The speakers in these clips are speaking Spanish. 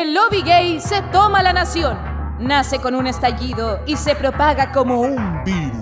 El lobby gay se toma la nación. Nace con un estallido y se propaga como un virus.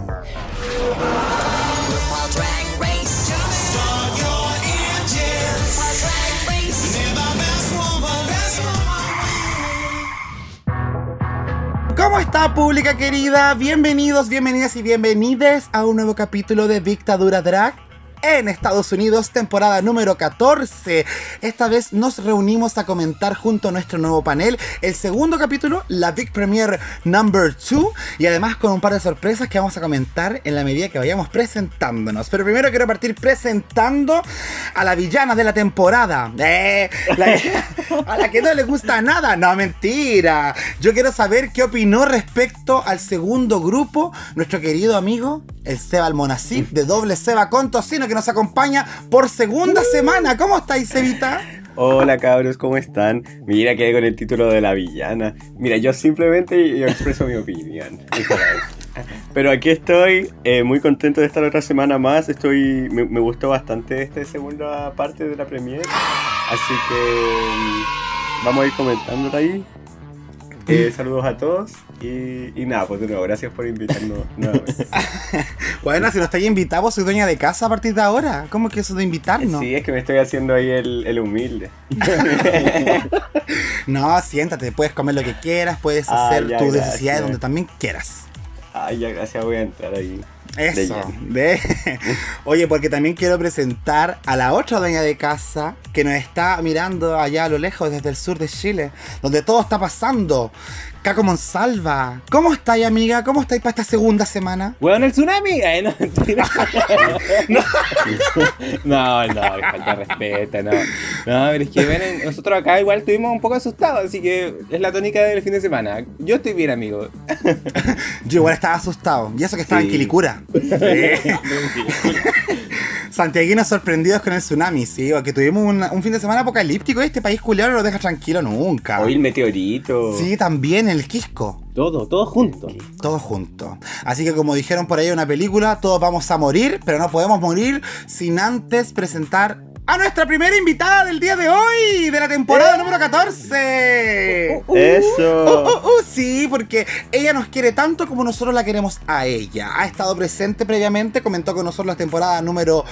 ¿Cómo está pública querida? Bienvenidos, bienvenidas y bienvenides a un nuevo capítulo de Dictadura Drag en Estados Unidos, temporada número 14. Esta vez nos reunimos a comentar junto a nuestro nuevo panel el segundo capítulo, la Big Premiere Number 2, y además con un par de sorpresas que vamos a comentar en la medida que vayamos presentándonos. Pero primero quiero partir presentando a la villana de la temporada. Eh, a la que no le gusta nada. No, mentira. Yo quiero saber qué opinó respecto al segundo grupo, nuestro querido amigo, el Seba Almonacid, de doble Seba con tocino, que nos acompaña por segunda semana. ¿Cómo estáis, Sebita? Hola cabros, ¿cómo están? Mira que con el título de la villana. Mira, yo simplemente yo expreso mi opinión. Pero aquí estoy, eh, muy contento de estar otra semana más. Estoy, me, gustó bastante esta segunda parte de la premiere. Así que mm, vamos a ir comentando ahí. Eh, saludos a todos y, nada, pues de nuevo, gracias por invitarnos nuevamente. bueno, si no estáis invitados, soy dueña de casa a partir de ahora. ¿Cómo que eso de invitarnos? Sí, es que me estoy haciendo ahí el, humilde. no, siéntate, puedes comer lo que quieras, puedes ah, hacer tus necesidades donde también quieras. Ay, ya, gracias, voy a entrar ahí. Eso, de... Oye, porque también quiero presentar a la otra dueña de casa que nos está mirando allá a lo lejos desde el sur de Chile, donde todo está pasando. Caco Monsalva. ¿Cómo estáis, amiga? ¿Cómo estáis para esta segunda semana? Bueno, el tsunami. no, no, no, falta respeto, no. No, pero es que ven, nosotros acá igual estuvimos un poco asustados, así que es la tónica del fin de semana. Yo estoy bien, amigo. Yo igual estaba asustado. Y eso que estaba en Quilicura. Santiaguinos sorprendidos con el tsunami, sí, que tuvimos un, fin de semana apocalíptico y este país culiado no lo deja tranquilo nunca. Hoy el meteorito. Sí, también el Quisco. Todo, todo junto. Todo junto. Así que como dijeron por ahí en una película, todos vamos a morir, pero no podemos morir sin antes presentar a nuestra primera invitada del día de hoy, de la temporada ¡Eh! número 14. Uh, uh, uh. Eso. sí, porque ella nos quiere tanto como nosotros la queremos a ella. Ha estado presente previamente, comentó con nosotros la temporada número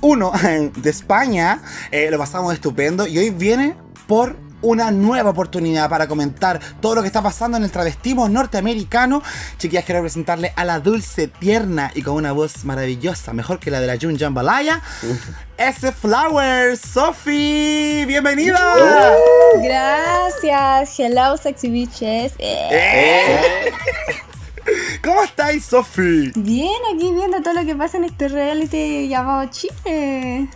1 de España. Eh, lo pasamos estupendo y hoy viene por una nueva oportunidad para comentar todo lo que está pasando en el travestismo norteamericano. Chiquillas, quiero presentarle a la dulce, tierna y con una voz maravillosa, mejor que la de la Jun Jambalaya, S Flowers, Sophie, bienvenida. Gracias, hello sexy bitches. Eh. ¿Cómo estáis, Sophie? Bien, aquí viendo todo lo que pasa en este reality llamado Chile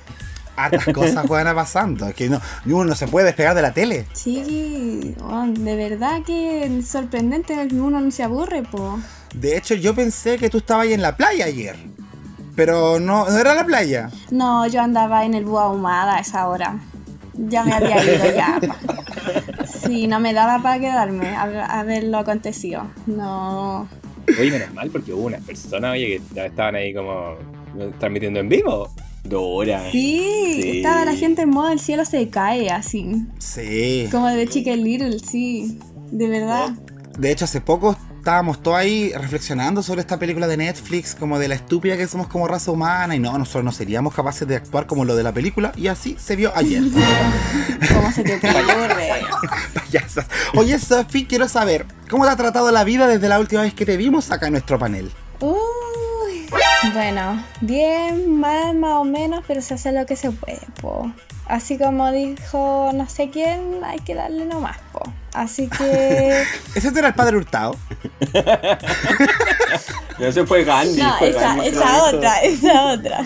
hartas cosas buenas pasando. Que no, uno no se puede despegar de la tele. Sí, oh, de verdad que es sorprendente, uno no se aburre, po. De hecho, yo pensé que tú estabas ahí en la playa ayer. Pero no, no era la playa. No, yo andaba en el Búa Humada a esa hora. Ya me había ido ya. Sí, no me daba para quedarme a, ver lo acontecido. No. Oye, menos mal porque hubo una persona, oye, que estaban ahí como transmitiendo en vivo. Dora. Sí, estaba la gente en modo el cielo se cae así. Sí. Como de Chicken Little, sí. De verdad. De hecho, hace poco estábamos todos ahí reflexionando sobre esta película de Netflix, como de la estúpida que somos como raza humana, y no, nosotros no seríamos capaces de actuar como lo de la película, y así se vio ayer. ¿Cómo se te ocurre? Payasas. Oye, Sophie, quiero saber, ¿cómo te ha tratado la vida desde la última vez que te vimos acá en nuestro panel? Uh, bueno, bien, mal, más o menos, pero se hace lo que se puede, po. Así como dijo no sé quién, hay que darle nomás, po. Así que. ¿Ese era el padre Hurtado? Ese fue Gandhi. No, esa, esa otra, esa otra.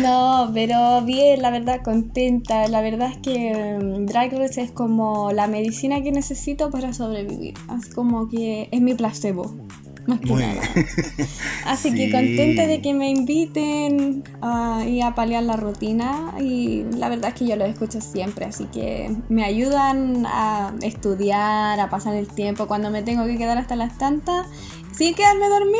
No, pero bien, la verdad, contenta. La verdad es que um, Drag Race es como la medicina que necesito para sobrevivir. Así como que es mi placebo más que nada. Así que contenta de que me inviten a ir a paliar la rutina y la verdad es que yo lo escucho siempre, así que me ayudan a estudiar, a pasar el tiempo cuando me tengo que quedar hasta las tantas, sin quedarme dormida,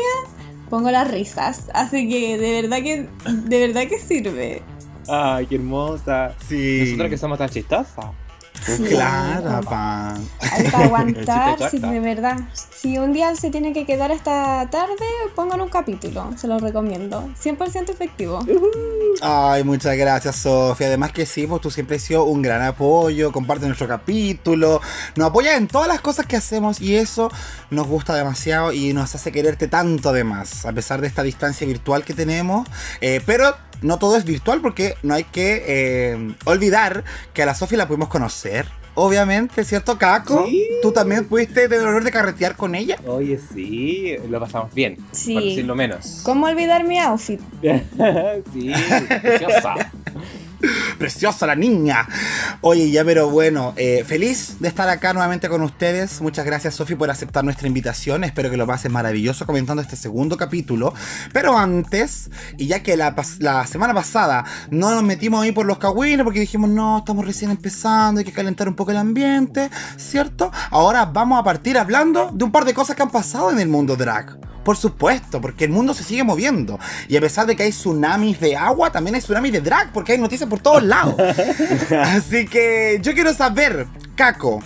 pongo las risas, así que de verdad que de verdad que sirve. Ay, qué hermosa. Sí. Nosotras que somos tan chistosas. Sí, Clara, pa. Hay para aguantar, si de verdad. Si un día se tiene que quedar hasta tarde, pongan un capítulo. Se lo recomiendo. 100% efectivo. Ay, muchas gracias, Sofía. Además que sí, pues tú siempre has sido un gran apoyo, comparte nuestro capítulo, nos apoyas en todas las cosas que hacemos y eso nos gusta demasiado y nos hace quererte tanto además, a pesar de esta distancia virtual que tenemos. Eh, pero no todo es virtual porque no hay que eh, olvidar que a la Sofía la pudimos conocer. Obviamente, ¿cierto, Caco? Sí. Tú también pudiste tener el honor de carretear con ella. Oye, sí, lo pasamos bien. Sí. Por decirlo menos. ¿Cómo olvidar mi outfit? sí, preciosa. Preciosa la niña. Oye, ya, pero bueno, eh, feliz de estar acá nuevamente con ustedes. Muchas gracias, Sofi, por aceptar nuestra invitación. Espero que lo pases maravilloso comentando este segundo capítulo. Pero antes, y ya que la, semana pasada no nos metimos ahí por los cagüines porque dijimos, no, estamos recién empezando, hay que calentar un poco el ambiente, ¿cierto? Ahora vamos a partir hablando de un par de cosas que han pasado en el mundo drag. Por supuesto, porque el mundo se sigue moviendo. Y a pesar de que hay tsunamis de agua, también hay tsunamis de drag, porque hay noticias por todos lados. Así que yo quiero saber, Caco,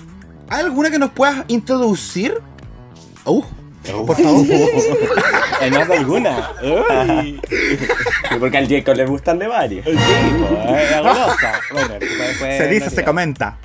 ¿hay alguna que nos puedas introducir? Uh, por favor. En más de alguna. Uy. Porque al Jacob le gustan de varios. Sí, pues, golosa. Bueno, después se dice, se comenta.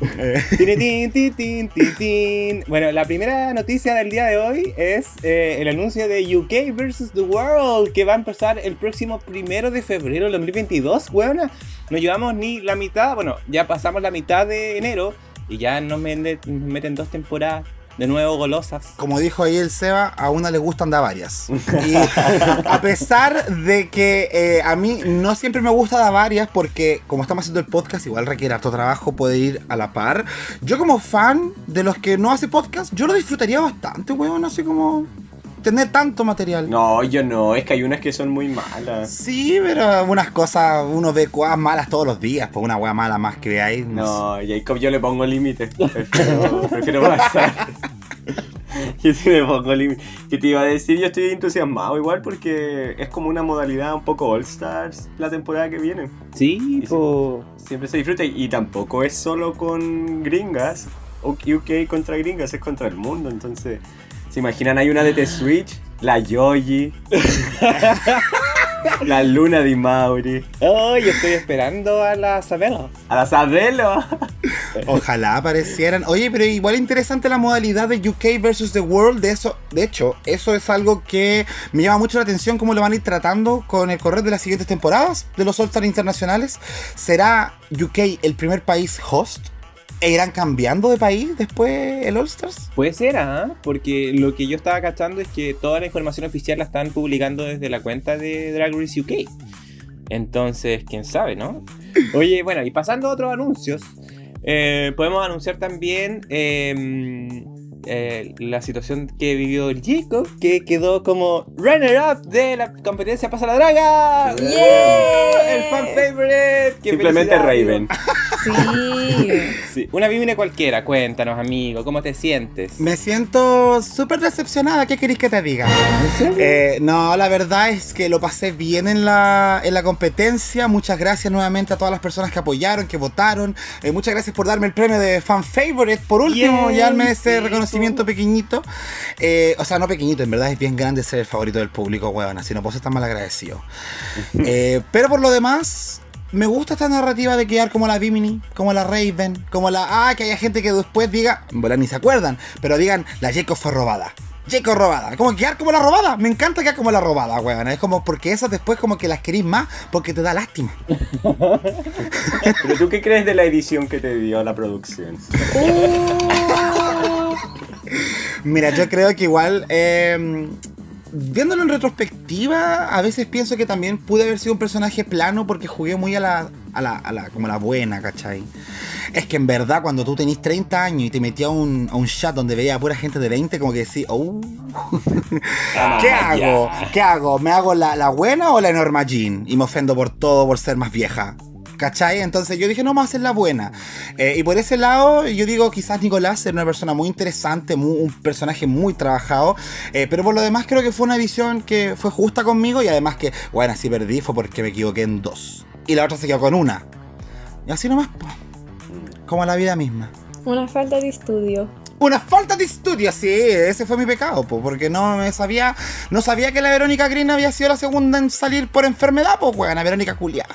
Bueno, la primera noticia del día de hoy es eh, el anuncio de UK vs. The World que va a empezar el próximo primero de febrero del 2022. Weona, no llevamos ni la mitad, bueno, ya pasamos la mitad de enero y ya nos meten dos temporadas de nuevo golosas. como dijo ahí el Seba, a una le gustan da varias. Y a pesar de que eh, a mí no siempre me gusta da varias, porque como estamos haciendo el podcast, igual requiere harto trabajo poder ir a la par. Yo como fan de los que no hace podcast, yo lo disfrutaría bastante, weón, así como tener tanto material. No, yo no, es que hay unas que son muy malas. Sí, pero unas cosas uno ve cosas malas todos los días, pues una wea mala más que veáis. No, No, Jacob yo le pongo límites. Prefiero, prefiero pasar. Yo sí le pongo límites. ¿Qué te iba a decir? Yo estoy entusiasmado igual porque es como una modalidad un poco All Stars la temporada que viene. Sí, po. Siempre se disfruta y, y tampoco es solo con gringas. O- UK contra gringas, es contra el mundo. Entonces, ¿se imaginan? Hay una de The Switch, la Yoji, la Luna di Mauri, Oh, yo estoy esperando a la Sabela. a la Sabelo. Ojalá aparecieran. Oye, pero igual interesante la modalidad de UK versus The World. De eso, de hecho, eso es algo que me llama mucho la atención cómo lo van a ir tratando con el correr de las siguientes temporadas de los All Stars internacionales. ¿Será UK el primer país host? ¿E irán cambiando de país después el All Stars? Puede ser, ¿ah? Porque lo que yo estaba cachando es que toda la información oficial la están publicando desde la cuenta de Drag Race UK. Entonces, quién sabe, ¿no? Oye, bueno, y pasando a otros anuncios, eh, podemos anunciar también eh, eh, la situación que vivió el Jacob, que quedó como runner-up de la competencia Pasa la Draga. ¡Yeah! El fan favorite. ¡Qué Simplemente felicidad, Raven. Sí. Sí. Una vivine cualquiera, cuéntanos, amigo, ¿cómo te sientes? Me siento súper decepcionada. ¿Qué queréis que te diga? Eh, no, la verdad es que lo pasé bien en la, en la competencia. Muchas gracias nuevamente a todas las personas que apoyaron, que votaron. Eh, muchas gracias por darme el premio de Fan Favorite. Por último, ya darme ese sí, reconocimiento po. pequeñito. Eh, o sea, no pequeñito, en verdad es bien grande ser el favorito del público, weón. Así no puedo ser tan mal agradecido. Eh, pero por lo demás. Me gusta esta narrativa de quedar como la Bimini, como la Raven, como la. Ah, que haya gente que después diga. Bueno, ni se acuerdan, pero digan la Jacob fue robada. Jacob robada. Como quedar como la robada. Me encanta quedar como la robada, weón. Es como porque esas después como que las querís más porque te da lástima. ¿Pero tú qué crees de la edición que te dio la producción? Mira, yo creo que igual. eh, viéndolo en retrospectiva, a veces pienso que también pude haber sido un personaje plano porque jugué muy a la, a la, a la- como la buena, ¿cachai? Es que en verdad cuando tú tenés 30 años y te metías a un, a un chat donde veía a pura gente de 20, como que decís, oh, ¿qué Ah, hago? ya. ¿Qué hago? ¿Me hago la, la buena o la Norma Jean? Y me ofendo por todo, por ser más vieja. ¿Cachai? Entonces yo dije, no, vamos a hacer la buena. Eh, y por ese lado, yo digo, quizás Nicolás era una persona muy interesante, mu- un personaje muy trabajado. eh, pero por lo demás, creo que fue una edición que fue justa conmigo. Y además que, bueno, si perdí fue porque me equivoqué en dos. Y la otra se quedó con una. Y así nomás. po. como la vida misma. Una falta de estudio. Una falta de estudio, sí, ese fue mi pecado, po, porque no me sabía, no sabía que la Verónica Green había sido la segunda en salir por enfermedad, pues weón, la Verónica Julia.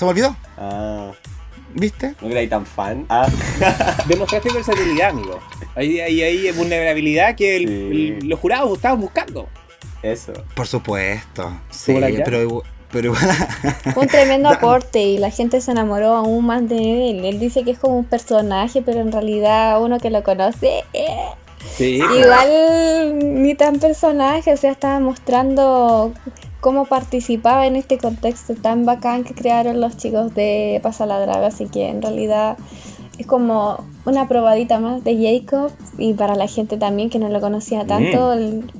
Se me olvidó, Ah, ¿viste? no erais tan fan. Ah, Demostraste versatilidad, amigo. Ahí hay, ahí hay vulnerabilidad que el- Sí. el- los jurados estaban buscando. eso. Por supuesto, sí, pero, pero igual, Fue un tremendo aporte y la gente se enamoró aún más de él. Él dice que es como un personaje, pero en realidad uno que lo conoce, eh, Sí. igual ni tan personaje, o sea, estaba mostrando cómo participaba en este contexto tan bacán que crearon los chicos de Pasa la Draga, así que en realidad es como una probadita más de Jacob y para la gente también que no lo conocía tanto. el-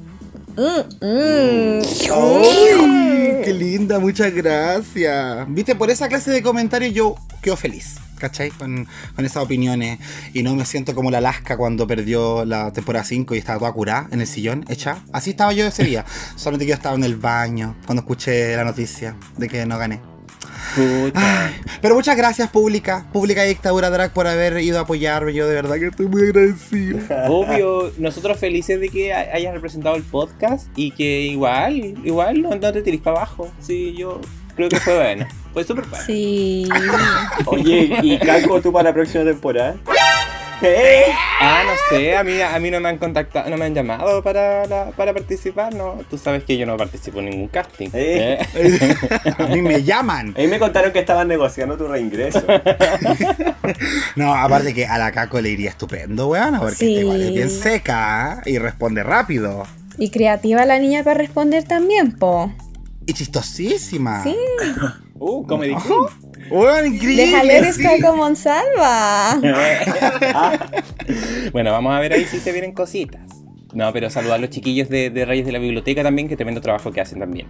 Mm, mm, ¡Ay, qué linda! Muchas gracias. Viste, por esa clase de comentarios yo quedo feliz, ¿cachai? Con, con esas opiniones. Y no me siento como la Alaska cuando perdió la temporada 5 y estaba toda curada en el sillón, hecha. Así estaba yo ese día. Solamente que yo estaba en el baño cuando escuché la noticia de que no gané. Puta. Pero muchas gracias, Pública, Pública y Dictadura Drag, por haber ido a apoyarme. Yo de verdad que estoy muy agradecido. Obvio, nosotros felices de que hay- hayas representado el podcast y que igual, igual no, no te tirís para abajo. Sí, yo creo que fue bueno. Fue súper bueno. Sí. Oye, ¿y Caco tú para la próxima temporada? ¿Eh? Ah, no sé, a mí, a mí no me han contactado, no me han llamado para, la- para participar, no. Tú sabes que yo no participo en ningún casting. Eh. ¿eh? A mí me llaman. A mí me contaron que estaban negociando tu reingreso. No, aparte que a la Caco le iría estupendo, weón, porque Sí. esta igual es bien seca y responde rápido. Y creativa la niña para responder también, po. Y chistosísima. Sí. Uh, comedy. Weón, increíble. Déjale eres sí. Caco Monsalva. Bueno, vamos a ver ahí si se vienen cositas. No, pero saludar a los chiquillos de, de Reyes de la Biblioteca también, que tremendo trabajo que hacen también.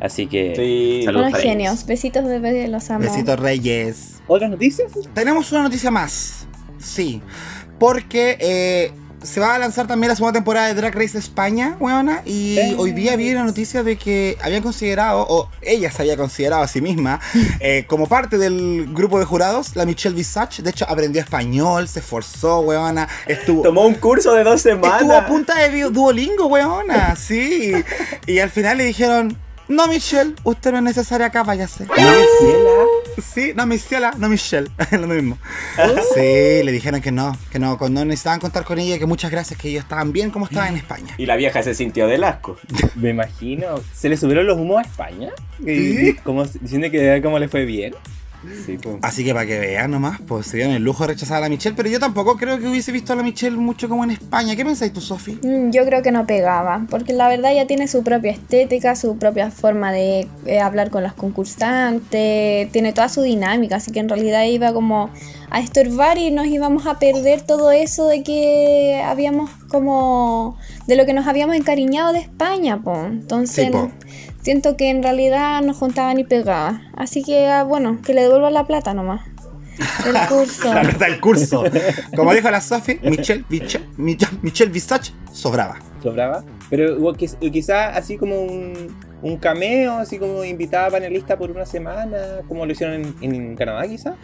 Así que, Sí. saludos genios. ellos. Besitos de los amo. Besitos Reyes. ¿Otras noticias? Tenemos una noticia más. Sí. Porque eh, se va a lanzar también la segunda temporada de Drag Race España, weona. Y hoy día vi la noticia de que habían considerado, o ella se había considerado a sí misma, eh, como parte del grupo de jurados, la Michelle Visage. De hecho, aprendió español, se esforzó, weona. Estuvo. Tomó un curso de dos semanas. Estuvo a punta de Duolingo, weona, sí. Y al final le dijeron, no Michelle, usted no es necesaria acá, váyase. Sí, no Michelle, no Michelle, es lo mismo. Sí, le dijeron que no, que no, no necesitaban contar con ella, que muchas gracias, que ellos estaban bien como estaban en España. Y la vieja se sintió del asco. Me imagino. ¿Se le subieron los humos a España? Y- y como, diciendo que cómo le fue bien. Sí, pues. Así que para que vean nomás, pues se dieron el lujo de rechazar a la Michelle, pero yo tampoco creo que hubiese visto a la Michelle mucho como en España. ¿Qué pensáis tú, Sofi? Mm, Yo creo que no pegaba, porque la verdad ya tiene su propia estética, su propia forma de eh, hablar con los concursantes, tiene toda su dinámica, así que en realidad iba como a estorbar y nos íbamos a perder todo eso de que habíamos como de lo que nos habíamos encariñado de España, po. Entonces Sí, po. Siento que en realidad no juntaban y pegaban. Así que ah, bueno, que le devuelvan la plata nomás. El curso. La plata del curso. Como dijo la Sofi, Michelle, Michelle, Michelle, Visage sobraba. sobraba. Pero quiz- quizá así como un, un cameo, así como invitada panelista por una semana, como lo hicieron en, en Canadá quizá.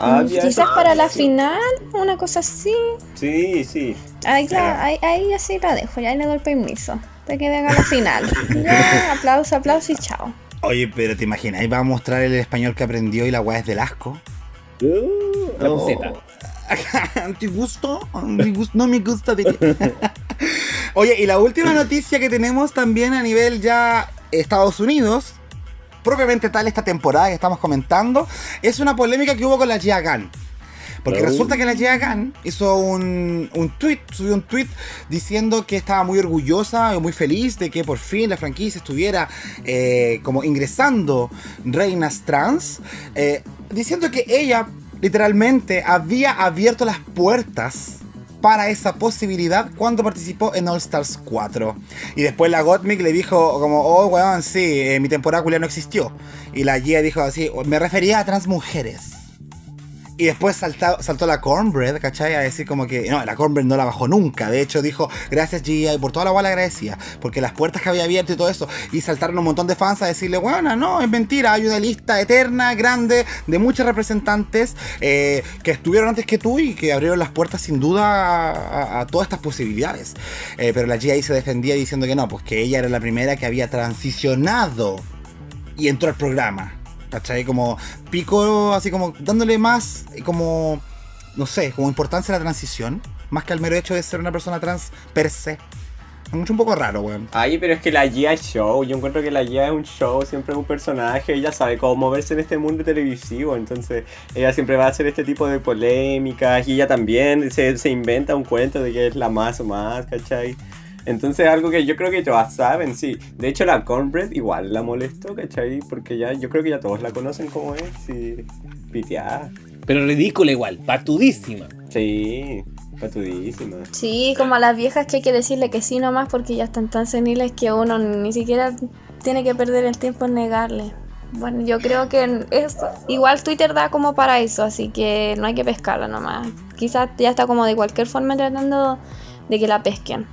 Ah, Mm, ya. Quizás para la final, una cosa así. Sí, sí. Ahí, la, ahí, ahí así la dejo, ya le doy permiso. De que venga la final. Ya, aplauso, aplauso y chao. Oye, pero te imaginas, ahí va a mostrar el español que aprendió y la weá es del asco. Uh, la Oh. ¿Te gusto? No me gusta. diría. Oye, y la última noticia que tenemos también a nivel ya Estados Unidos, propiamente tal esta temporada que estamos comentando, es una polémica que hubo con la Gia Gunn. Porque resulta que la Gia Gunn hizo un, un tweet, subió un tweet diciendo que estaba muy orgullosa y muy feliz de que por fin la franquicia estuviera eh, como ingresando reinas trans, eh, diciendo que ella literalmente había abierto las puertas para esa posibilidad cuando participó en All Stars 4. Y después la Gottmik le dijo como, oh, weón, sí, eh, mi temporada culia no existió. Y la Gia dijo así, me refería a trans mujeres. Y después saltó, saltó la Cornbread, ¿cachai? A decir como que, no, la Cornbread no la bajó nunca. De hecho, dijo, gracias Gia, y por toda la guay le agradecía. Porque las puertas que había abierto y todo eso. Y saltaron un montón de fans a decirle, bueno, no, es mentira, hay una lista eterna, grande, de muchos representantes eh, que estuvieron antes que tú y que abrieron las puertas sin duda a, todas estas posibilidades. Eh, pero la ahí se defendía diciendo que no, pues que ella era la primera que había transicionado y entró al programa. ¿Cachai? Como pico, así como dándole más, como, no sé, como importancia a la transición, más que al mero hecho de ser una persona trans per se. Es un poco raro, weón. Ay, pero es que la Gia es show. Yo encuentro que la Gia es un show, siempre es un personaje. Ella sabe cómo moverse en este mundo televisivo. Entonces, ella siempre va a hacer este tipo de polémicas. Y ella también se, se inventa un cuento de que es la más o más, ¿cachai? Entonces algo que yo creo que todas saben, sí. De hecho la Cornbread igual la molestó, ¿cachai? Porque ya, yo creo que ya todos la conocen como es, sí. Piteada. Pero ridícula igual, patudísima. Sí, patudísima. Sí, como a las viejas que hay que decirle que sí nomás porque ya están tan seniles que uno ni siquiera tiene que perder el tiempo en negarle. Bueno, yo creo que es, igual Twitter da como para eso, así que no hay que pescarla nomás. Quizás ya está como de cualquier forma tratando de que la pesquen.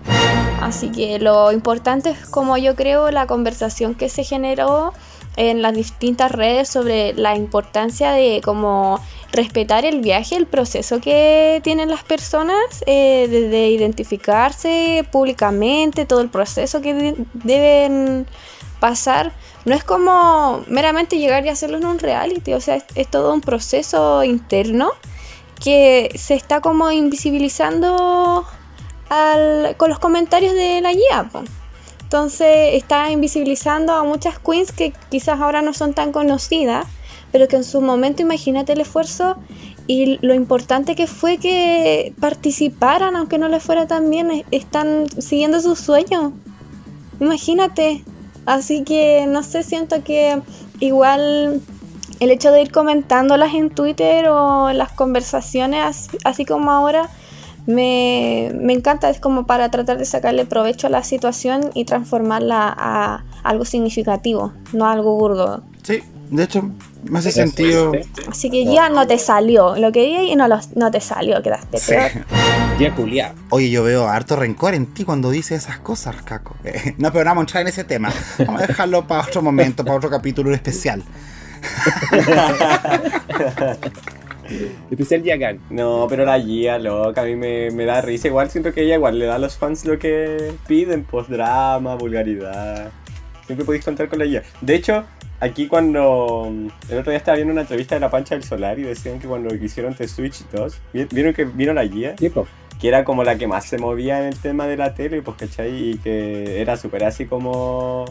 Así que lo importante es como yo creo la conversación que se generó en las distintas redes sobre la importancia de como respetar el viaje, el proceso que tienen las personas, eh, de, identificarse públicamente, todo el proceso que de deben pasar. No es como meramente llegar y hacerlo en un reality, o sea, es, es todo un proceso interno que se está como invisibilizando al, con los comentarios de la guía. Entonces está invisibilizando a muchas queens que quizás ahora no son tan conocidas, pero que en su momento imagínate el esfuerzo y lo importante que fue que participaran, aunque no les fuera tan bien, están siguiendo sus sueños. Imagínate. Así que no sé, siento que igual el hecho de ir comentándolas en Twitter o las conversaciones, así como ahora, me, me, encanta, es como para tratar de sacarle provecho a la situación y transformarla a algo significativo, no a algo burdo. Sí, de hecho, me hace sentido. Así que ya no te salió, lo quería y no, lo, no te salió, quedaste Sí. peor. Ya culiado. Oye, yo veo harto rencor en ti cuando dices esas cosas, Caco. Eh, no, pero no vamos a entrar en ese tema. Vamos a dejarlo para otro momento, para otro capítulo especial. Especial Yagan. No, pero la Gia, loca, a mí me, me da risa. Igual siento que ella igual le da a los fans lo que piden, pues drama, vulgaridad. Siempre podéis contar con la Gia. De hecho, aquí cuando mm, el otro día estaba viendo una entrevista de la Pancha del Solar y decían que cuando hicieron The Switch 2, vi- vieron que vino la Gia, Tipo. que era como la que más se movía en el tema de la tele, pues, ¿cachai? Y que era súper así como.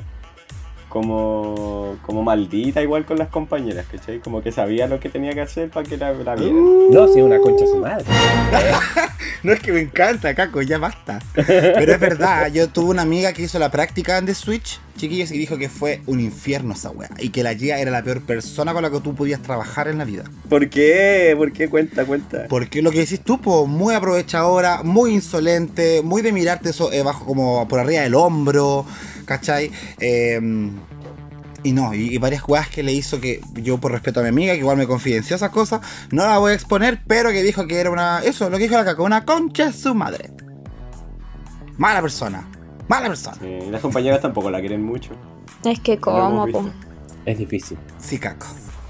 Como, como maldita igual con las compañeras, ¿cachai? Como que sabía lo que tenía que hacer para que la, la vieran. No, sí, una concha su madre. No es que me encanta, Caco, ya basta. Pero es verdad, yo tuve una amiga que hizo la práctica en The Switch, chiquillos, y dijo que fue un infierno esa wea. Y que la Gia era la peor persona con la que tú podías trabajar en la vida. ¿Por qué? ¿Por qué? Cuenta, cuenta. Porque lo que decís tú, po, muy aprovechadora, muy insolente, muy de mirarte eso eh, bajo como por arriba del hombro, ¿cachai? Eh, y no, y, y varias weas que le hizo que yo por respeto a mi amiga, que igual me confidenció esas cosas, no la voy a exponer, pero que dijo que era una, eso, lo que dijo la caca, una concha de su madre. Mala persona, mala persona. Sí, las compañeras tampoco la quieren mucho. Es que como. Es difícil. Sí, caco.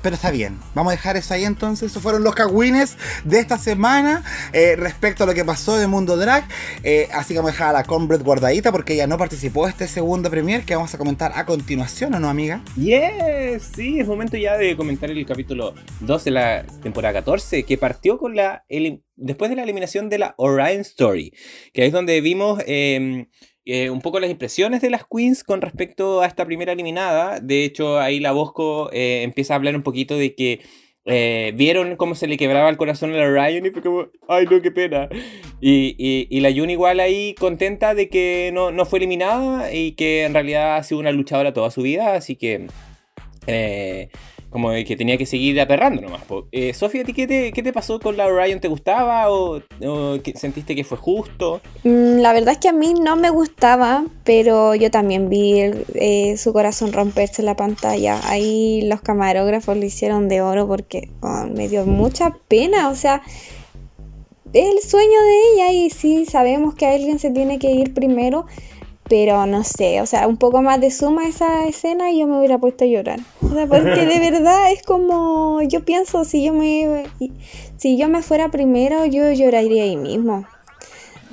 Pero está bien, vamos a dejar eso ahí entonces. Esos fueron los cagüines de esta semana eh, respecto a lo que pasó de Mundo Drag. Eh, así que vamos a dejar a la Cornbread guardadita porque ella no participó de este segundo premier que vamos a comentar a continuación, ¿o no, amiga? Yes, sí, es momento ya de comentar el capítulo 2 de la temporada 14, que partió con la después de la eliminación de la Orion Story, que es donde vimos eh, eh, un poco las impresiones de las queens con respecto a esta primera eliminada. De hecho, ahí la Bosco eh, empieza a hablar un poquito de que eh, vieron cómo se le quebraba el corazón a la Orion y fue como, ay no, qué pena. Y, y, la Jun igual ahí contenta de que no, no fue eliminada y que en realidad ha sido una luchadora toda su vida, así que... como de que tenía que seguir aperrando nomás. Eh, Sofía, ¿a ti qué te, pasó con la Orion? ¿Te gustaba o, sentiste que fue justo? Mm, La verdad es que a mí no me gustaba, pero yo también vi eh, su corazón romperse en la pantalla. Ahí los camarógrafos lo hicieron de oro porque oh, me dio mucha pena. O sea, el sueño de ella y sí, sabemos que alguien se tiene que ir primero, pero no sé, o sea, un poco más de suma esa escena y yo me hubiera puesto a llorar. O sea, porque de verdad es como, yo pienso, si yo me, si yo me fuera primero, yo lloraría ahí mismo.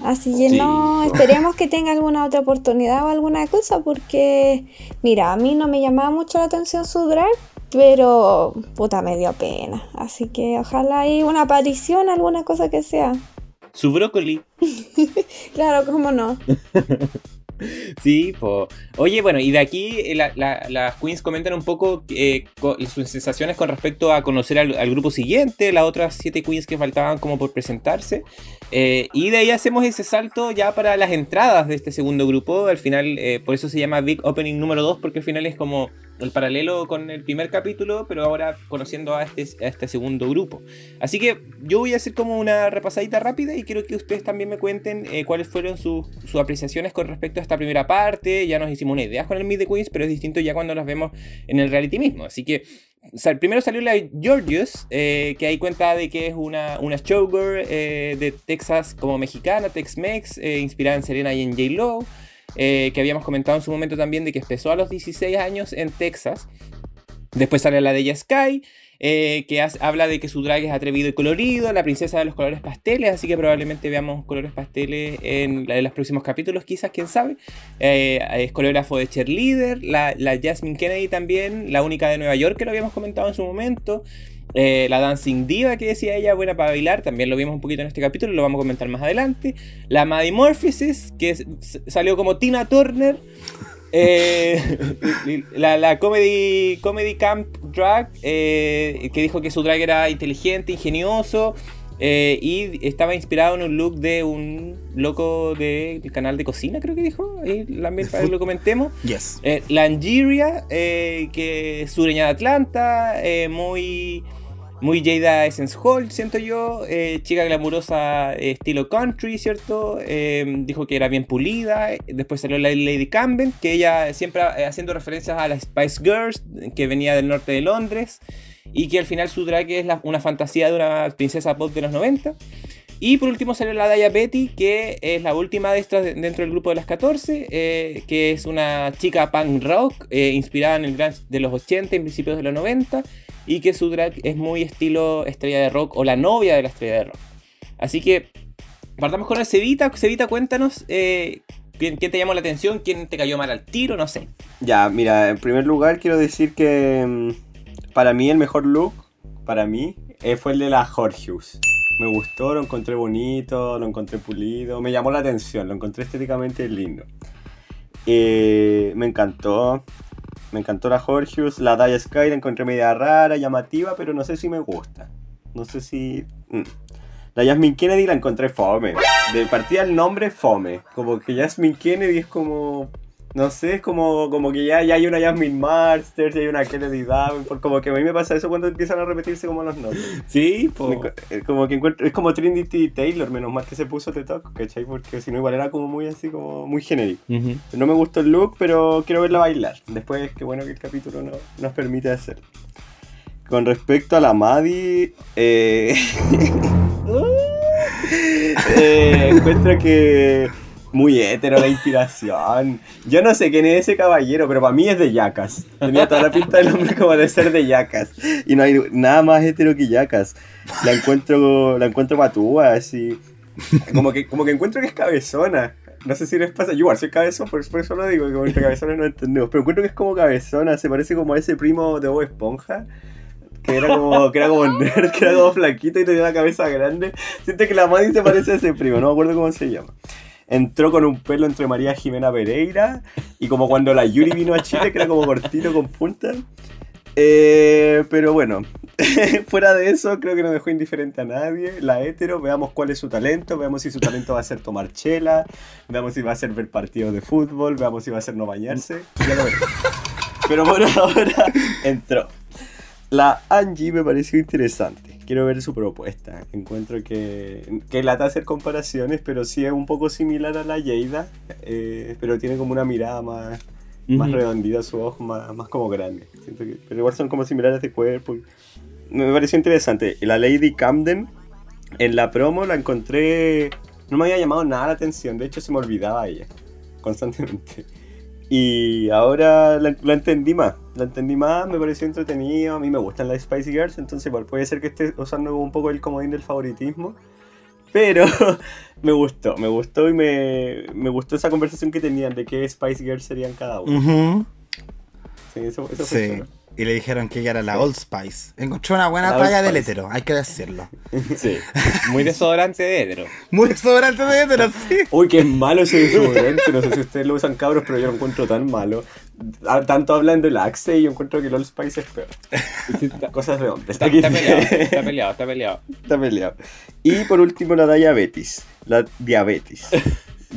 Así que Sí, no, esperemos que tenga alguna otra oportunidad o alguna cosa, porque, mira, a mí no me llamaba mucho la atención su drag, pero puta me dio pena. Así que ojalá hay una aparición, alguna cosa que sea. Su brócoli. Claro, cómo no. Sí, po. Oye, bueno, y de aquí eh, la- la- las queens comentan un poco eh, sus sensaciones con respecto a conocer al, grupo siguiente, las otras siete queens que faltaban como por presentarse. Eh, y de ahí hacemos ese salto ya para las entradas de este segundo grupo. Al final, por eso se llama Big Opening número 2, porque al final es como el paralelo con el primer capítulo, pero ahora conociendo a este, a este segundo grupo. Así que yo voy a hacer como una repasadita rápida y quiero que ustedes también me cuenten eh, cuáles fueron sus apreciaciones con respecto a esta primera parte. Ya nos hicimos una idea con el Meet the Queens, pero es distinto ya cuando las vemos en el reality mismo. Así que primero salió la Georgius, eh, que ahí cuenta de que es una, una showgirl eh, de Texas como mexicana, Tex-Mex, eh, inspirada en Serena y en J-Lo. Eh, que habíamos comentado en su momento también de que empezó a los 16 años en Texas. Después sale la de ella Sky, eh, que habla de que su drag es atrevido y colorido, la princesa de los colores pasteles, así que probablemente veamos colores pasteles en de los próximos capítulos, quizás, quién sabe. Eh, es coreógrafo de cheerleader, la Jasmine Kennedy también, la única de Nueva York que lo habíamos comentado en su momento. Eh, la Dancing Diva que decía ella, buena para bailar, también lo vimos un poquito en este capítulo, lo vamos a comentar más adelante. La Maddie Morphosis, que salió como Tina Turner. Eh, la, la comedy, comedy Camp Drag, eh, que dijo que su drag era inteligente, ingenioso, eh, y estaba inspirado en un look de un loco del canal de cocina, creo que dijo, ahí también para que lo comentemos. Yes. Eh, Langiria, eh, que es sureña de Atlanta, eh, muy, muy Jada Essence Hall, siento yo, chica glamurosa estilo country, ¿cierto? Dijo que era bien pulida, después salió la Lady Camden, que ella siempre haciendo referencias a las Spice Girls, que venía del norte de Londres, y que al final su drag es una fantasía de una princesa pop de los 90. Y por último salió la Daya Betty, que es la última de estas de- dentro del grupo de las 14, eh, que es una chica punk rock, eh, inspirada en el grunge de los 80 y principios de los 90, y que su drag es muy estilo estrella de rock o la novia de la estrella de rock. Así que partamos con el Cevita. Cevita, cuéntanos eh, ¿quién, quién te llamó la atención, quién te cayó mal al tiro, no sé. Ya, mira, en primer lugar quiero decir que mm, para mí el mejor look, para mí, eh, fue el de la Jorgeus. Me gustó, lo encontré bonito, lo encontré pulido, me llamó la atención, lo encontré estéticamente lindo. Eh, me encantó, me encantó la Jorgeus, la Daya Sky la encontré media rara, llamativa, pero no sé si me gusta. No sé si... mm. La Jasmine Kennedy la encontré fome. De partida el nombre fome. Como que Jasmine Kennedy es como no sé, es como, como que ya, ya hay una Jasmine Masters, ya hay una Kennedy Davenport, como que a mí me pasa eso cuando empiezan a repetirse como los nombres. Sí, encu- eh, Como que encuentro, es como Trinity Taylor, menos mal que se puso TikTok, ¿cachai? Porque si no igual era como muy así, como muy genérico. No me gustó el look, pero quiero verla bailar. Después, qué bueno que el capítulo no, nos permite hacerlo. Con respecto a la Maddie, eh, eh, encuentro que muy hétero la inspiración. Yo no sé quién es ese caballero, pero para mí es de Yacas. Tenía toda la pinta del hombre como de ser de Yacas. Y no hay nada más hétero que Yacas. La encuentro, la encuentro matúa, así. Como que, como que encuentro que es cabezona. No sé si les pasa. Yo igual soy cabezón, por, eso lo digo, que como entre cabezones no entendemos. Pero encuentro que es como cabezona, se parece como a ese primo de Bob Esponja. Que era como, que era como nerd, que era como flaquito y tenía la cabeza grande. Siento que la Maddie se parece a ese primo, no me acuerdo cómo se llama. Entró con un pelo entre María Jimena Pereira y como cuando la Yuri vino a Chile, que era como cortito con punta. Eh, pero bueno, fuera de eso, creo que no dejó indiferente a nadie. La hetero, veamos cuál es su talento, veamos si su talento va a ser tomar chela, veamos si va a ser ver partidos de fútbol, veamos si va a ser no bañarse. Ya lo. Pero por ahora entró. La Angie me pareció interesante. Quiero ver su propuesta. Encuentro que, que lata hacer comparaciones, pero sí es un poco similar a la Yeida, eh, pero tiene como una mirada más, más Ujú. redondita, su ojo más, más como grande. Siento que- pero igual son como similares de cuerpo. Me pareció interesante. La Lady Camden, en la promo la encontré. No me había llamado nada la atención, de hecho se me olvidaba ella constantemente. Y ahora la, la entendí más, la entendí más, me pareció entretenido, a mí me gustan las Spicy Girls, entonces igual puede ser que esté usando un poco el comodín del favoritismo, pero me gustó, me gustó y me, me gustó esa conversación que tenían de qué Spicy Girls serían cada uno. Sí, eso, eso Sí. Y le dijeron que ella era la Old Spice. Encontró una buena La talla del hétero, hay que decirlo. Sí. Muy desodorante de hétero. Muy sobrante de hétero, sí. Uy, qué malo ese desodorante. No sé si ustedes lo usan cabros, pero yo lo encuentro tan malo. Ah, Tanto hablan del Axe y yo encuentro que el Old Spice es peor. Está, Cosas de hombres. está peleado, está peleado, está peleado. Está peleado. Y por último, la diabetes. La diabetes.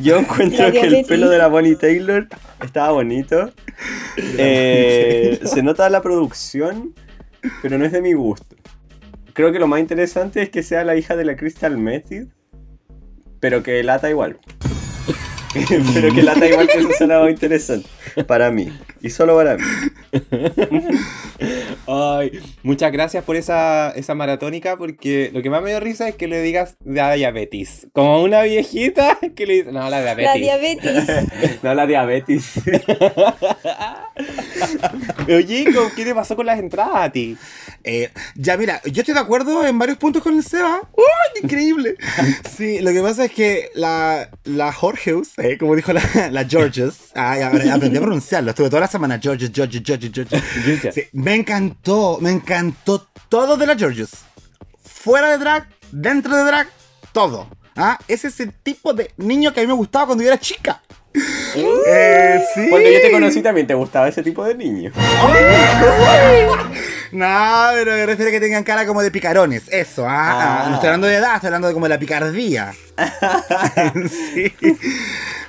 Yo encuentro que el pelo de la Bonnie Taylor estaba bonito. Eh, se nota la producción, pero no es de mi gusto. Creo que lo más interesante es que sea la hija de la Crystal Method, pero que lata igual. pero que lata igual que eso más interesante. Para mí. Y solo para mí. Ay, muchas gracias por esa, esa maratónica, porque lo que más me dio risa es que le digas la diabetes. Como una viejita que le dice, no, la diabetes. La diabetes. No, la diabetes. Oye, ¿con- ¿qué te pasó con las entradas a ti? Eh, ya, mira, yo estoy de acuerdo en varios puntos con el Seba. ¡Uy, qué increíble! Sí, lo que pasa es que la, la Jorgeus, eh, como dijo la, la Georges, aprendí a pronunciarlo, estuve toda la semana, Georges, Georges, Georges, Georges. Sí, me encantó, me encantó todo de la Georges. Fuera de drag, dentro de drag, todo. ¿Ah? Ese es el tipo de niño que a mí me gustaba cuando yo era chica. Eh, sí. Cuando yo te conocí también te gustaba ese tipo de niño. No, pero me refiero a que tengan cara como de picarones. Eso, ah, Ah. No estoy hablando de edad, estoy hablando de como de la picardía. sí.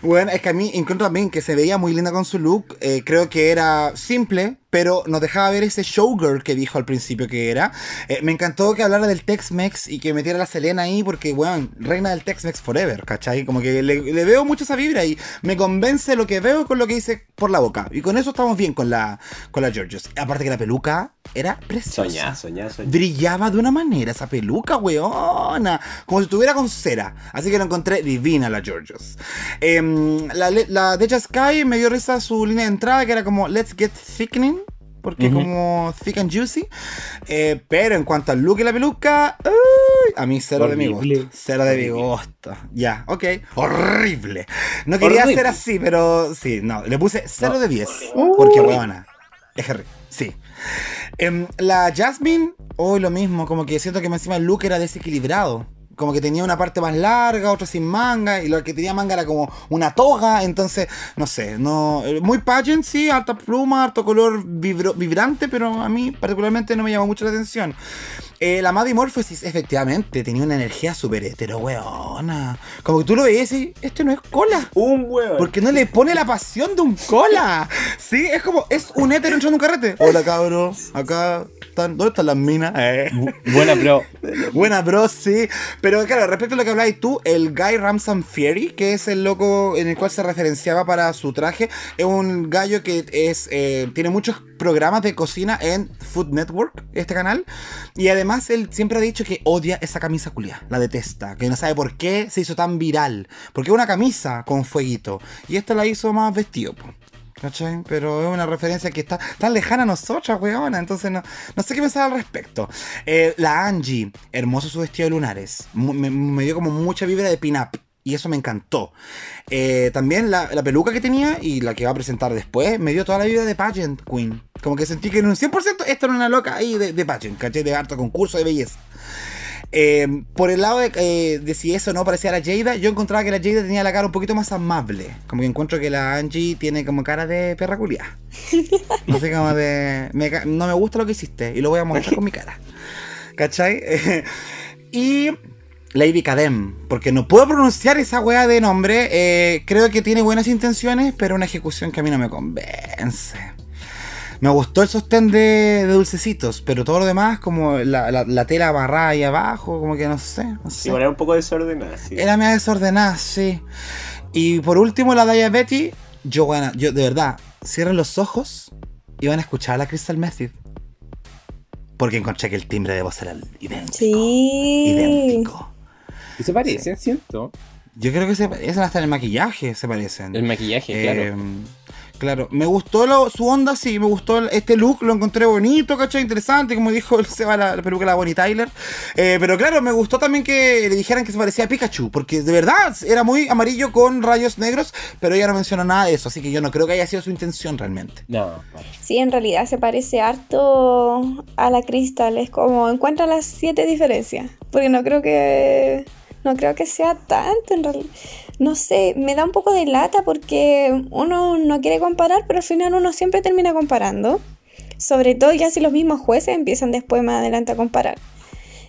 Bueno, es que a mí encuentro también que se veía muy linda con su look. eh, creo que era simple, pero nos dejaba ver ese showgirl que dijo al principio que era. Eh, me encantó que hablara del Tex-Mex y que metiera a la Selena ahí, porque, weón, reina del Tex-Mex forever, ¿cachai? Como que le, le veo mucho esa vibra y me convence lo que veo con lo que dice por la boca. Y con eso estamos bien con la, con la Georges. Aparte que la peluca era preciosa. Soñá, soñá, soñá. Brillaba de una manera esa peluca, weona. Como si estuviera con cera. Así que lo encontré divina la Georges. Em, la, la Deja Sky me dio risa su línea de entrada que era como Let's Get Thickening. Porque como thick and juicy. Eh, pero en cuanto al look y la peluca, uy, a mí cero de mi gusto. Cero de mi gusto. Ya, ok. Horrible. No quería Horrible. ser así, pero sí, no. Le puse 0 No. de 10. Porque, weona. Es horrible. Sí. Em, la Jasmine, hoy lo mismo, como que siento que encima el look era desequilibrado. Como que tenía una parte más larga, otra sin manga, y lo que tenía manga era como una toga, entonces, no sé, no. eh, Muy pageant, sí, harta pluma, harto color vibro- vibrante, pero a mí particularmente no me llamó mucho la atención. Eh, la Maddie Morphosis, efectivamente, tenía una energía súper hetero, weona. Como que tú lo veías y este no es cola. Un huevo. Porque no le pone la pasión de un cola. Sí, es como, es un hétero entrando en un carrete. Hola cabros, acá están, ¿dónde están las minas? Eh. Buena, bro. Buena, bro, sí. Pero claro, respecto a lo que habláis tú, el Guy Ramson Fury, que es el loco en el cual se referenciaba para su traje, es un gallo que es eh, tiene muchos programas de cocina en Food Network, este canal. Y además él siempre ha dicho que odia esa camisa culia, la detesta, que no sabe por qué se hizo tan viral. Porque es una camisa con fueguito. Y esta la hizo más vestido, po. ¿Cachai? Pero es una referencia que está tan lejana a nosotras, weona. Entonces no, no sé qué pensar al respecto. Eh, la Angie, hermoso su vestido de lunares. Me, me dio como mucha vibra de pin-up. Y eso me encantó. Eh, también la, la peluca que tenía y la que va a presentar después me dio toda la vibra de Pageant Queen. Como que sentí que en un 100% esta era una loca ahí de, de Pageant, ¿cachai? De harto concurso de belleza. Eh, por el lado de, eh, de si eso no parecía la Jada, yo encontraba que la Jada tenía la cara un poquito más amable. Como que encuentro que la Angie tiene como cara de perra culia. Así como de. me no me gusta lo que hiciste y lo voy a mostrar con mi cara. ¿Cachai? y. Lady Kadem, porque no puedo pronunciar esa weá de nombre. eh, creo que tiene buenas intenciones, pero una ejecución que a mí no me convence. Me gustó el sostén de, de dulcecitos, pero todo lo demás, como la, la- la tela amarrada ahí abajo, como que no sé, no sé. Sí, bueno, era un poco desordenada, sí. Era medio desordenada, sí. Y por último, la Diabetes, yo, bueno, yo de verdad, cierren los ojos y van a escuchar a la Crystal Method. Porque encontré que el timbre de voz era idéntico. Sí. Idéntico. Y se parecen, ¿cierto? Yo creo que se parecen hasta en el maquillaje, se parecen. El maquillaje, Eh, claro. Claro, me gustó lo- su onda, sí, me gustó el- este look, lo encontré bonito, ¿cachai? Interesante, como dijo el Seba, la, la peluca de la Bonnie Tyler. Eh, pero claro, me gustó también que le dijeran que se parecía a Pikachu, porque de verdad era muy amarillo con rayos negros, pero ella no mencionó nada de eso, así que yo no creo que haya sido su intención realmente. No. Sí, en realidad se parece harto a la Crystal. Es como encuentra las siete diferencias. Porque no creo que. No creo que sea tanto en realidad. No sé, me da un poco de lata porque uno no quiere comparar, pero al final uno siempre termina comparando. Sobre todo ya si los mismos jueces empiezan después más adelante a comparar.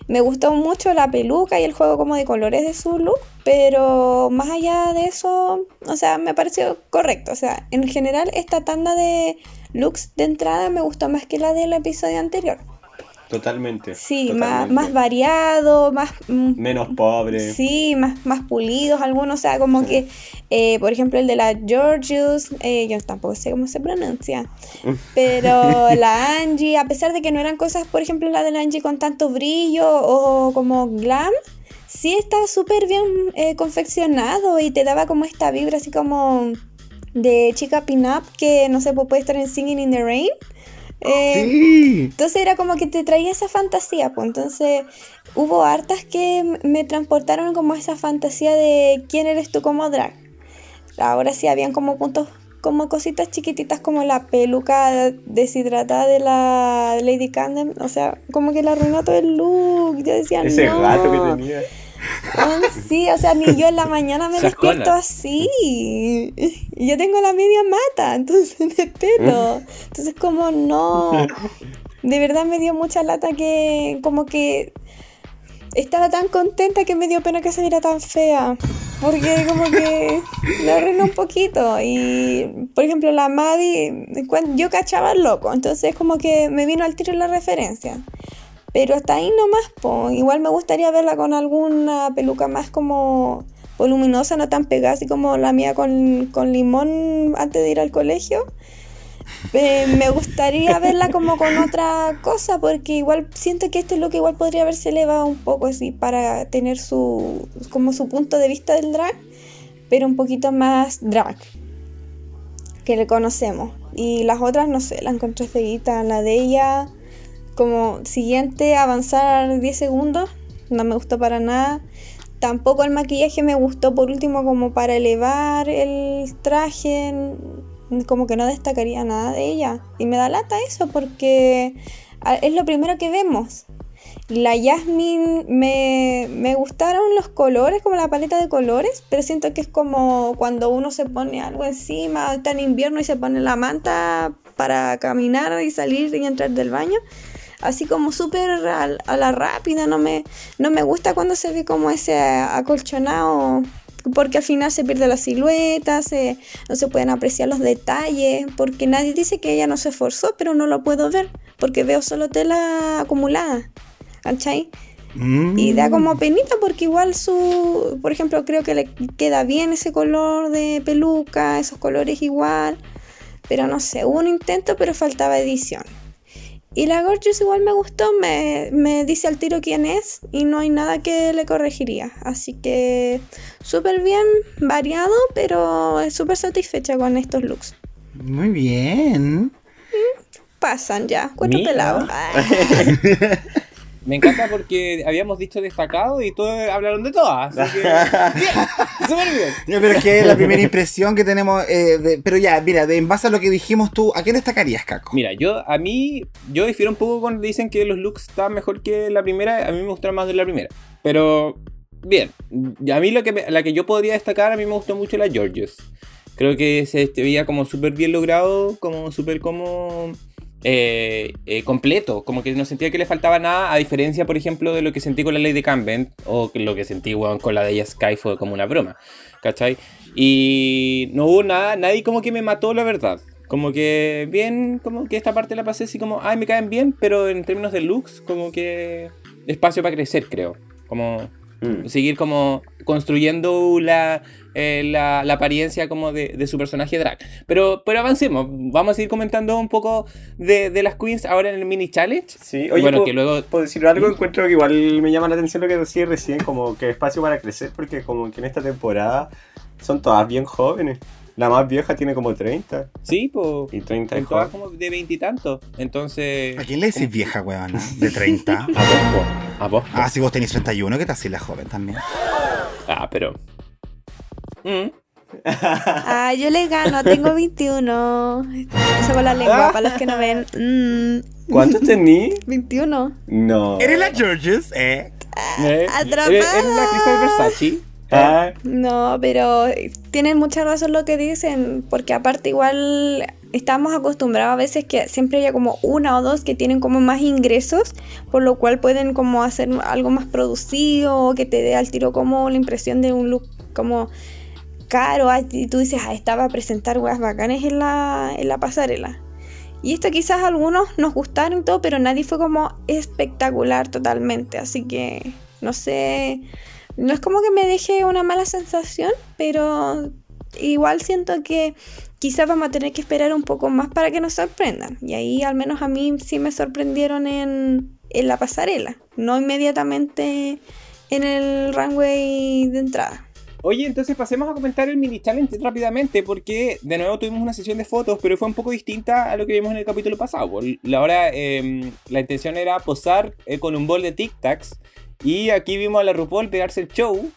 Me gustó mucho la peluca y el juego como de colores de su look, pero más allá de eso, o sea, me pareció correcto. O sea, en general esta tanda de looks de entrada me gustó más que la del episodio anterior. Totalmente. Sí, más, totalmente. más variado, más... mm, Menos pobre. Sí, más, más pulidos algunos, o sea, como Sí. que, eh, por ejemplo, el de la Georgius, eh, yo tampoco sé cómo se pronuncia, pero la Angie, a pesar de que no eran cosas, por ejemplo, la de la Angie con tanto brillo o como glam, sí estaba súper bien eh, confeccionado y te daba como esta vibra así como de chica pin-up que, no sé, pues puede estar en Singing in the Rain. Eh, Sí. entonces era como que te traía esa fantasía, pues entonces hubo hartas que me transportaron como a esa fantasía de quién eres tú como drag. Ahora sí habían como puntos, como cositas chiquititas como la peluca deshidratada de la Lady Camden, o sea, como que le arruinó todo el look. Yo decía, Ese no. gato que tenía. Sí, o sea, ni yo en la mañana me Sajona. despierto así. Yo tengo la media mata, entonces de pelo. Entonces como no. De verdad me dio mucha lata que como que estaba tan contenta que me dio pena que se viera tan fea. Porque como que lo arruinó un poquito. Y por ejemplo la Maddie, yo cachaba al loco, entonces como que me vino al tiro la referencia. Pero hasta ahí nomás, po. Igual me gustaría verla con alguna peluca más como voluminosa, no tan pegada, así como la mía con, con limón antes de ir al colegio. Eh, me gustaría verla como con otra cosa, porque igual siento que este look igual podría haberse elevado un poco así para tener su como su punto de vista del drag, pero un poquito más drag que le conocemos. Y las otras, no sé, la encontré feíta. La de ella, como siguiente, avanzar 10 segundos, no me gustó para nada. Tampoco el maquillaje me gustó por último como para elevar el traje, como que no destacaría nada de ella. Y me da lata eso porque es lo primero que vemos. La Jasmine me, me gustaron los colores, como la paleta de colores, pero siento que es como cuando uno se pone algo encima, está en invierno y se pone la manta para caminar y salir y entrar del baño. Así como súper a, la rápida, no me, no me gusta cuando se ve como ese acolchonado, porque al final se pierde la silueta, se, no se pueden apreciar los detalles, porque nadie dice que ella no se esforzó, pero no lo puedo ver, porque veo solo tela acumulada. ¿Cachai? Mm. Y da como penita porque igual su, por ejemplo, creo que le queda bien ese color de peluca, esos colores igual. Pero no sé, hubo un intento pero faltaba edición. Y la Gorgeous igual me gustó, me, me dice al tiro quién es y no hay nada que le corregiría. Así que súper bien, variado, pero súper satisfecha con estos looks. Muy bien. Pasan ya, cuatro Mira. pelados. Me encanta porque habíamos dicho destacado y todos hablaron de todas. Así que. Bien, súper bien. Pero es que es la primera impresión que tenemos. eh, de- pero ya, mira, de, en base a lo que dijimos tú, ¿a qué destacarías, Caco? Mira, yo a mí, yo difiero un poco cuando dicen que los looks están mejor que la primera. A mí me gustaron más de la primera. Pero, bien. A mí lo que me- la que yo podría destacar, a mí me gustó mucho la Georges. Creo que se este, veía como súper bien logrado, como súper como eh, eh, completo, como que no sentía que le faltaba nada, a diferencia, por ejemplo, de lo que sentí con la Lady Campbell, o lo que sentí con la de ella Sky fue como una broma, ¿cachai? Y no hubo nada, nadie como que me mató la verdad. Como que bien, como que esta parte la pasé así como, ay, me caen bien, pero en términos de looks, como que espacio para crecer, creo. Como Mm. seguir como construyendo la, eh, la, la apariencia como de, de su personaje drag. Pero, pero avancemos, vamos a seguir comentando un poco de, de las queens ahora en el mini challenge. Sí, oye, bueno, ¿puedo, que luego... puedo decir algo? Encuentro que igual me llama la atención lo que decía recién, como que espacio para crecer, porque como que en esta temporada son todas bien jóvenes. La más vieja tiene como 30 Sí, pues... y 30 es Son todas joven. como de veintitantos. Entonces... ¿A quién le decís vieja, weón? De 30. A. A vos. Ah, si vos tenés 31, que te así la joven también. Ah, pero... Mm. Ah, yo le gano, tengo 21. Eso con la lengua, para los que no ven. Mm, ¿Cuántos tení? 21. No. ¿Eres la Georges? ¿Eh? Eh, atrapada. ¿Eres, eres la Crystal Versace? Ah, No, pero tienen mucha razón lo que dicen, porque aparte igual estamos acostumbrados a veces que siempre haya como una o dos que tienen como más ingresos, por lo cual pueden como hacer algo más producido, o que te dé al tiro como la impresión de un look como caro, ah, y tú dices, ah, estaba a presentar weas bacanes en la, en la pasarela. Y esto quizás algunos nos gustaron y todo, pero nadie fue como espectacular totalmente, así que no sé, no es como que me deje una mala sensación, pero igual siento que quizás vamos a tener que esperar un poco más para que nos sorprendan. Y ahí al menos a mí sí me sorprendieron en, en la pasarela, no inmediatamente en el runway de entrada. Oye, entonces pasemos a comentar el mini challenge rápidamente, porque de nuevo tuvimos una sesión de fotos, pero fue un poco distinta a lo que vimos en el capítulo pasado. Por La, hora, eh, la intención era posar eh, con un bol de Tic Tacs, y aquí vimos a la RuPaul pegarse el show,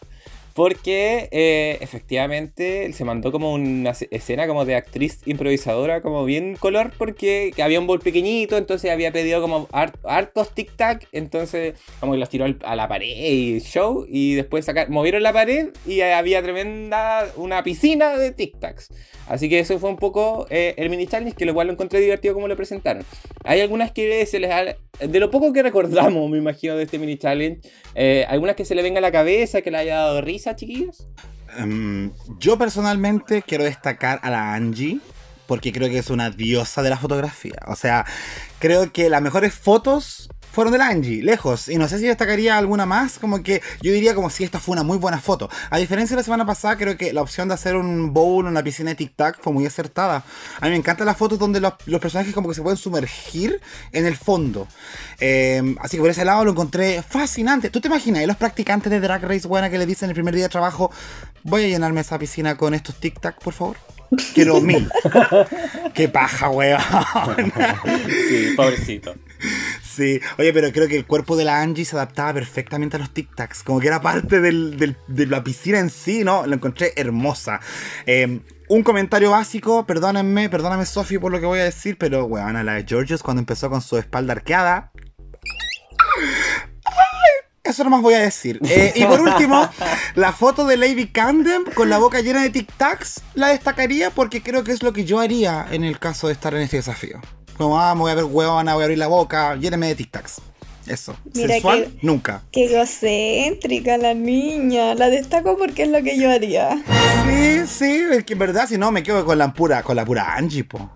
porque eh, efectivamente se mandó como una escena como de actriz improvisadora, como bien color, porque había un bol pequeñito, entonces había pedido como har- hartos tic tac, entonces como que los tiró a la pared y show, y después sacar, movieron la pared y había tremenda, una piscina de tic tacs. Así que eso fue un poco eh, el mini challenge, que lo cual lo encontré divertido como lo presentaron. Hay algunas que se les ha- de lo poco que recordamos, me imagino, de este mini challenge, eh, algunas que se le venga a la cabeza, que le haya dado risa, chiquillos. Em, yo personalmente quiero destacar a la Angie porque creo que es una diosa de la fotografía. O sea, creo que las mejores fotos fueron de la Angie, lejos. Y no sé si destacaría alguna más, como que yo diría como si esta fue una muy buena foto. A diferencia de la semana pasada, creo que la opción de hacer un bowl en una piscina de Tic Tac fue muy acertada. A mí me encantan las fotos donde los, los personajes como que se pueden sumergir en el fondo. Eh, así que por ese lado lo encontré fascinante. ¿Tú te imaginas eh, los practicantes de Drag Race buena que le dicen el primer día de trabajo, voy a llenarme esa piscina con estos Tic Tac, por favor? Quiero mil. Qué paja, weón. Sí, pobrecito. Sí, oye, pero creo que el cuerpo de la Angie se adaptaba perfectamente a los Tic Tacs, como que era parte del- del- de la piscina en sí, ¿no? Lo encontré hermosa. Eh, un comentario básico, perdónenme, perdóname Sofi por lo que voy a decir, pero weón, a la de Georges cuando empezó con su espalda arqueada. Eso nomás voy a decir. Eh, y por último, la foto de Lady Camden con la boca llena de Tic Tacs la destacaría porque creo que es lo que yo haría en el caso de estar en este desafío. Como, ah, me voy a ver huevona, voy a abrir la boca, lléneme de Tic Tacs. Eso. Mira Sensual, que- nunca. Qué egocéntrica la niña. La destaco porque es lo que yo haría. Sí, sí, es que en verdad, si no, me quedo con la pura, con la pura Angie, po.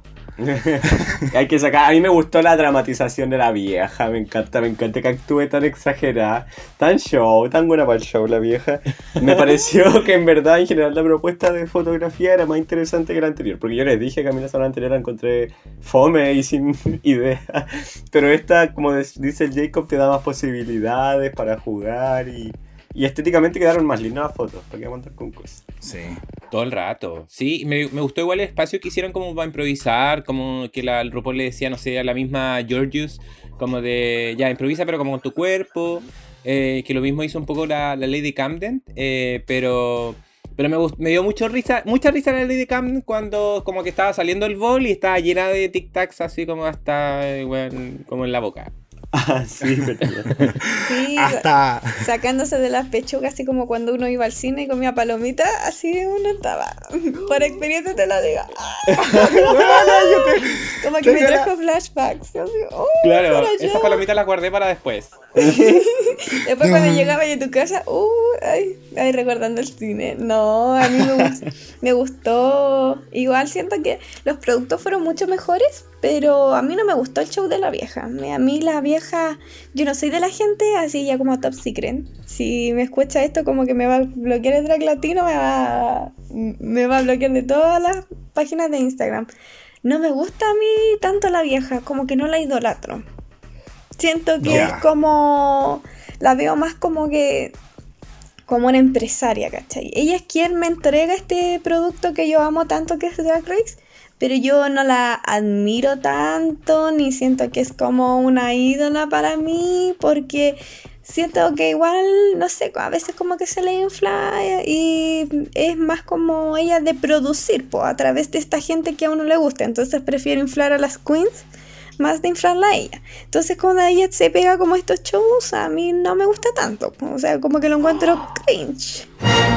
Hay que sacar. A mí me gustó la dramatización de la vieja. Me encanta, me encanta que actúe tan exagerada. Tan show, tan buena para el show la vieja. Me pareció que en verdad, en general, la propuesta de fotografía era más interesante que la anterior. Porque yo les dije que a mí la semana anterior la encontré fome y sin idea. Pero esta, como dice Jacob, te da más posibilidades para jugar y. Y estéticamente quedaron más lindas las fotos, para que montar con cosas. Sí. Todo el rato. Sí, me, gustó igual el espacio que hicieron como para improvisar, como que la, el RuPaul le decía, no sé, a la misma Georgius, como de, ya, improvisa pero como con tu cuerpo, eh, que lo mismo hizo un poco la, la Lady Camden, eh, pero... Pero me, gust- me dio mucho risa, mucha risa la Lady Camden cuando como que estaba saliendo el bol y estaba llena de tic tacs así como hasta, eh, weón, como en la boca. Ah, sí, verdad. Sí, Hasta. sacándose de las pechugas, así como cuando uno iba al cine y comía palomita, así uno estaba. Por experiencia te lo digo. Como que me trajo flashbacks. Yo así, oh, Claro, estas palomitas las guardé para después. Después cuando llegaba a tu casa, uh, ay, ay, recordando el cine. No, a mí me gustó, me gustó. Igual siento que los productos fueron mucho mejores, pero a mí no me gustó el show de la vieja. A mí la vieja, yo no soy de la gente así ya como top secret. Si me escucha esto como que me va a bloquear el drag latino, me va, me va a bloquear de todas las páginas de Instagram. No me gusta a mí tanto la vieja, como que no la idolatro. Siento que es como. La veo más como que. Como una empresaria, ¿cachai? Ella es quien me entrega este producto que yo amo tanto, que es Drag Race. Pero yo no la admiro tanto, ni siento que es como una ídola para mí, porque siento que igual, no sé, a veces como que se le infla y es más como ella de producir, po, a través de esta gente que a uno le gusta. Entonces prefiero inflar a las queens más de inflarla a ella. Entonces cuando ella se pega como estos shows, a mí no me gusta tanto. O sea, como que lo encuentro cringe.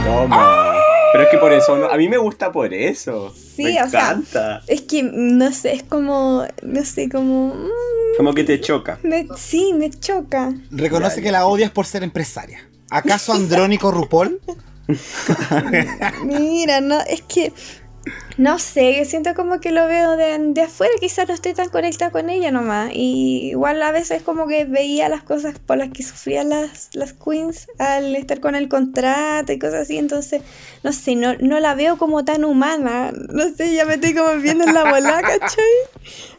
Toma. Pero es que por eso, a mí me gusta por eso. Sí, me o encanta. sea, es que no sé, es como, no sé, como... mm, Como que te choca. me- sí, me choca. Reconoce que la odias por ser empresaria. ¿Acaso Andrónico RuPaul? Mira, no, es que no sé, siento como que lo veo de, de afuera, quizás no estoy tan conectada con ella nomás. Y igual a veces como que veía las cosas por las que sufrían las, las queens al estar con el contrato y cosas así, entonces, no sé, no, no la veo como tan humana. No sé, ya me estoy como viendo en la bola, ¿cachai?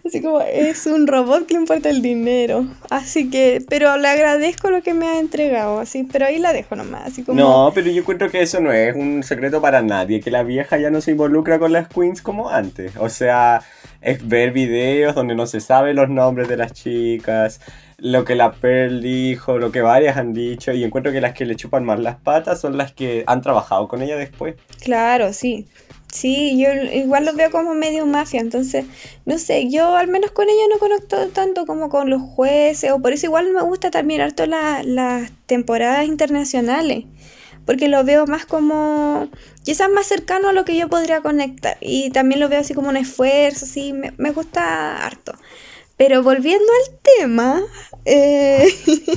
Así como es un robot que importa el dinero. Así que, pero le agradezco lo que me ha entregado, así, pero ahí la dejo nomás, así como... No, pero yo encuentro que eso no es un secreto para nadie, que la vieja ya no se involucra con las queens como antes. O sea, es ver videos donde no se sabe los nombres de las chicas, lo que la Pearl dijo, lo que varias han dicho, y encuentro que las que le chupan más las patas son las que han trabajado con ella después. Claro, sí. Sí, yo igual lo veo como medio mafia, entonces, no sé, yo al menos con ella no conecto tanto como con los jueces, o por eso igual me gusta también harto la- las temporadas internacionales, porque lo veo más como, quizás más cercano a lo que yo podría conectar, y también lo veo así como un esfuerzo, así, me, gusta harto. Pero volviendo al tema, eh,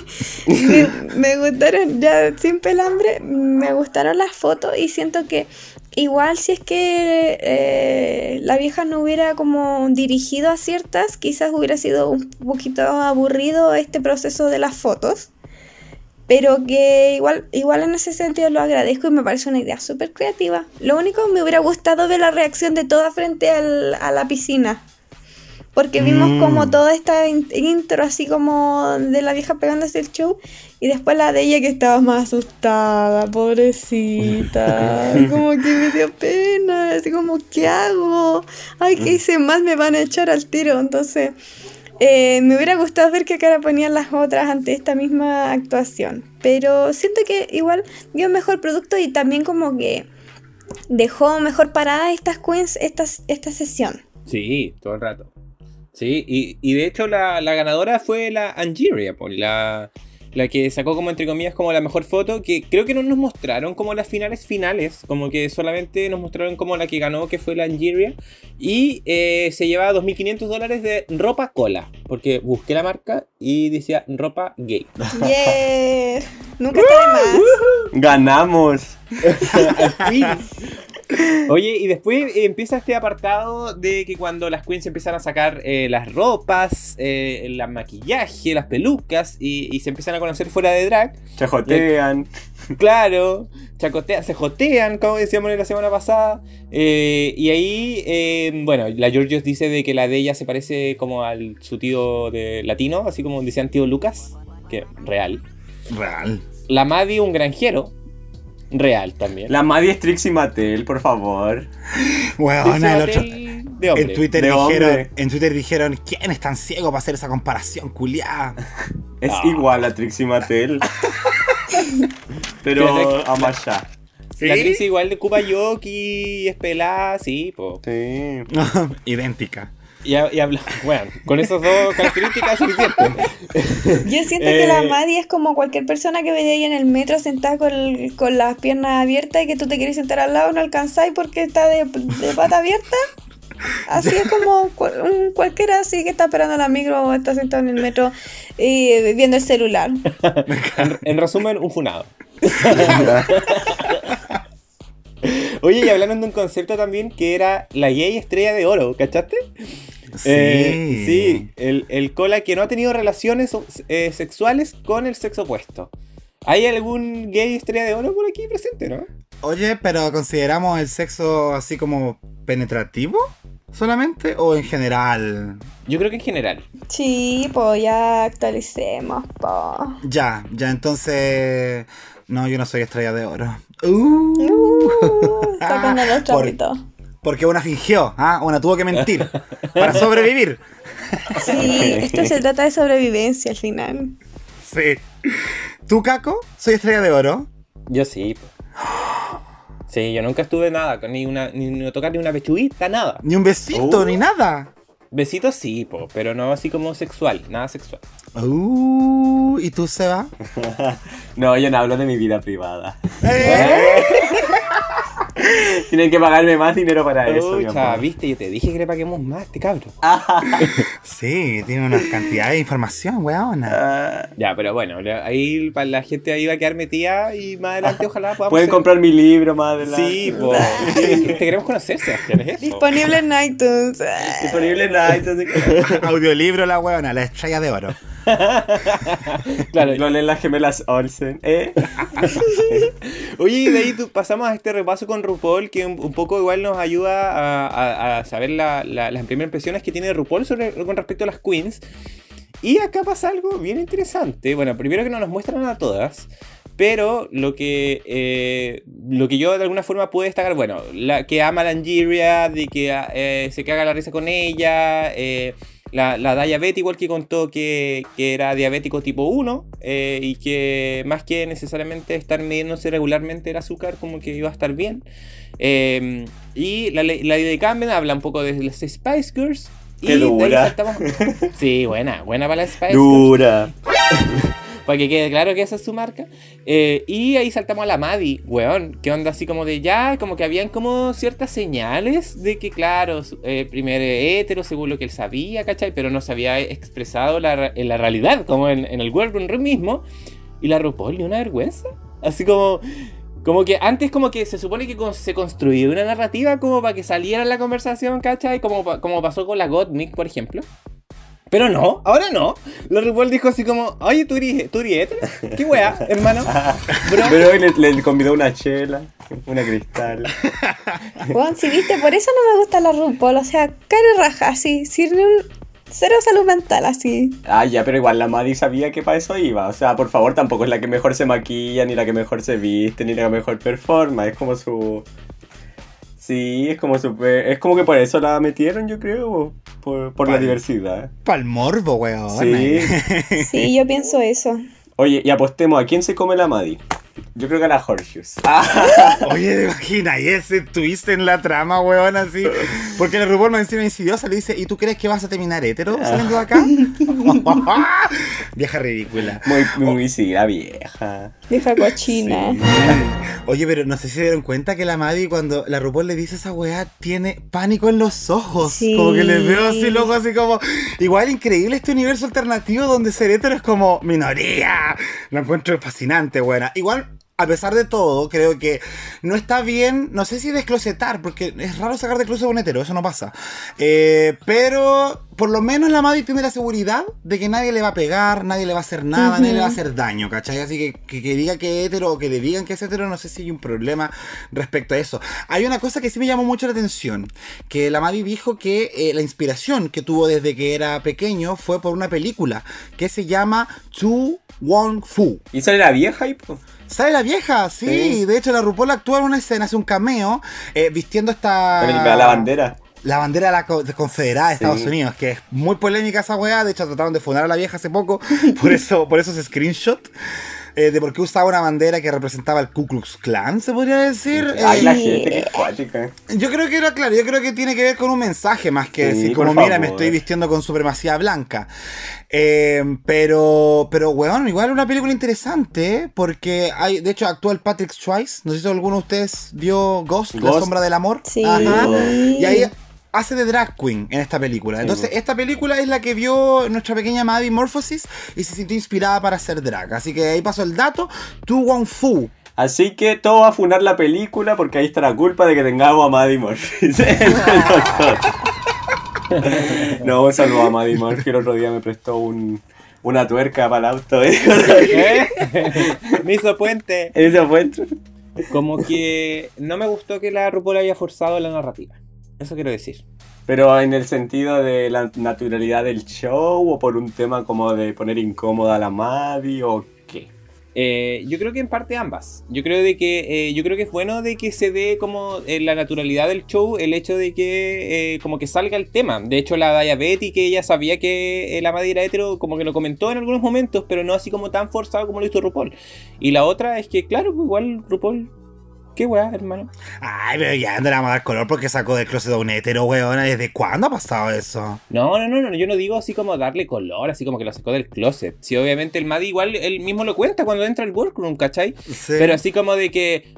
me, me gustaron, ya sin pelambre, me gustaron las fotos y siento que igual si es que eh, la vieja no hubiera como dirigido a ciertas, quizás hubiera sido un poquito aburrido este proceso de las fotos. Pero que igual, igual en ese sentido lo agradezco y me parece una idea súper creativa. Lo único me hubiera gustado ver la reacción de toda frente al- a la piscina. Porque vimos Mm. como toda esta in- intro así como de la vieja pegándose el show y después la de ella que estaba más asustada, pobrecita. como que me dio pena, así como, ¿qué hago? Ay, ¿qué hice mal? Me van a echar al tiro. Entonces, eh, me hubiera gustado ver qué cara ponían las otras ante esta misma actuación. Pero siento que igual dio mejor producto y también como que dejó mejor parada estas queens esta, esta sesión. Sí, todo el rato. Sí, y, y de hecho la, la ganadora fue la Angeria, po, la, la que sacó como entre comillas como la mejor foto, que creo que no nos mostraron como las finales finales, como que solamente nos mostraron como la que ganó, que fue la Angeria, y eh, se llevaba 2.500 dólares de ropa cola, porque busqué la marca y decía ropa gay. Yeah. Nunca está de más. ¡Ganamos! Oye, y después empieza este apartado de que cuando las queens empiezan a sacar eh, las ropas, eh, el maquillaje, las pelucas y, y se empiezan a conocer fuera de drag, Chajotean. claro, chacotean, se jotean, como decíamos la semana pasada. eh, y ahí, eh, bueno, la Georgios dice de que la de ella se parece como al su tío de latino, así como decían tío Lucas, que real. Real. La Maddie, un granjero, real también. La Maddie es Trixie Mattel, por favor. Weona, el otro. Trixie Mattel de hombre. En Twitter, de dijeron, hombre. en Twitter dijeron, ¿quién es tan ciego para hacer esa comparación, culiada? Es Ah. igual a Trixie Mattel. Pero a más allá. La actriz igual de Cuba Yoki, es pelada, sí, po. Sí. Idéntica. Y, y habla, bueno, con esas dos características es suficiente. Yo siento que la Eh, Maddie es como cualquier persona que ve ahí en el metro sentada con, con las piernas abiertas y que tú te quieres sentar al lado, no alcanzáis porque está de, de pata abierta. Así es como un cualquiera así que está esperando la micro o está sentado en el metro y viendo el celular. En, en resumen, un funado. Oye, y hablando de un concepto también que era la gay estrella de oro, ¿cachaste? Sí. Eh, sí, el, el cola que no ha tenido relaciones eh, sexuales con el sexo opuesto. ¿Hay algún gay estrella de oro por aquí presente, no? Oye, pero ¿consideramos el sexo así como penetrativo solamente o en general? Yo creo que en general. Sí, pues ya actualicemos, po. Ya, ya entonces... No, yo no soy estrella de oro. Uh. Uh, sacando los Por- trapitos. Porque una fingió, ¿ah? Una tuvo que mentir para sobrevivir. Sí, esto se trata de sobrevivencia al final. Sí. ¿Tú, Caco? Soy estrella de oro. Yo sí. po. Sí, yo nunca estuve nada, con ni una, ni, ni tocar ni una pechuguita, nada. Ni un besito, Uh. ni nada. Besitos sí, po, pero no así como sexual, nada sexual. Uh, ¿Y tú, Seba? No, yo no hablo de mi vida privada. ¿Eh? Tienen que pagarme más dinero para eso, amor. viste, yo te dije que le paguemos más este cabro. Sí, tiene una cantidad de información, weona. Ah, Ya, pero bueno, ahí pa- la gente ahí va a quedar metida y más adelante ojalá podamos... Pueden hacer- comprar mi libro más adelante. Sí, te queremos conocer, Sebastián, es eso. Disponible en iTunes. Disponible en iTunes. Audiolibro, la weona, la estrella de oro. Claro, Lo leen las gemelas Olsen. ¿Eh? Oye, y de ahí pasamos a este repaso con RuPaul, que un, un poco igual nos ayuda a, a- a saber la- la- las primeras impresiones que tiene RuPaul sobre, con respecto a las queens. Y acá pasa algo bien interesante. Bueno, primero que no nos muestran a todas. Pero lo que, eh, lo que yo de alguna forma puedo destacar, bueno, la que ama a la Angeria, de que eh, se caga la risa con ella, eh, la, la Daya Betty igual que contó que, que era diabético tipo 1 eh, y que más que necesariamente estar midiéndose regularmente el azúcar como que iba a estar bien. Eh, y la, la de Camden habla un poco de las Spice Girls. Y Qué ahí dura. Sí, buena, buena para las Spice Girls. Dura. Para que quede claro que esa es su marca. Eh, y ahí saltamos a la Maddie, weón. Que onda así como de ya, como que habían como ciertas señales de que, claro, eh, primer eh, hétero, según lo que él sabía, ¿cachai? Pero no se había expresado la, en la realidad, como en, en el Workroom mismo. Y la RuPaul, ni una vergüenza. Así como. Como que antes como que se supone que se construía una narrativa como para que saliera la conversación, ¿cachai? Como, como pasó con la Gottmik, por ejemplo. Pero no, ahora no. La RuPaul dijo así como, oye, ¿tú eres, tú eres? ¿Qué weá, hermano? Bro. Pero hoy le, le convidó una chela, una cristal. Bueno, si viste, por eso no me gusta la RuPaul. O sea, cara y raja, así. Sin un cero salud mental, así. Ah, ya, pero igual la Maddie sabía que para eso iba. O sea, por favor, tampoco es la que mejor se maquilla, ni la que mejor se viste, ni la que mejor performa. Es como su. Sí, es como su. Es como que por eso la metieron, yo creo. Por, por la diversidad. Pa'l morbo, weona. Sí. Sí, yo pienso eso. Oye, y apostemos, ¿a quién se come la Maddie? Yo creo que a la Horseshoes. Oye, ¿te imaginas? Y ese twist en la trama, weón, así. Porque la RuPaul más encima insidiosa le dice, ¿y tú crees que vas a terminar hetero saliendo de acá? Vieja ridícula. Muy, muy, sí, la vieja. Vieja cochina. Sí. Oye, pero no sé si se dieron cuenta que la Maddie cuando la RuPaul le dice esa weá tiene pánico en los ojos. Sí. Como que le veo así el ojo así como... Igual increíble este universo alternativo donde ser hetero es como minoría. Lo encuentro fascinante, buena. Igual... A pesar de todo, creo que no está bien, no sé si desclosetar, porque es raro sacar de closet a un hetero, eso no pasa. Eh, pero por lo menos la Maddie tiene la seguridad de que nadie le va a pegar, nadie le va a hacer nada, nadie le va a hacer daño, ¿cachai? Así que, que, que diga que es hetero o que le digan que es hetero, no sé si hay un problema respecto a eso. Hay una cosa que sí me llamó mucho la atención, que la Maddie dijo que eh, la inspiración que tuvo desde que era pequeño fue por una película que se llama Tu Wong Fu. ¿Y sale la vieja ahí? ¿Sale la vieja? Sí, Sí. de hecho la RuPaul actúa en una escena, hace un cameo, eh, vistiendo esta... La bandera. La bandera de la co- de Confederada de Sí. Estados Unidos, que es muy polémica esa weá. De hecho, trataron de fundar a la vieja hace poco. Por eso, por eso ese screenshot. Eh, de por qué usaba una bandera que representaba el Ku Klux Klan, se podría decir. Ay, Eh, la gente, que cuática. yo creo que era claro, yo creo que tiene que ver con un mensaje más que Sí, decir, como mira, me estoy vistiendo con supremacía blanca. Eh, pero, pero, weón, igual una película interesante, ¿eh? porque hay, de hecho, actúa el Patrick Swayze. No sé si alguno de ustedes vio Ghost, La. Sombra del Amor. Sí. Ajá. Y ahí hace de drag queen en esta película. Entonces, esta película es la que vio nuestra pequeña Maddie Morphosis y se sintió inspirada para hacer drag. Así que ahí pasó el dato. Tu Wong Fu. Así que todo va a funar la película porque ahí está la culpa de que tengamos a Maddie Murphy. no, un saludo a Maddie Murphy. El otro día me prestó un, una tuerca para el auto. ¿eh? Me hizo puente. Fue el- Como que no me gustó que la RuPaul haya forzado la narrativa. Eso quiero decir. Pero en el sentido de la naturalidad del show o por un tema como de poner incómoda a la Maddie o qué. Eh, yo creo que en parte ambas. Yo creo de que eh, yo creo que es bueno de que se dé como en la naturalidad del show el hecho de que eh, como que salga el tema. De hecho la Diabetes que ella sabía que eh, la madre era hetero como que lo comentó en algunos momentos, pero no así como tan forzado como lo hizo RuPaul. Y la otra es que claro, pues igual RuPaul qué weá, hermano. Ay, pero ya no le vamos a dar color porque sacó del closet a un hetero, weona. ¿Desde cuándo ha pasado eso? No, no, no, no, yo no digo así como darle color, así como que lo sacó del closet. Si obviamente el Maddy igual él mismo lo cuenta cuando entra al workroom, ¿cachai? Sí. Pero así como de que,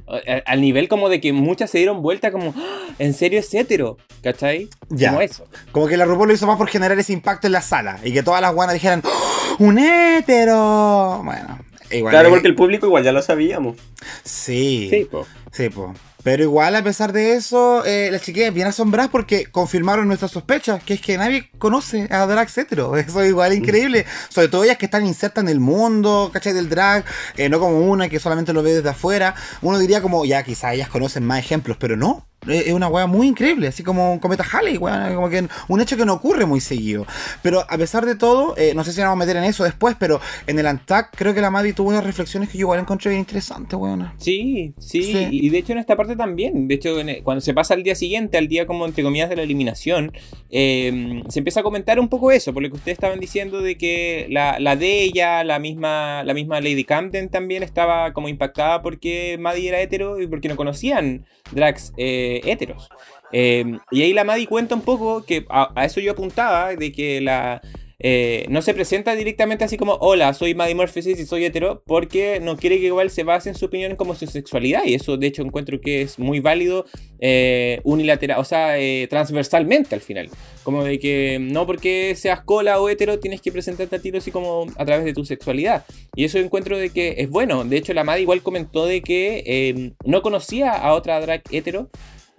al nivel como de que muchas se dieron vuelta como, "Ah, ¿en serio es hetero? ¿Cachai? Ya. Como eso. Como que la RuPaul lo hizo más por generar ese impacto en la sala y que todas las guanas dijeran ¡Oh, ¡Un hétero! Bueno, igual. Claro, es- porque el público igual ya lo sabíamos. Sí. Sí, po. Sí, po. Pero igual, a pesar de eso, eh, las chiquillas bien asombradas porque confirmaron nuestras sospechas, que es que nadie conoce a drag etcétero. Eso es igual increíble. Sobre todo ellas que están insertas en el mundo, ¿cachai? Del drag, eh, no como una que solamente lo ve desde afuera. Uno diría como, ya, quizá ellas conocen más ejemplos, pero no. Eh, Es una weá muy increíble, así como un cometa Halley, weá, como que un hecho que no ocurre muy seguido. Pero a pesar de todo, eh, no sé si nos vamos a meter en eso después, pero en el Antac creo que la Maddie tuvo unas reflexiones que yo igual encontré bien interesantes, weona. Sí, sí, Sí. y de hecho en esta parte también, de hecho el- cuando se pasa al día siguiente, al día como entre comillas de la eliminación, eh, se empieza a comentar un poco eso, por lo que ustedes estaban diciendo de que la, la de ella, la misma, la misma Lady Camden también estaba como impactada porque Maddie era hetero y porque no conocían drags eh, heteros. Eh, y ahí la Maddie cuenta un poco que a eso yo apuntaba, de que la... eh, no se presenta directamente así como, hola, soy Murphy y soy hetero, porque no quiere que igual se base en su opinión como su sexualidad. Y eso, de hecho, encuentro que es muy válido eh, unilateral, o sea, eh, transversalmente al final. Como de que no porque seas cola o hetero tienes que presentarte a tiro así como a través de tu sexualidad. Y eso encuentro de que es bueno. De hecho, la Maddie igual comentó de que no conocía a otra drag hetero.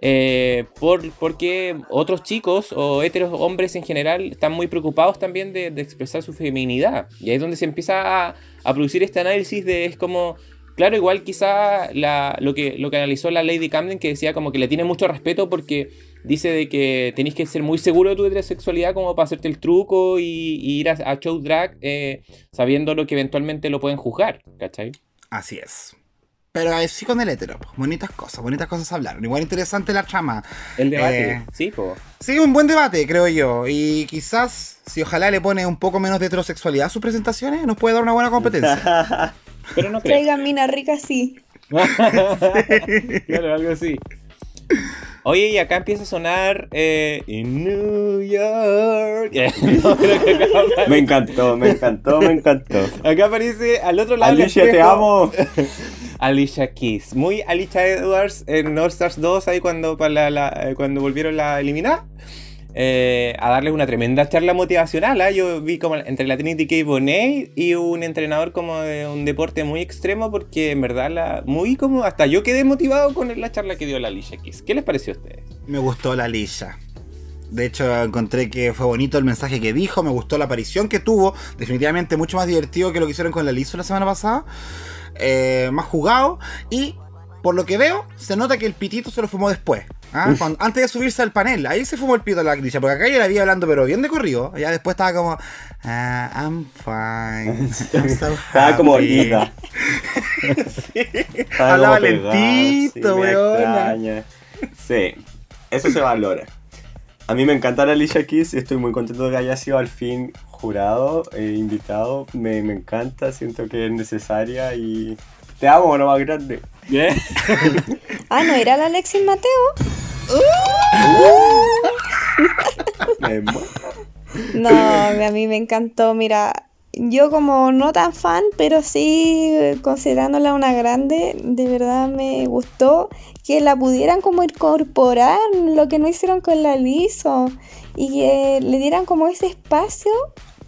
Eh, por, porque otros chicos o heteros hombres en general están muy preocupados también de, de expresar su feminidad. Y ahí es donde se empieza a, a producir este análisis de es como, claro, igual quizá la, lo, que, lo que analizó la Lady Camden que decía como que le tiene mucho respeto porque dice de que tenéis que ser muy seguro de tu heterosexualidad como para hacerte el truco y, y ir a, a show drag eh, sabiendo lo que eventualmente lo pueden juzgar, ¿cachai? Así es. Pero así con el hetero, pues, bonitas cosas, bonitas cosas hablaron. Igual interesante la trama. El debate, Eh, sí, po. Sí, un buen debate, creo yo. Y quizás, si ojalá le pone un poco menos de heterosexualidad a sus presentaciones, nos puede dar una buena competencia. Pero no creo. Traigan mina rica, sí. claro, algo así. Oye, y acá empieza a sonar eh, In New York. No, creo que acá, Me encantó, me encantó, me encantó. acá aparece al otro lado. Alicia, te amo. Alicia Keys. Muy Alicia Edwards en All Stars 2, ahí cuando, para la- eh, cuando volvieron la eliminar. eh, a darles una tremenda charla motivacional. ¿ah? Yo vi como entre la Trinity K. Bonet y un entrenador como de un deporte muy extremo, porque en verdad, la, muy como hasta yo quedé motivado con la charla que dio la Alicia Keys. ¿Qué les pareció a ustedes? Me gustó la Lisha. De hecho, encontré que fue bonito el mensaje que dijo, me gustó la aparición que tuvo. Definitivamente mucho más divertido que lo que hicieron con la Lizo la semana pasada. Eh, más jugado. Y por lo que veo, se nota que el pitito se lo fumó después. ¿ah? Cuando- antes de subirse al panel, ahí se fumó el pito la Grisha. Porque acá ya la vi hablando, pero bien de corrido. Ya después estaba como, ah, I'm fine. I'm so Estaba como happy". lida. Estaba Hablaba como lentito, sí, extraña. Sí, eso se valora. A mí me encanta la Alicia Keys y estoy muy contento de que haya sido al fin jurado, eh, invitado. Me, me encanta, siento que es necesaria y te amo, no más grande. Ah, ¿no era la Alexis Mateo? Muero. No, a mí me encantó. Mira, yo como no tan fan, pero sí considerándola una grande, de verdad me gustó que la pudieran como incorporar, lo que no hicieron con la Liso, y que le dieran como ese espacio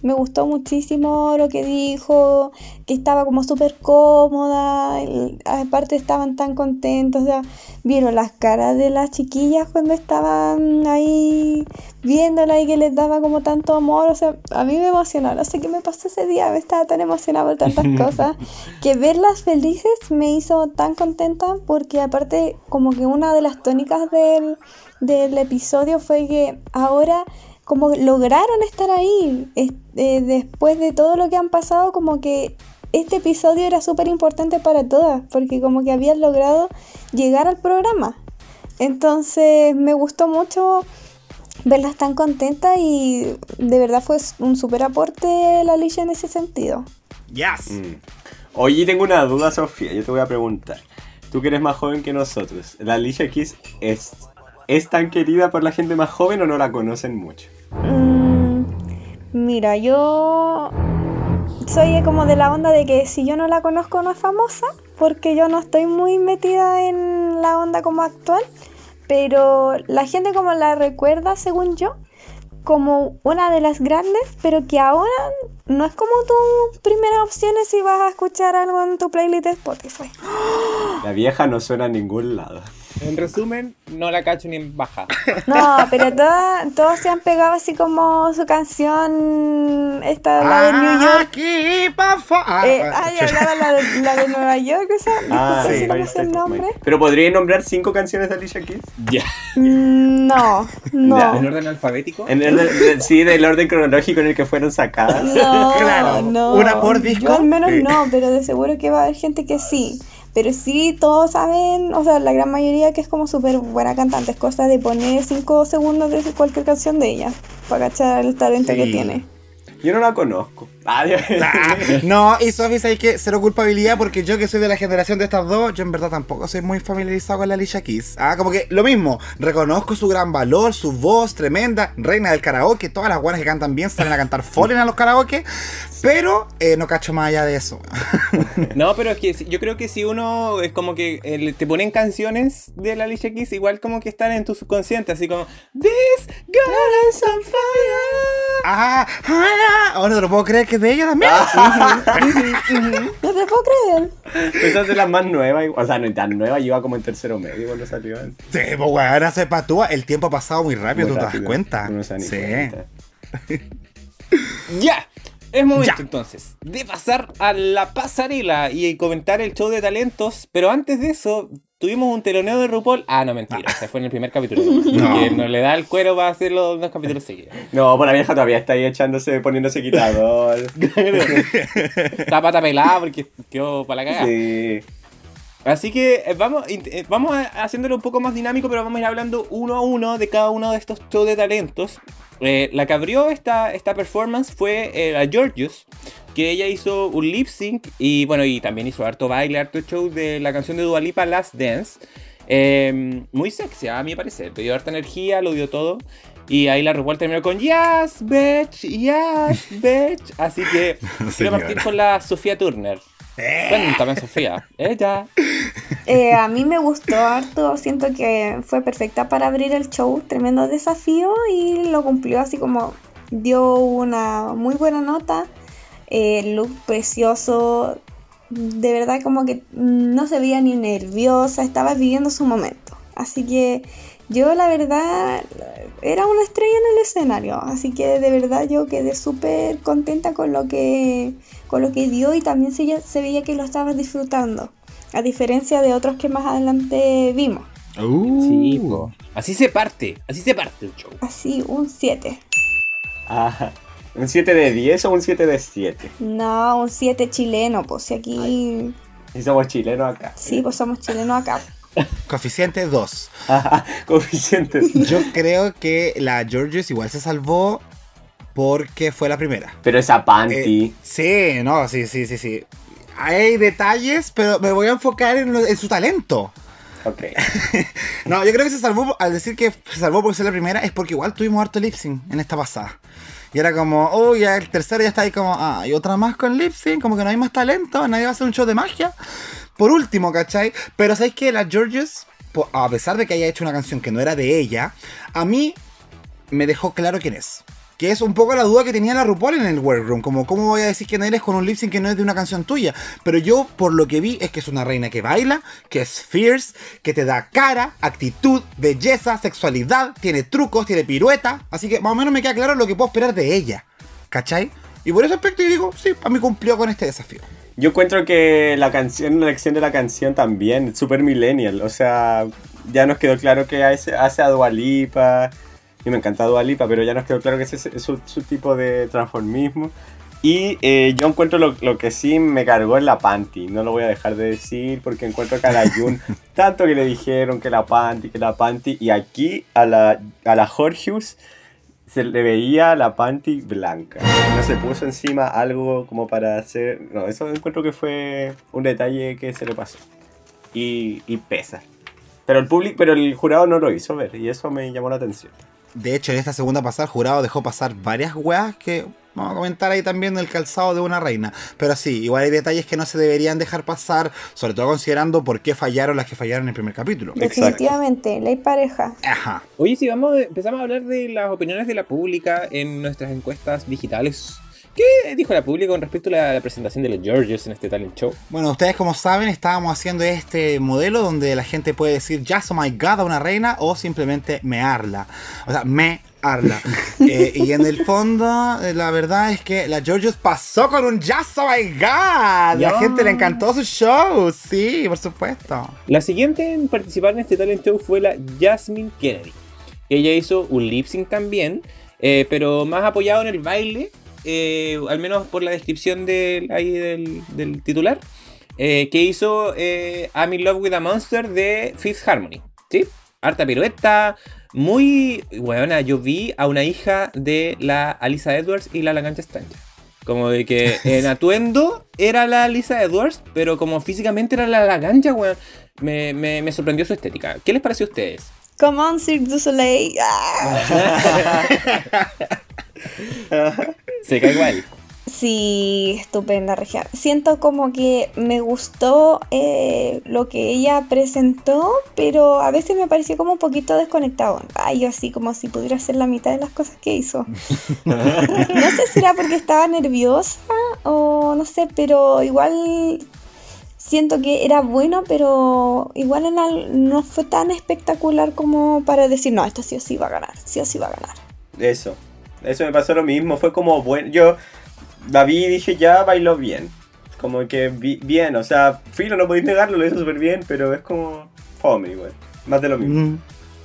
me gustó muchísimo lo que dijo, que estaba como súper cómoda, aparte estaban tan contentos, o sea, vieron las caras de las chiquillas cuando estaban ahí viéndola y que les daba como tanto amor, o sea, a mí me emocionó, no sé qué me pasó ese día, me estaba tan emocionada por tantas cosas, que verlas felices me hizo tan contenta porque aparte como que una de las tónicas del, del episodio fue que ahora como lograron estar ahí eh, después de todo lo que han pasado, como que este episodio era súper importante para todas, porque como que habían logrado llegar al programa. Entonces me gustó mucho verlas tan contentas y de verdad fue un súper aporte la Alicia en ese sentido. Yes. Mm. Oye, tengo una duda, Sofía. Yo te voy a preguntar. Tú que eres más joven que nosotros, ¿la Alicia Keys es, es tan querida por la gente más joven o no la conocen mucho? Mm, mira, yo soy como de la onda de que si yo no la conozco no es famosa, porque yo no estoy muy metida en la onda como actual, pero la gente como la recuerda, según yo, como una de las grandes, pero que ahora no es como tu primera opción si vas a escuchar algo en tu playlist de Spotify. La vieja no suena a ningún lado. En resumen, no la cacho ni en baja. No, pero todas, todos se han pegado así como su canción, esta, la de New York. Aquí, ah, Eh, ah, ay, hablaba la de, la de Nueva York, esa. Ah, Disculpe sí, si no sé el nombre. Pero podría nombrar cinco canciones de Alicia Keys. Ya. Mm, No, no. Ya, ¿En orden alfabético? En el, de- sí, del orden cronológico en el que fueron sacadas. No, Claro, no. una por disco. Yo al menos Sí. no, pero de seguro que va a haber gente que sí. Pero sí, todos saben, o sea, la gran mayoría que es como súper buena cantante. Es cosa de poner 5 segundos de cualquier canción de ella para cachar el talento que tiene. Yo no la conozco. Ah. Ah, no, y Sofi, sabes que cero culpabilidad porque yo que soy de la generación de estas dos, yo en verdad tampoco soy muy familiarizado con la Alicia Keys. Ah, como que lo mismo, reconozco su gran valor, su voz tremenda, reina del karaoke, todas las buenas que cantan bien salen a cantar Fallen a los karaoke, pero eh, no cacho más allá de eso. No, pero es que yo creo que si uno es como que eh, te ponen canciones de la Alicia Keys, igual como que están en tu subconsciente, así como This girl is on fire. ah, ah, ahora no lo puedo creer que es de ella también. No te puedo creer. Esa es de las más nuevas. O sea, no tan nueva, iba como en tercero medio cuando salió. Sí, pues weón, se patúa, el tiempo ha pasado muy rápido, Muy ¿tú te das cuenta? Se ni sí. cuenta. Ya. Es momento Ya. entonces de pasar a la pasarela y comentar el show de talentos. Pero antes de eso, tuvimos un teloneo de RuPaul. Ah, no, mentira. Se fue en el primer capítulo. No. Le da el cuero para hacer los dos capítulos seguidos. No, por la vieja todavía está ahí echándose, poniéndose quitador. Está pata pelada porque quedó para la cagada. sí. Así que eh, vamos, eh, vamos haciéndolo un poco más dinámico, pero vamos a ir hablando uno a uno de cada uno de estos shows de talentos. Eh, la que abrió esta, esta performance fue eh, la Georgius, que ella hizo un lip sync y bueno, y también hizo harto baile, harto show de la canción de Dua Lipa, Last Dance. Eh, muy sexy, a mi parecer. Le dio harta energía, lo dio todo. Y ahí la RuPaul terminó con Yes, bitch, yes, bitch. Así que quiero Señora. partir con la Sofía Turner. Cuéntame, Sofía. Ella. Eh, a mí me gustó harto, siento que fue perfecta para abrir el show, tremendo desafío y lo cumplió así como dio una muy buena nota, eh, look precioso, de verdad como que no se veía ni nerviosa, estaba viviendo su momento. Así que yo la verdad era una estrella en el escenario, así que de verdad yo quedé súper contenta con lo que con lo que dio y también se, se veía que lo estaba disfrutando, a diferencia de otros que más adelante vimos. Uh. Sí, po. Así se parte, así se parte el show. Así, un 7. Ah, ¿Un 7 de 10 o un 7 de 7? No, un 7 chileno, pues si aquí, Y somos chilenos acá. sí, pues somos chilenos acá. Coeficiente 2. Ajá, coeficientes. Yo creo que la Georgios igual se salvó porque fue la primera. Pero esa panty. Eh, sí, no, sí, sí, sí, sí. Hay detalles, pero me voy a enfocar en, lo- en su talento. Ok. No, yo creo que se salvó, al decir que se salvó porque ser la primera, es porque igual tuvimos harto lip sync en esta pasada. Y era como, uy, el tercero ya está ahí como, ah, y otra más con lip sync, como que no hay más talento, nadie va a hacer un show de magia. Por último, ¿cachai? Pero ¿sabéis que la Georges, a pesar de que haya hecho una canción que no era de ella, a mí me dejó claro quién es. Que es un poco la duda que tenía la RuPaul en el workroom. Como, ¿cómo voy a decir quién eres con un lip sync que no es de una canción tuya? Pero yo, por lo que vi, es que es una reina que baila, que es fierce, que te da cara, actitud, belleza, sexualidad, tiene trucos, tiene pirueta. Así que más o menos me queda claro lo que puedo esperar de ella. ¿Cachai? Y por ese aspecto yo digo, sí, a mí cumplió con este desafío. Yo encuentro que la canción, la elección de la canción también, es super millennial. O sea, ya nos quedó claro que hace, hace a Dualipa. Y me encanta Dualipa, pero ya nos quedó claro que ese es su, su tipo de transformismo. Y eh, yo encuentro lo, lo que sí me cargó en la panty. No lo voy a dejar de decir porque encuentro que a la Jun, tanto que le dijeron que la panty, que la panty. Y aquí a la, a la Jorgeus se le veía la panty blanca. No se puso encima algo como para hacer. No, eso encuentro que fue un detalle que se le pasó. Y, y pesa. Pero el público, pero el jurado no lo hizo ver y eso me llamó la atención. De hecho, en esta segunda pasada, el jurado dejó pasar varias weas que vamos a comentar ahí también el calzado de una reina. Pero sí, igual hay detalles que no se deberían dejar pasar, sobre todo considerando por qué fallaron las que fallaron en el primer capítulo. Definitivamente, ley pareja. Ajá. Oye, si vamos, empezamos a hablar de las opiniones de la pública en nuestras encuestas digitales. ¿Qué dijo la pública con respecto a la, la presentación de los Georges en este talent show? Bueno, ustedes como saben, estábamos haciendo este modelo donde la gente puede decir Just oh my god a una reina o simplemente mearla. O sea, mearla. Eh, y en el fondo, eh, la verdad es que la Georges pasó con un Just oh my god. La Ya. gente le encantó su show. Sí, por supuesto. La siguiente en participar en este talent show fue la Jasmine Kennedy. Ella hizo un lip sync también, eh, pero más apoyado en el baile, eh, al menos por la descripción del, ahí del, del titular, eh, que hizo eh, I'm in Love with a Monster de Fifth Harmony. ¿Sí? Harta pirueta, muy buena. Yo vi a una hija de la Alisa Edwards y la Lagancha Stranger. Como de que en atuendo era la Lisa Edwards, pero como físicamente era la Lagancha, weón. Me, me- me sorprendió su estética. ¿Qué les pareció a ustedes? Come on, Cirque du Soleil. Ah. Se cae igual. Sí, estupenda regia. Siento como que me gustó eh, lo que ella presentó, pero a veces me pareció como un poquito desconectado. Ay, yo así como si pudiera hacer la mitad de las cosas que hizo. no sé si era porque estaba nerviosa o no sé, pero igual siento que era bueno, pero igual en al- no fue tan espectacular como para decir, no, esto sí o sí va a ganar, sí o sí va a ganar. Eso. Eso me pasó lo mismo. Fue como bueno. Yo la vi y dije ya bailó bien. Como que bien. O sea, filo, no podéis negarlo, lo hizo súper bien, pero es como fome igual. Más de lo mismo. Mm,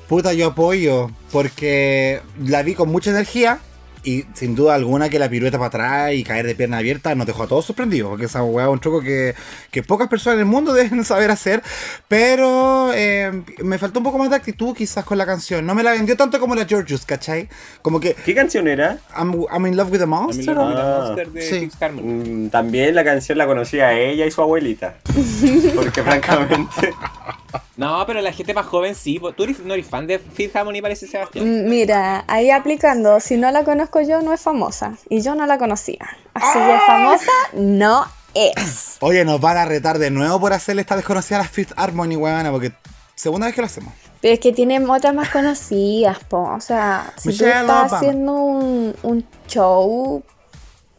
Puta, yo apoyo, porque la vi con mucha energía y sin duda alguna que la pirueta para atrás y caer de pierna abierta nos dejó a todos sorprendidos, porque esa weá es un truco que, que pocas personas en el mundo deben saber hacer, pero eh, me faltó un poco más de actitud quizás con la canción, no me la vendió tanto como la Georgius, ¿cachai? Como que ¿Qué canción era? I'm, I'm in love with a I'm in monster. Love with a Ah, Monster de sí. Mm, también la canción la conocía ella y su abuelita. Porque francamente. No, pero la gente más joven sí. Tú eres- no eres fan de Fifth Harmony, parece Sebastián. Mm, Mira, ahí aplicando, si no la conozco yo, no es famosa. Y yo no la conocía. Así que famosa no es. Oye, nos van a retar de nuevo por hacerle esta desconocida a la Fifth Harmony, weona, porque segunda vez que lo hacemos. Pero es que tienen otras más conocidas, po. O sea, si tú Michelle estás Obama. haciendo un, un show,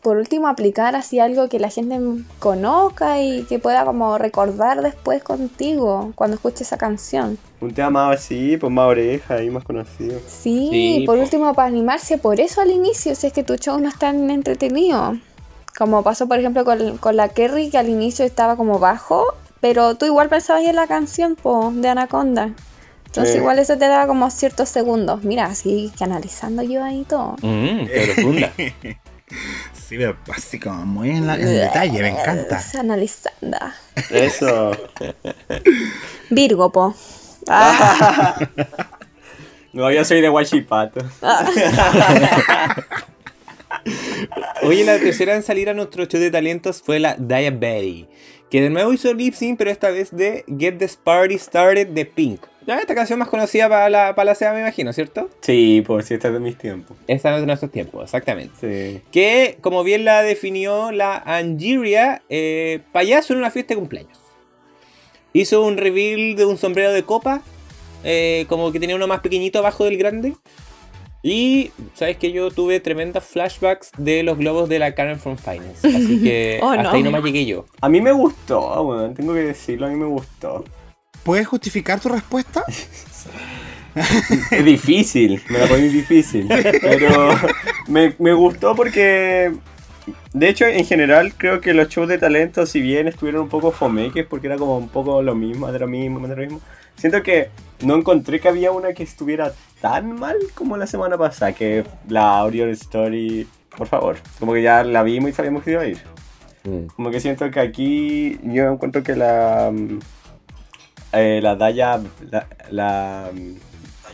por último aplicar así algo que la gente conozca y que pueda como recordar después contigo cuando escuche esa canción. Un tema más así, pues más oreja y más conocido. Sí, Sí, por po. último para animarse, por eso al inicio, si es que tu show no es tan entretenido. Como pasó por ejemplo con, con la Kerry, que al inicio estaba como bajo, pero tú igual pensabas en la canción po, de Anaconda. Entonces igual eso te daba como ciertos segundos. Mira, así que analizando yo ahí todo. Mmm, qué profunda. Sí, pero así como muy en, la- en detalle, me encanta. Es analizando. Eso. Virgo, po. Ah, No, yo soy de Huachipato. Oye, la tercera en salir a nuestro show de talentos fue la Diabetes, que de nuevo hizo lip sync, pero esta vez de Get This Party Started de Pink. Ya, esta canción más conocida para la, para la SEA, me imagino, ¿cierto? Sí, por si esta es de mis tiempos. Esta es de nuestros tiempos, exactamente. Sí. Que, como bien la definió la Angeria, eh, payaso en una fiesta de cumpleaños. Hizo un reveal de un sombrero de copa, eh, como que tenía uno más pequeñito abajo del grande. Y sabes que yo tuve tremendos flashbacks de los globos de la Karen from Finance. Así que Oh, hasta no. ahí nomás llegué yo. A mí me gustó, bueno, tengo que decirlo, a mí me gustó. ¿Puedes justificar tu respuesta? Es difícil, me la poní difícil. Pero me, me gustó porque. De hecho, en general, creo que los shows de talento, si bien estuvieron un poco fomeques, porque era como un poco lo mismo, de lo mismo, de lo mismo, siento que no encontré que había una que estuviera tan mal como la semana pasada, que la Orion Story, por favor, como que ya la vimos y sabíamos que iba a ir. Como que siento que aquí yo encuentro que la. Eh, la Daya. La. la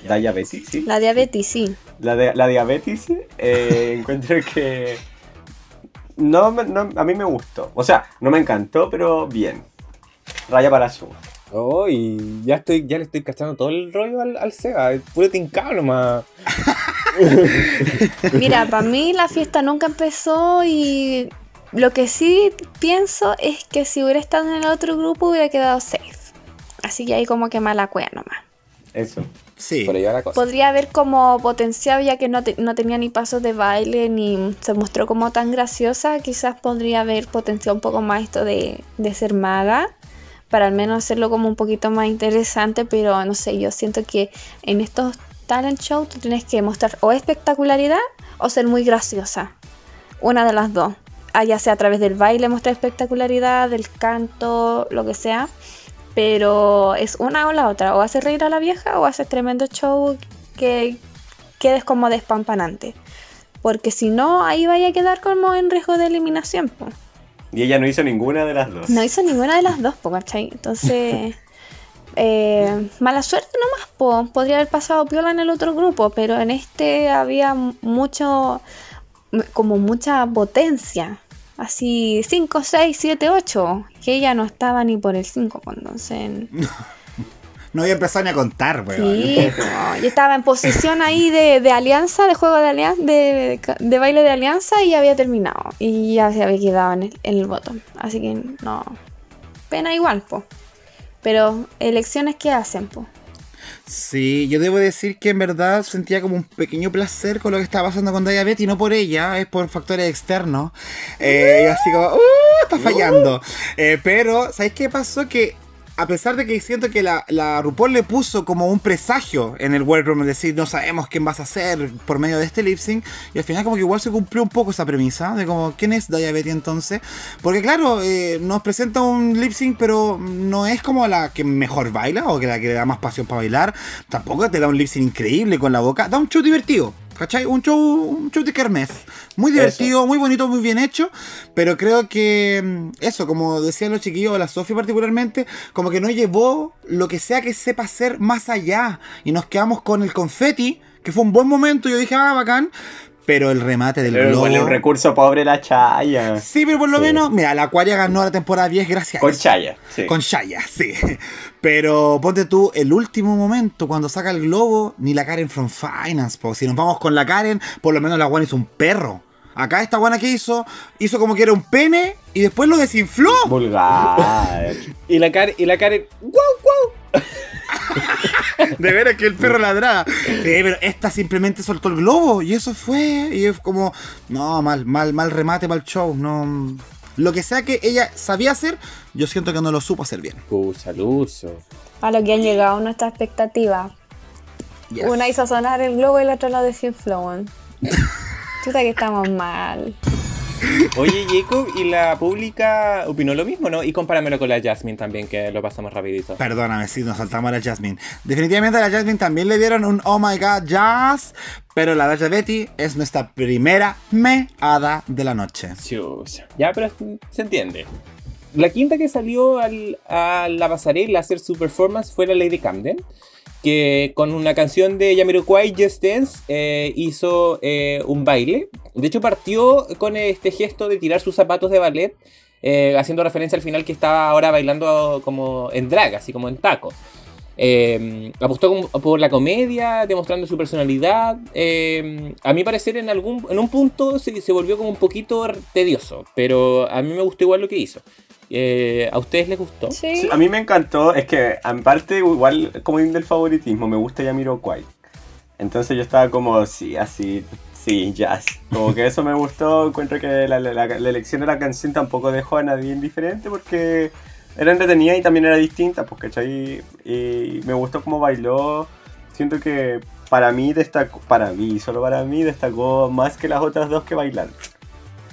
Daya Betty, sí. La diabetes, sí. La, de, la diabetes, eh, encuentro que. No, me- no, a mí me gustó. O sea, no me encantó, pero bien. Raya para su. Oh, y ya estoy, ya le estoy cachando todo el rollo al, al Sega. Es puro tincado nomás. Mira, para mí la fiesta nunca empezó y lo que sí pienso es que si hubiera estado en el otro grupo hubiera quedado safe. Así que ahí como que mala cueva nomás. Eso. Sí. Por ahí va la cosa. Podría haber como potenciado ya que no, te- no tenía ni pasos de baile ni se mostró como tan graciosa. Quizás podría haber potenciado un poco más esto de, de ser maga. Para al menos hacerlo como un poquito más interesante. Pero no sé, yo siento que en estos talent shows tú tienes que mostrar o espectacularidad o ser muy graciosa. Una de las dos. Ah, ya sea a través del baile mostrar espectacularidad, del canto, lo que sea. Pero es una o la otra. O haces reír a la vieja o haces tremendo show que quedes como despampanante. Porque si no, ahí vaya a quedar como en riesgo de eliminación. po. Y ella no hizo ninguna de las dos. No hizo ninguna de las dos, po, ¿cachai? Entonces, eh, mala suerte nomás, po. Podría haber pasado piola en el otro grupo, pero en este había mucho, como mucha potencia. Así 5, 6, 7, 8. Que ella no estaba ni por el 5, entonces... No había empezado ni a contar, weón. Sí, po, yo estaba en posición ahí de, de alianza, de juego de alianza, de, de baile de alianza y había terminado. Y ya se había quedado en el, en el bottom. Así que no. Pena igual, po. Pero elecciones que hacen, po. Sí, yo debo decir que en verdad sentía como un pequeño placer con lo que estaba pasando con Diabetes, y no por ella, es por factores externos. Eh, y así como, ¡uh! Está fallando. Eh, pero, ¿sabes qué pasó? Que a pesar de que siento que la, la RuPaul le puso como un presagio en el workroom, es decir, no sabemos quién vas a hacer por medio de este lip sync, y al final como que igual se cumplió un poco esa premisa de como, ¿quién es Diabetes entonces? Porque claro, eh, nos presenta un lip sync, pero no es como la que mejor baila o que la que le da más pasión para bailar, tampoco te da un lip sync increíble con la boca, da un show divertido. ¿Cachai? Un show, un show de kermés. Muy divertido, muy bonito, muy bien hecho. Pero creo que mm, eso, como decían los chiquillos, la Sofía particularmente, como que no llevó lo que sea que sepa hacer más allá. Y nos quedamos con el confeti, que fue un buen momento. Yo dije, ah, bacán. Pero el remate del Pero globo. igual es un recurso pobre la Chaya. Sí, pero por lo Sí. menos, mira, la Aquaria ganó la temporada 10 gracias a Con eso. Chaya, sí. Con Shaya, sí. Pero ponte tú, el último momento, cuando saca el globo, ni la Karen from Finance, po. Si nos vamos con la Karen, por lo menos la Juan hizo un perro. Acá esta guana que hizo, hizo como que era un pene y después lo desinfló. Vulgar. Y la Karen, y la Karen, ¡guau, guau! De veras que el perro ladraba. Sí, pero esta simplemente soltó el globo y eso fue. Y es como, no, mal, mal, mal remate, mal show. No. Lo que sea que ella sabía hacer, yo siento que no lo supo hacer bien. Pucha, Luso. A lo que han llegado nuestras expectativas. Yes. Una hizo sonar el globo y la otra lo desinfló. Chuta que estamos mal. Oye, Jacob, y la pública opinó lo mismo, ¿no? Y compáramelo con la Jasmine también, que lo pasamos rapidito. Perdóname si nos saltamos a la Jasmine. Definitivamente a la Jasmine también le dieron un Oh my god, Jazz. Pero la Daja Betty es nuestra primera meada de la noche. Ya, pero se entiende. La quinta que salió al- a la pasarela a hacer su performance fue la Lady Camden, que con una canción de Jamiroquai, Just Dance, eh, hizo eh, un baile. De hecho, partió con este gesto de tirar sus zapatos de ballet, eh, haciendo referencia al final que estaba ahora bailando como en drag, así como en tacos. Eh, apostó por la comedia, demostrando su personalidad. A mi parecer, en algún en un punto se volvió como un poquito tedioso, pero a mí me gustó igual lo que hizo. Eh, ¿A ustedes les gustó? Sí. Sí, a mí me encantó, es que aparte igual como del favoritismo, me gusta Yamiroquai. Entonces yo estaba como, sí, así, sí, jazz. Como que eso me gustó, encuentro que la, la- la- la elección de la canción tampoco dejó a nadie indiferente porque era entretenida y también era distinta, pues, ¿cachai? Y me gustó cómo bailó, siento que para mí destacó, para mí, solo para mí destacó más que las otras dos que bailaron.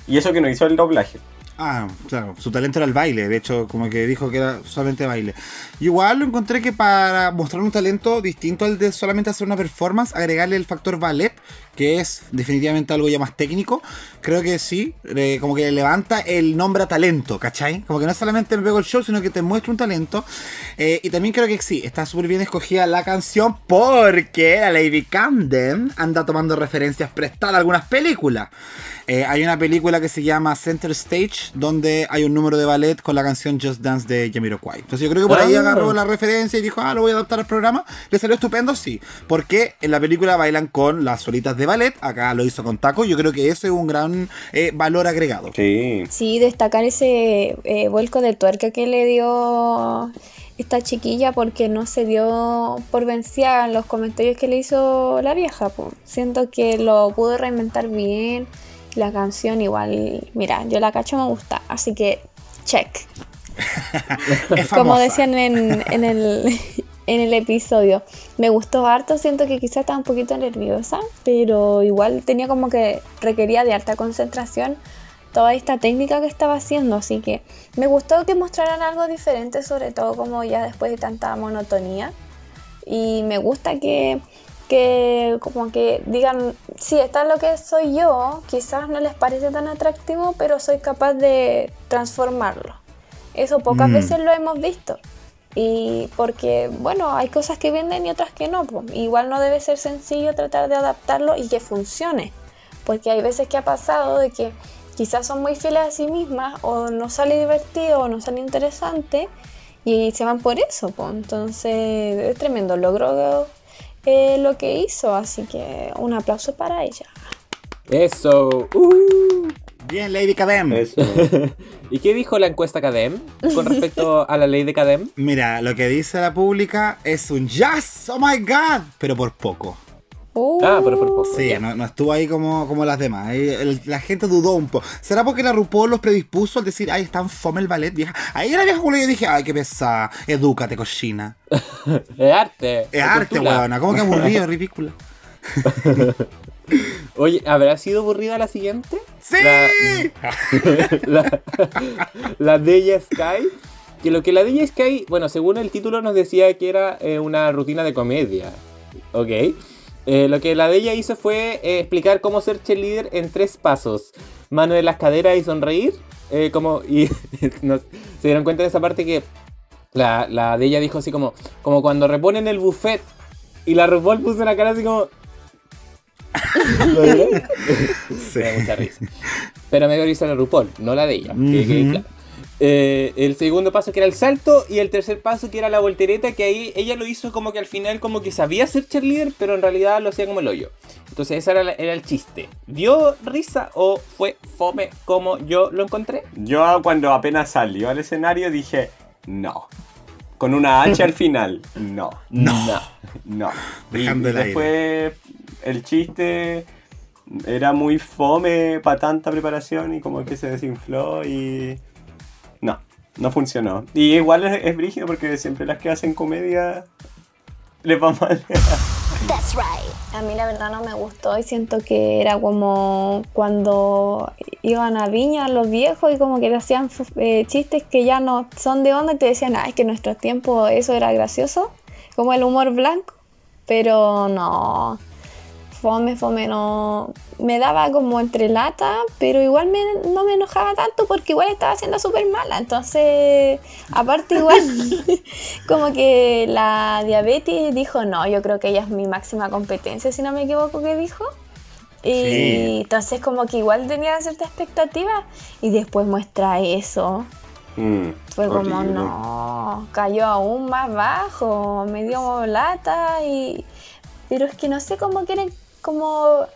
Y eso que no hizo el doblaje. Ah, claro, su talento era el baile, de hecho, como que dijo que era solamente baile. Igual lo encontré que para mostrar un talento distinto al de solamente hacer una performance, agregarle el factor ballet, que es definitivamente algo ya más técnico, creo que sí, eh, como que levanta el nombre a talento, ¿cachai? Como que no solamente me pego el show, sino que te muestra un talento. Eh, y también creo que sí, está súper bien escogida la canción porque la Lady Camden anda tomando referencias prestadas a algunas películas. Eh, hay una película que se llama Center Stage, donde hay un número de ballet con la canción Just Dance de Jamiroquai. Entonces yo creo que por ahí Ah. agarró la referencia y dijo, ah, lo voy a adaptar al programa. Le salió estupendo, sí. Porque en la película bailan con las solitas de ballet, acá lo hizo con taco. Yo creo que eso es un gran eh, valor agregado. Sí. Sí, destacar ese eh, vuelco de tuerca que le dio esta chiquilla porque no se dio por vencida en los comentarios que le hizo la vieja. po. Siento que lo pudo reinventar bien. La canción igual, mira, yo la cacho me gusta, así que check. Es Como decían en, en el, en el episodio. Me gustó harto, siento que quizá estaba un poquito nerviosa, pero igual tenía como que requería de alta concentración toda esta técnica que estaba haciendo, así que me gustó que mostraran algo diferente, sobre todo como ya después de tanta monotonía. Y me gusta que, que como que digan, sí, está lo que soy yo, quizás no les parece tan atractivo, pero soy capaz de transformarlo. Eso pocas Mm. veces lo hemos visto. Y porque, bueno, hay cosas que venden y otras que no. po. Igual no debe ser sencillo tratar de adaptarlo y que funcione. Porque hay veces que ha pasado de que quizás son muy fieles a sí mismas o no sale divertido o no sale interesante y se van por eso. po. Entonces es tremendo logro eh, lo que hizo. Así que un aplauso para ella. Eso. Uh. Bien, Lady Cadem. Eso. ¿Y qué dijo la encuesta Cadem con respecto a la ley de Cadem? Mira, lo que dice la pública es un yes, oh my god, pero por poco. Uh, Ah, pero por poco. Sí, no, no estuvo ahí como, como las demás. Ahí el- la gente dudó un poco. ¿Será porque la RuPaul los predispuso al decir, ay, están fome el ballet, vieja? Ahí la vieja culo yo dije, ay, qué pesada, edúcate, cochina. Es arte. Es arte, weona, ¿cómo que aburrido, ridículo? Oye, ¿habrá sido aburrida la siguiente? ¡Sí! La, la, la Sky. Que lo que la Deya Sky, bueno, según el título nos decía que era eh, una rutina de comedia. Ok. Eh, lo que la Deya hizo fue eh, explicar cómo ser cheerleader en tres pasos. Mano en las caderas y sonreír. como, y se dieron cuenta de esa parte que la, la de ella dijo así como, como cuando reponen el buffet. Y la RuPaul puso una cara así como... Me da mucha risa. Pero me dio risa la RuPaul, no la de ella. que claro. Eh, el segundo paso que era el salto y el tercer paso que era la voltereta que ahí ella lo hizo como que al final como que sabía ser cheerleader pero en realidad lo hacía como el hoyo. Entonces ese era, la- era el chiste. ¿Dio risa o fue fome como yo lo encontré? Yo cuando apenas salió al escenario dije, no. Con una H al final, no. No. No. Y, Dejando y el aire. El chiste era muy fome para tanta preparación y como que se desinfló y... No, no funcionó. Y igual es, es brígido porque siempre las que hacen comedia les va mal. A mí la verdad no me gustó y siento que era como cuando iban a Viña los viejos y como que le hacían eh, chistes que ya no son de onda y te decían, ah, es que en nuestro tiempo eso era gracioso, como el humor blanco, pero no, fome, fome, no, me daba como entre lata, pero igual me- no me enojaba tanto porque igual estaba siendo súper mala, entonces, aparte igual, como que la diabetes dijo, no, yo creo que ella es mi máxima competencia, si no me equivoco que dijo. Y Sí. entonces como que igual tenía cierta expectativa y después muestra eso. Mm, Fue como, horrible. no, cayó aún más bajo, me dio lata y... Pero es que no sé cómo quieren, como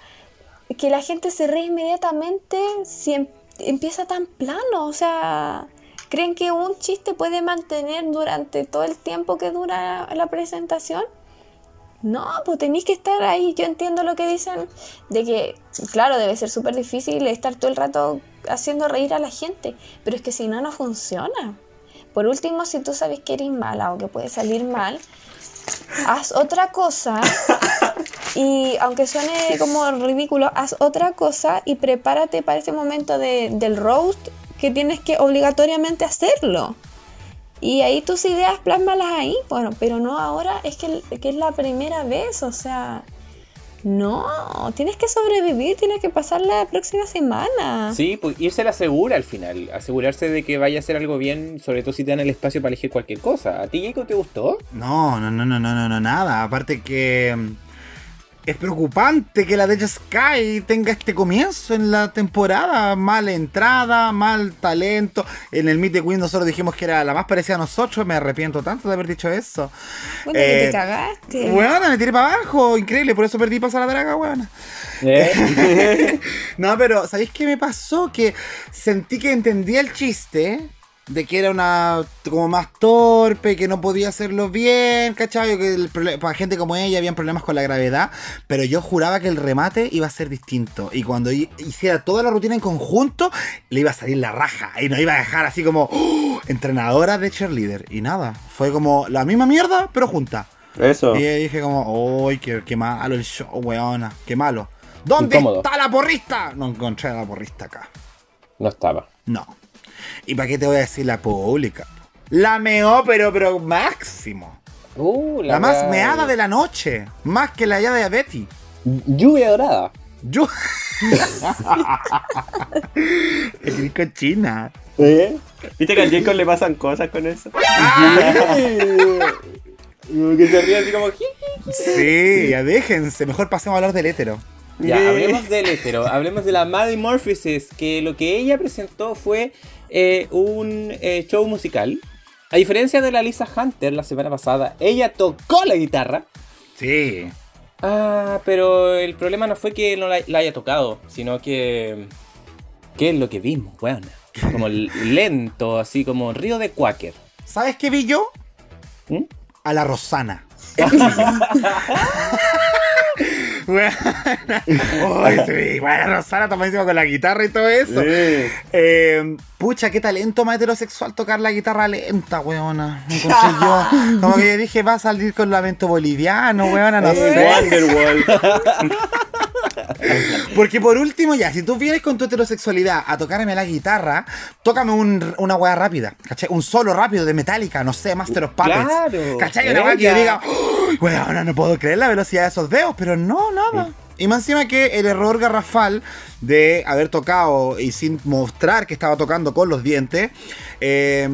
que la gente se ríe inmediatamente si em- empieza tan plano, o sea, ¿creen que un chiste puede mantener durante todo el tiempo que dura la presentación? No, pues tenéis que estar ahí. Yo entiendo lo que dicen de que, claro, debe ser súper difícil estar todo el rato haciendo reír a la gente, pero es que si no, no funciona. Por último, si tú sabes que eres mala o que puede salir mal, haz otra cosa y aunque suene como ridículo, haz otra cosa y prepárate para ese momento de- del roast que tienes que obligatoriamente hacerlo. Y ahí tus ideas plásmalas ahí, bueno, pero no ahora, es que, que es la primera vez, o sea, no, tienes que sobrevivir, tienes que pasar la próxima semana. Sí, pues irse a la segura al final. Asegurarse de que vaya a hacer algo bien, sobre todo si te dan el espacio para elegir cualquier cosa. ¿A ti, Jacob, te gustó? No, no, no, no, no, no, no, nada. Aparte que es preocupante que la de Sky tenga este comienzo en la temporada. Mala entrada, mal talento. En el Meet the Queen nosotros dijimos que era la más parecida a nosotros. Me arrepiento tanto de haber dicho eso. Que Eh, te cagaste. Bueno, me tiré para abajo. Increíble, por eso perdí pasar la draga, weón. ¿Eh? No, pero ¿sabéis qué me pasó? Que sentí que entendía el chiste de que era una como más torpe, que no podía hacerlo bien, ¿cachai? Que el para gente como ella habían problemas con la gravedad, pero yo juraba que el remate iba a ser distinto y cuando hi- hiciera toda la rutina en conjunto, le iba a salir la raja y nos iba a dejar así como ¡oh! entrenadora de cheerleader y nada, fue como la misma mierda, pero junta. Eso. Y dije como, uy, qué, qué malo el show, weona, qué malo. ¿Dónde Incómodo. está la porrista? No encontré a la porrista acá. No estaba. No. ¿Y para qué te voy a decir la pública? La meó, pero, pero máximo. Uh, La, más weá- meada de la noche. Más que la llave de Betty. Lluvia dorada. Yo. es cochina. ¿Eh? ¿Viste que a Jacob le pasan cosas con eso? Como que se ríe así como... Sí, ya déjense. Mejor pasemos a hablar del hétero. Ya, hablemos del hétero, hablemos de la Maddie Morphosis, que lo que ella presentó fue eh, un eh, show musical. A diferencia de la Lisa Hunter la semana pasada, ella tocó la guitarra. Sí. Ah, pero el problema no fue que no la, la haya tocado, sino que... ¿Qué es lo que vimos, weón? Como lento, así como río de Quaker. ¿Sabes qué vi yo? ¿Mm? A la Rosana. Uy, sí, bueno, Rosana buenísima con la guitarra y todo eso. Sí. Eh, pucha, qué talento más heterosexual tocar la guitarra lenta, weona. Me encontré yo. Como que yo dije, va a salir con lamento boliviano, weona, no sé. Wonderwall. Porque por último, ya, si tú vienes con tu heterosexualidad a tocarme la guitarra, tócame un- una weá rápida, ¿cachai? Un solo rápido de Metallica, no sé, Master of Puppets. Claro, ¿Cachai? Una weá que yo diga, "Uy, weona, no puedo creer la velocidad de esos dedos, pero no, nada. Y más encima que el error garrafal de haber tocado y sin mostrar que estaba tocando con los dientes, eh,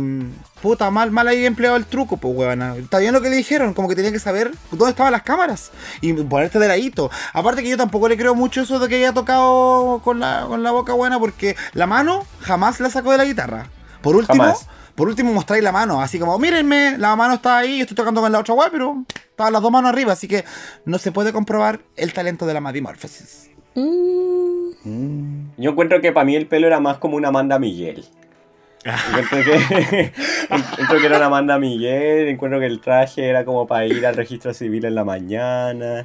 puta, mal, mal ahí empleado el truco, pues weona. Está bien lo que le dijeron, como que tenía que saber dónde estaban las cámaras y ponerte de ladito. Aparte que yo tampoco le creo mucho eso de que haya tocado con la, con la boca buena, porque la mano jamás la sacó de la guitarra. Por último, Jamás. Por último mostráis la mano, así como, mírenme, la mano está ahí, yo estoy tocando con la otra weá, pero estaban las dos manos arriba, así que no se puede comprobar el talento de la Madimorphosis. Mm, Yo encuentro que para mí el pelo era más como una Amanda Miguel. Encuentro que, encuentro que era una Amanda Miguel, encuentro que el traje era como para ir al registro civil en la mañana,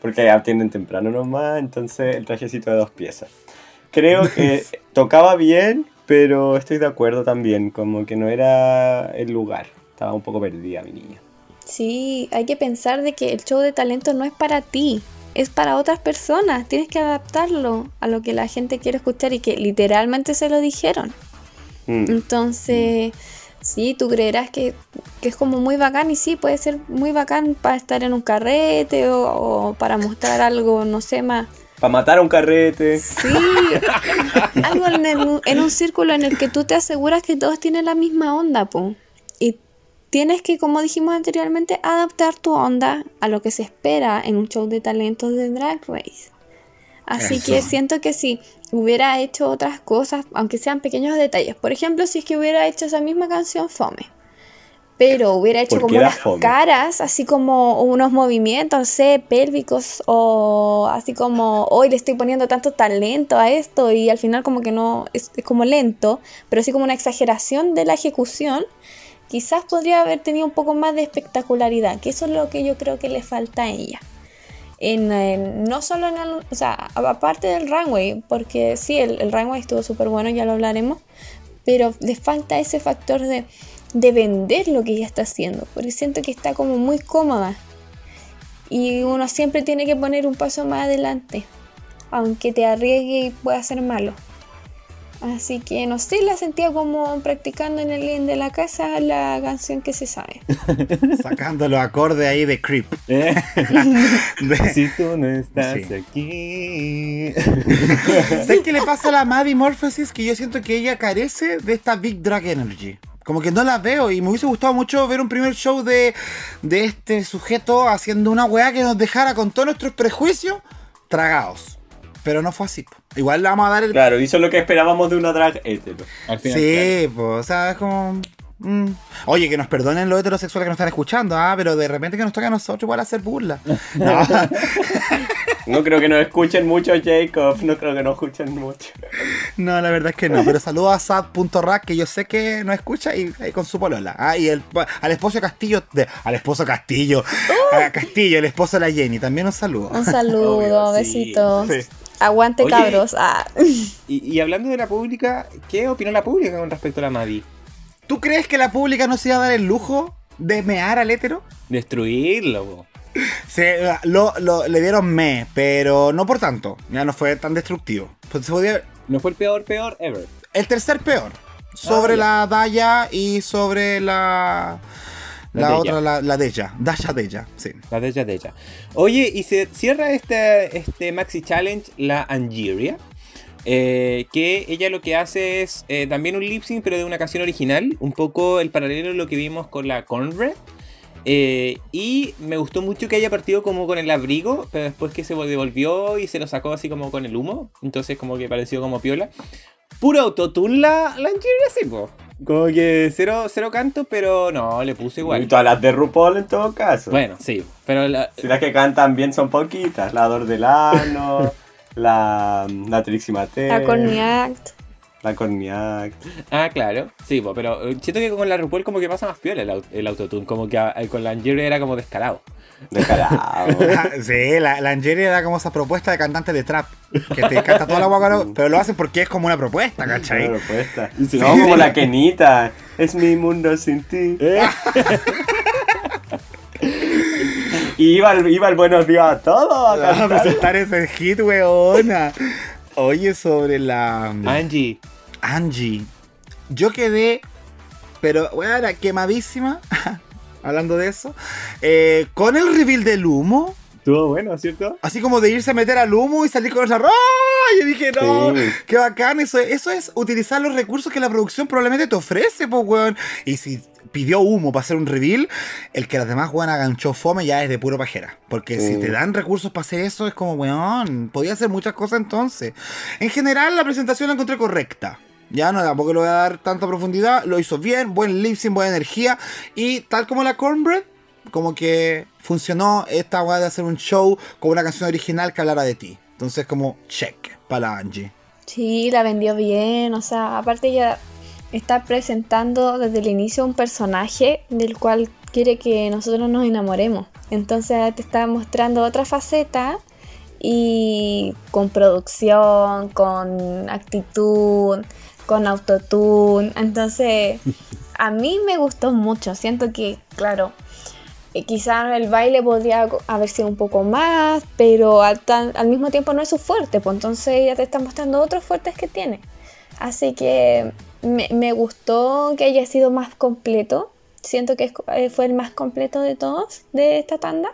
porque atienden temprano nomás, entonces el trajecito de dos piezas. Creo que tocaba bien, pero estoy de acuerdo también, como que no era el lugar. Estaba un poco perdida mi niña. sí, hay que pensar de que el show de talento no es para ti, es para otras personas. Tienes que adaptarlo a lo que la gente quiere escuchar y que literalmente se lo dijeron. Mm. Entonces, sí, tú creerás que, que es como muy bacán y sí, puede ser muy bacán para estar en un carrete o, o para mostrar algo, no sé, más. Para matar a un carrete. Sí, algo en, el- en un círculo en el que tú te aseguras que todos tienen la misma onda, po. Y tienes que, como dijimos anteriormente, adaptar tu onda a lo que se espera en un show de talentos de Drag Race. Así Eso. que siento que si hubiera hecho otras cosas, aunque sean pequeños detalles, por ejemplo, si es que hubiera hecho esa misma canción Fome, pero hubiera hecho ¿Por como unas fome? caras, así como unos movimientos, no sé, pélvicos o así como, hoy le estoy poniendo tanto talento a esto y al final como que no, es, es como lento, pero así como una exageración de la ejecución, quizás podría haber tenido un poco más de espectacularidad, que eso es lo que yo creo que le falta a ella. En, en- no solo en el, o sea, aparte del runway, porque sí, el, el runway estuvo súper bueno, ya lo hablaremos, pero le falta ese factor de, de vender lo que ella está haciendo, porque siento que está como muy cómoda y uno siempre tiene que poner un paso más adelante, aunque te arriesgue y pueda ser malo. Así que no sé, la sentía como practicando en el living de la casa la canción que se sabe. Sacando los acordes ahí de Creep. Eh, De- si tú no estás Sí. aquí. ¿Sabes qué le pasa a la Maddie Morphosis? Que yo siento que ella carece de esta Big Drag Energy. Como que no la veo y me hubiese gustado mucho ver un primer show de, de este sujeto haciendo una weá que nos dejara con todos nuestros prejuicios tragados. Pero no fue así. po. Igual le vamos a dar el... Claro, hizo lo que esperábamos de una drag hetero. Al final, Sí, pues, o sea, es como... mm. Oye, que nos perdonen los heterosexuales que nos están escuchando, ah, pero de repente que nos toca a nosotros igual hacer burla. No, No creo que nos escuchen mucho, Jacob. No creo que nos escuchen mucho. no, la verdad es que no. Pero saludo a sad.rack, que yo sé que nos escucha y, y con su polola. Ah, y el, al esposo Castillo, de- al esposo Castillo, a Castillo, el esposo de la Jenny, también un saludo. Un saludo, Obvio, sí, besitos. sí. Aguante Oye. cabros. Ah. Y, y hablando de la pública, ¿qué opinó la pública con respecto a la Maddie? ¿Tú crees que la pública no se iba a dar el lujo de mear al hétero? Destruirlo, po. Se, lo, lo- le dieron me, pero no por tanto. Ya no fue tan destructivo. Pues se podía, No fue el peor, peor ever. el tercer peor. Sobre Ah, la Daya y sobre la. La, otra, la, la Deya. Dasha Deya, sí. La de ella, de ella. Oye, y se cierra este, este Maxi Challenge, la Angeria. eh, que ella lo que hace es eh, también un lip sync, pero de una canción original. Un poco el paralelo de lo que vimos con la Cornbread. Eh, y me gustó mucho que haya partido como con el abrigo, pero después que se devolvió y se lo sacó así como con el humo. Entonces como que pareció como piola. Puro autotune la, la Angeria, sí, po. Como que cero, cero canto, pero no, le puse Y igual. todas las de RuPaul en todo caso. Bueno, sí, pero la, Si las que cantan bien son poquitas. La Dordelano, la, la Trixie Mattel, La Corny Act. La Corniac. Ah, claro. Sí, po, pero eh, siento que con la RuPaul como que pasa más piola el, au- el autotune. Como que ah, con la Angeria era como descarado. De carajo. Ah, sí, la, la Angeria da como esa propuesta de cantante de trap. Que te canta toda la guagua, pero lo hacen porque es como una propuesta, ¿cachai? Una propuesta. Sí. No, como la Kenita. Es mi mundo sin ti. Y iba el, iba el buenos días a todos a Vamos a presentar ese hit, weona. Oye, sobre la Angie. Angie. Yo quedé, pero weona, quemadísima. Hablando de eso. eh, con el reveal del humo. Estuvo bueno, ¿cierto? Así como de irse a meter al humo y salir con esa ¡Ah! Yo dije, no, Sí. qué bacán. Eso, eso es utilizar los recursos que la producción probablemente te ofrece, pues, weón. Y si pidió humo para hacer un reveal, el que las demás, weón, hagan show fome ya es de puro pajera. Porque Sí. si te dan recursos para hacer eso, es como, weón, podía hacer muchas cosas entonces. En general, la presentación la encontré correcta. Ya no, tampoco le voy a dar tanta profundidad. Lo hizo bien, buen lip sync, buena energía. Y tal como la Cornbread, como que funcionó esta weá de hacer un show con una canción original que hablara de ti. Entonces, como check para Angie. Sí, la vendió bien. O sea, aparte ella está presentando desde el inicio un personaje del cual quiere que nosotros nos enamoremos. Entonces te está mostrando otra faceta y con producción, con actitud, con autotune. Entonces, a mí me gustó mucho. Siento que, claro, eh, quizás el baile podría haber sido un poco más, pero al, mismo tiempo no es su fuerte, pues entonces ella te está mostrando otros fuertes que tiene. Así que me, me gustó que haya sido más completo. Siento que eh, fue el más completo de todos de esta tanda.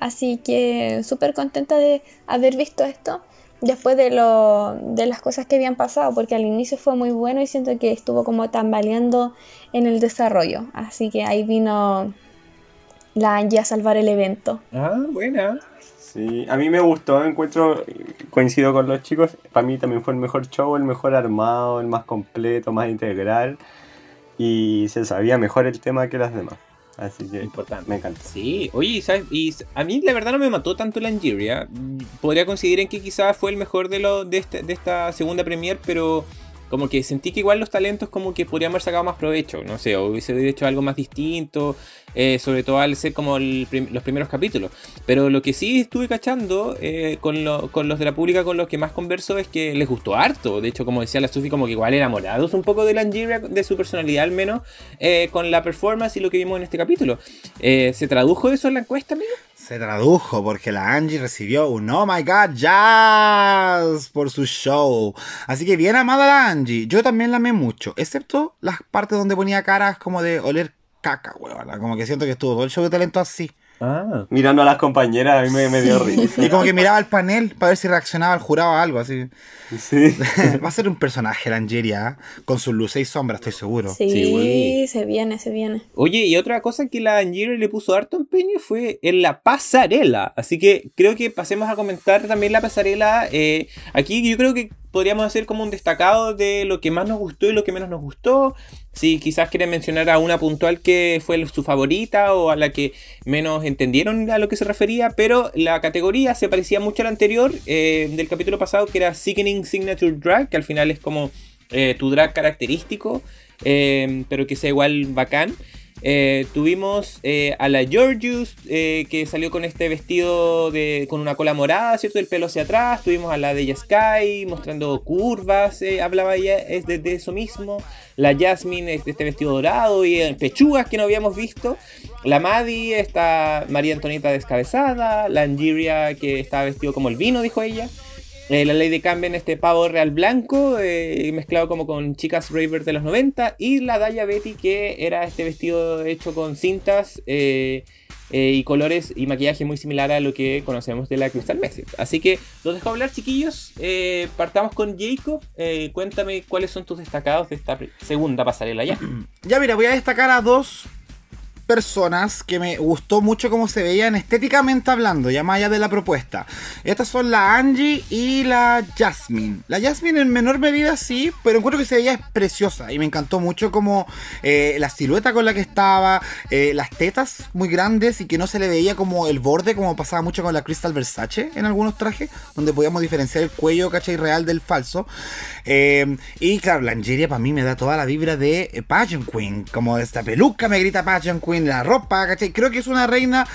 Así que súper contenta de haber visto esto después de, lo, de las cosas que habían pasado, porque al inicio fue muy bueno y siento que estuvo como tambaleando en el desarrollo. Así que ahí vino la Angie a salvar el evento. Ah, buena. Sí, a mí me gustó, encuentro, coincido con los chicos, para mí también fue el mejor show, el mejor armado, el más completo, más integral. y se sabía mejor el tema que las demás. Así que Importante. me encanta. Sí, oye, ¿sabes? Y a mí la verdad no me mató tanto la Angeria. Mm, Podría considerar en que quizás fue el mejor de, lo, de, este- de esta segunda premier, pero como que sentí que igual los talentos como que podrían haber sacado más provecho. No sé, o hubiese hecho algo más distinto, eh, sobre todo al ser como los primeros capítulos. Pero lo que sí estuve cachando eh, con, lo- con los de la pública con los que más converso es que les gustó harto. De hecho, como decía la Sufi, como que igual enamorados un poco de la Angeria, de su personalidad al menos, eh, con la performance y lo que vimos en este capítulo. ¿Se tradujo eso en la encuesta, amigo? Se tradujo porque la Angie recibió un Oh My God Jazz por su show. Así que bien amada la Angie. Yo también la amé mucho, excepto las partes donde ponía caras como de oler caca, huevona. Como que siento que estuvo todo el show de talento así. Ah. Mirando a las compañeras, a mí me, me dio risa. Y como que miraba el panel para ver si reaccionaba el jurado a algo así. Sí. Va a ser un personaje la Angeria, ¿eh? con sus luces y sombras, estoy seguro. Sí, Sí, se viene, se viene. Oye, y otra cosa que la Angier le puso harto empeño fue en la pasarela. Así que creo que pasemos a comentar también la pasarela. Eh, aquí yo creo que podríamos hacer como un destacado de lo que más nos gustó y lo que menos nos gustó. Si quizás quieren mencionar a una puntual que fue su favorita o a la que menos entendieron a lo que se refería, pero la categoría se parecía mucho a la anterior eh, del capítulo pasado que era Sickening Signature Drag, que al final es como eh, tu drag característico, eh, pero que sea igual bacán. Eh, tuvimos eh, a la Georgius eh, que salió con este vestido de, con una cola morada, ¿cierto? El pelo hacia atrás. Tuvimos a la de Sky mostrando curvas, eh, hablaba ella es de, eso mismo. La Jasmine es de este vestido dorado y pechugas que no habíamos visto. La Maddie está María Antonieta descabezada. La Angiria que estaba vestido como el vino, dijo ella. Eh, la Lady Camden, este pavo real blanco, eh, mezclado como con chicas raver de los 90. Y la Daya Betty, que era este vestido hecho con cintas eh, eh, y colores y maquillaje muy similar a lo que conocemos de la Crystal Message. Así que los dejo hablar, chiquillos. Partamos con Jacob. Cuéntame cuáles son tus destacados de esta segunda pasarela ya. Ya mira, voy a destacar a dos personas que me gustó mucho cómo se veían estéticamente hablando, ya más allá de la propuesta. Estas son la Angie y la Jasmine. La Jasmine en menor medida sí, pero encuentro que se veía preciosa y me encantó mucho como eh, la silueta con la que estaba, eh, las tetas muy grandes y que no se le veía como el borde como pasaba mucho con la Crystal Versace en algunos trajes, donde podíamos diferenciar el cuello, ¿cachai? Real del falso. Eh, y claro, la Angeria para mí me da toda la vibra de eh, Pageant Queen, como esta peluca me grita Pageant Queen, la ropa, ¿cachai? Creo que es una reina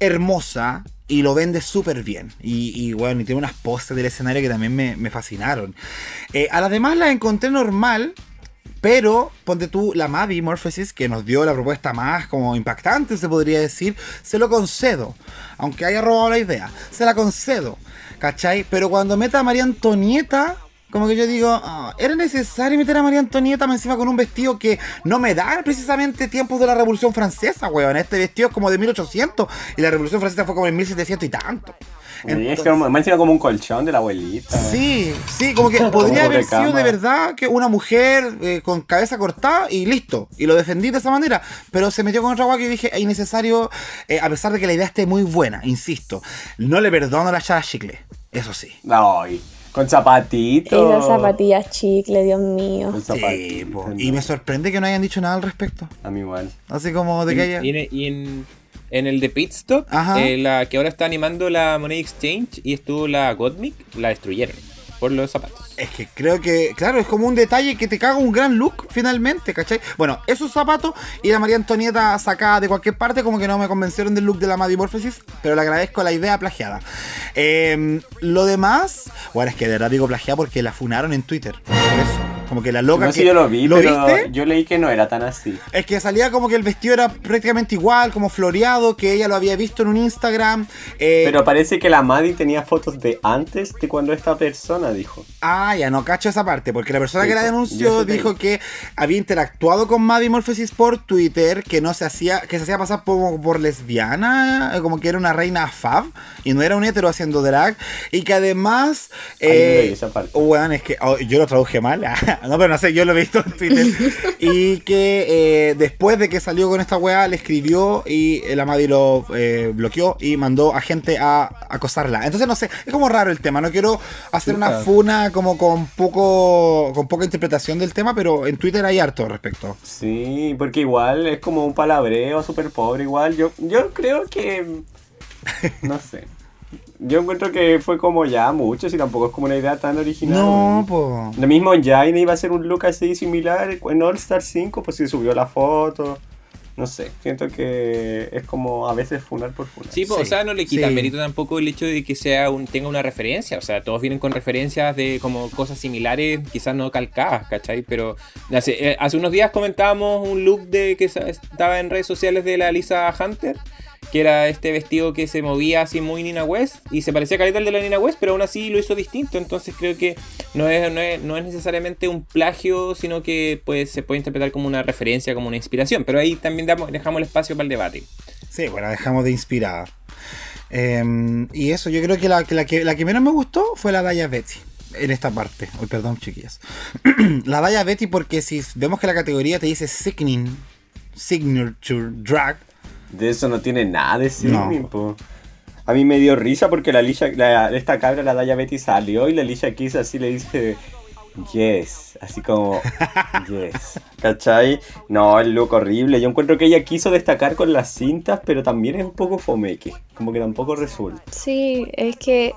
hermosa y lo vende súper bien. Y, bueno, tiene unas poses del escenario que también me, fascinaron. Eh, a las demás las encontré normal. Pero, ponte tú, la Mavi Morphosis, que nos dio la propuesta más como impactante, se podría decir, se lo concedo. Aunque haya robado la idea, se la concedo. ¿Cachai? Pero cuando meta a María Antonieta, como que yo digo, ah, ¿era necesario meter a María Antonieta más encima con un vestido que no me da precisamente tiempos de la Revolución Francesa, weón? Este vestido es como de 1800 y la Revolución Francesa fue como en 1700 y tanto. Y es Entonces- como, me encima como un colchón de la abuelita. Sí, sí, como que podría haber sido de verdad que una mujer eh, con cabeza cortada y listo. Y lo defendí de esa manera. Pero se metió con otra agua que dije, es innecesario, eh, a pesar de que la idea esté muy buena, insisto. No le perdono a la chicle. Eso sí. Ay, con zapatitos. Esas zapatillas chicle, Dios mío. Con Sí, zapatitos, y me sorprende que no hayan dicho nada al respecto. A mí igual. Así como de que haya. Y en, y en- en el de Pitstop, eh, la que ahora está animando la Money Exchange y estuvo la Godmic, la destruyeron los zapatos. Es que creo que, claro, es como un detalle que te caga un gran look finalmente, ¿cachai? Bueno, esos zapatos y la María Antonieta sacada de cualquier parte, como que no me convencieron del look de la Madimorphosis, pero le agradezco la idea plagiada. Eh, lo demás, bueno, es que de verdad digo plagiada porque la funaron en Twitter. Por eso. Como que la loca No que. sé, yo lo vi, ¿Lo pero viste? yo leí que no era tan así. Es que salía como que el vestido era prácticamente igual, como floreado, que ella lo había visto en un Instagram. eh, Pero parece que la Maddie tenía fotos de antes de cuando esta persona dijo. Ah, ya no cacho esa parte, porque la persona Sí, que la denunció que- dijo que había interactuado con Maddie Morphosis por Twitter, que no se hacía, que se hacía pasar por, por lesbiana, eh, como que era una reina fab, y no era un hetero haciendo drag, y que además, Ay, no eh, leí esa parte. weón, es que oh, yo lo traduje mal, no, pero no sé, yo lo he visto en Twitter. y que eh, después de que salió con esta weá, le escribió y el Amadi lo eh, bloqueó y mandó a gente a acosarla. Entonces, no sé, es como raro el tema. No quiero hacer una funa como con poco con poca interpretación del tema, pero en Twitter hay harto al respecto. Sí, porque igual es como un palabreo súper pobre. Igual yo, yo creo que. No sé. Yo encuentro que fue como ya mucho, si tampoco es como una idea tan original. No, pues. Lo mismo en Jaime iba a ser un look así similar en All Star 5, pues si subió la foto. No sé, siento que es como a veces funar por funar. Sí, pues, Sí, o sea, no le quita sí. mérito tampoco el hecho de que sea un, tenga una referencia. O sea, todos vienen con referencias de como cosas similares, quizás no calcadas, ¿cachai? Pero hace, eh, hace unos días comentábamos un look de que estaba en redes sociales de la Lisa Hunter, que era este vestido que se movía así muy Nina West y se parecía a al de la Nina West, pero aún así lo hizo distinto. Entonces creo que no es, no es, no es necesariamente un plagio, sino que pues, se puede interpretar como una referencia, como una inspiración. Pero ahí también damos- dejamos el espacio para el debate. Sí, bueno, dejamos de inspirada. Eh, y eso, yo creo que la, que la que la que menos me gustó fue la Daya Betty. En esta parte. Uy, perdón, chiquillas. la Daya Betty, porque si vemos que la categoría te dice Signature Drag, De eso no tiene nada de No. po. A mí me dio risa porque la Alicia, la, esta cabra, la Daya Betty salió y la Alicia Keys así le dice yes, así como yes, ¿cachai? No, el look horrible. Yo encuentro que ella quiso destacar con las cintas, pero también es un poco fomeque, como que tampoco resulta. Sí, es que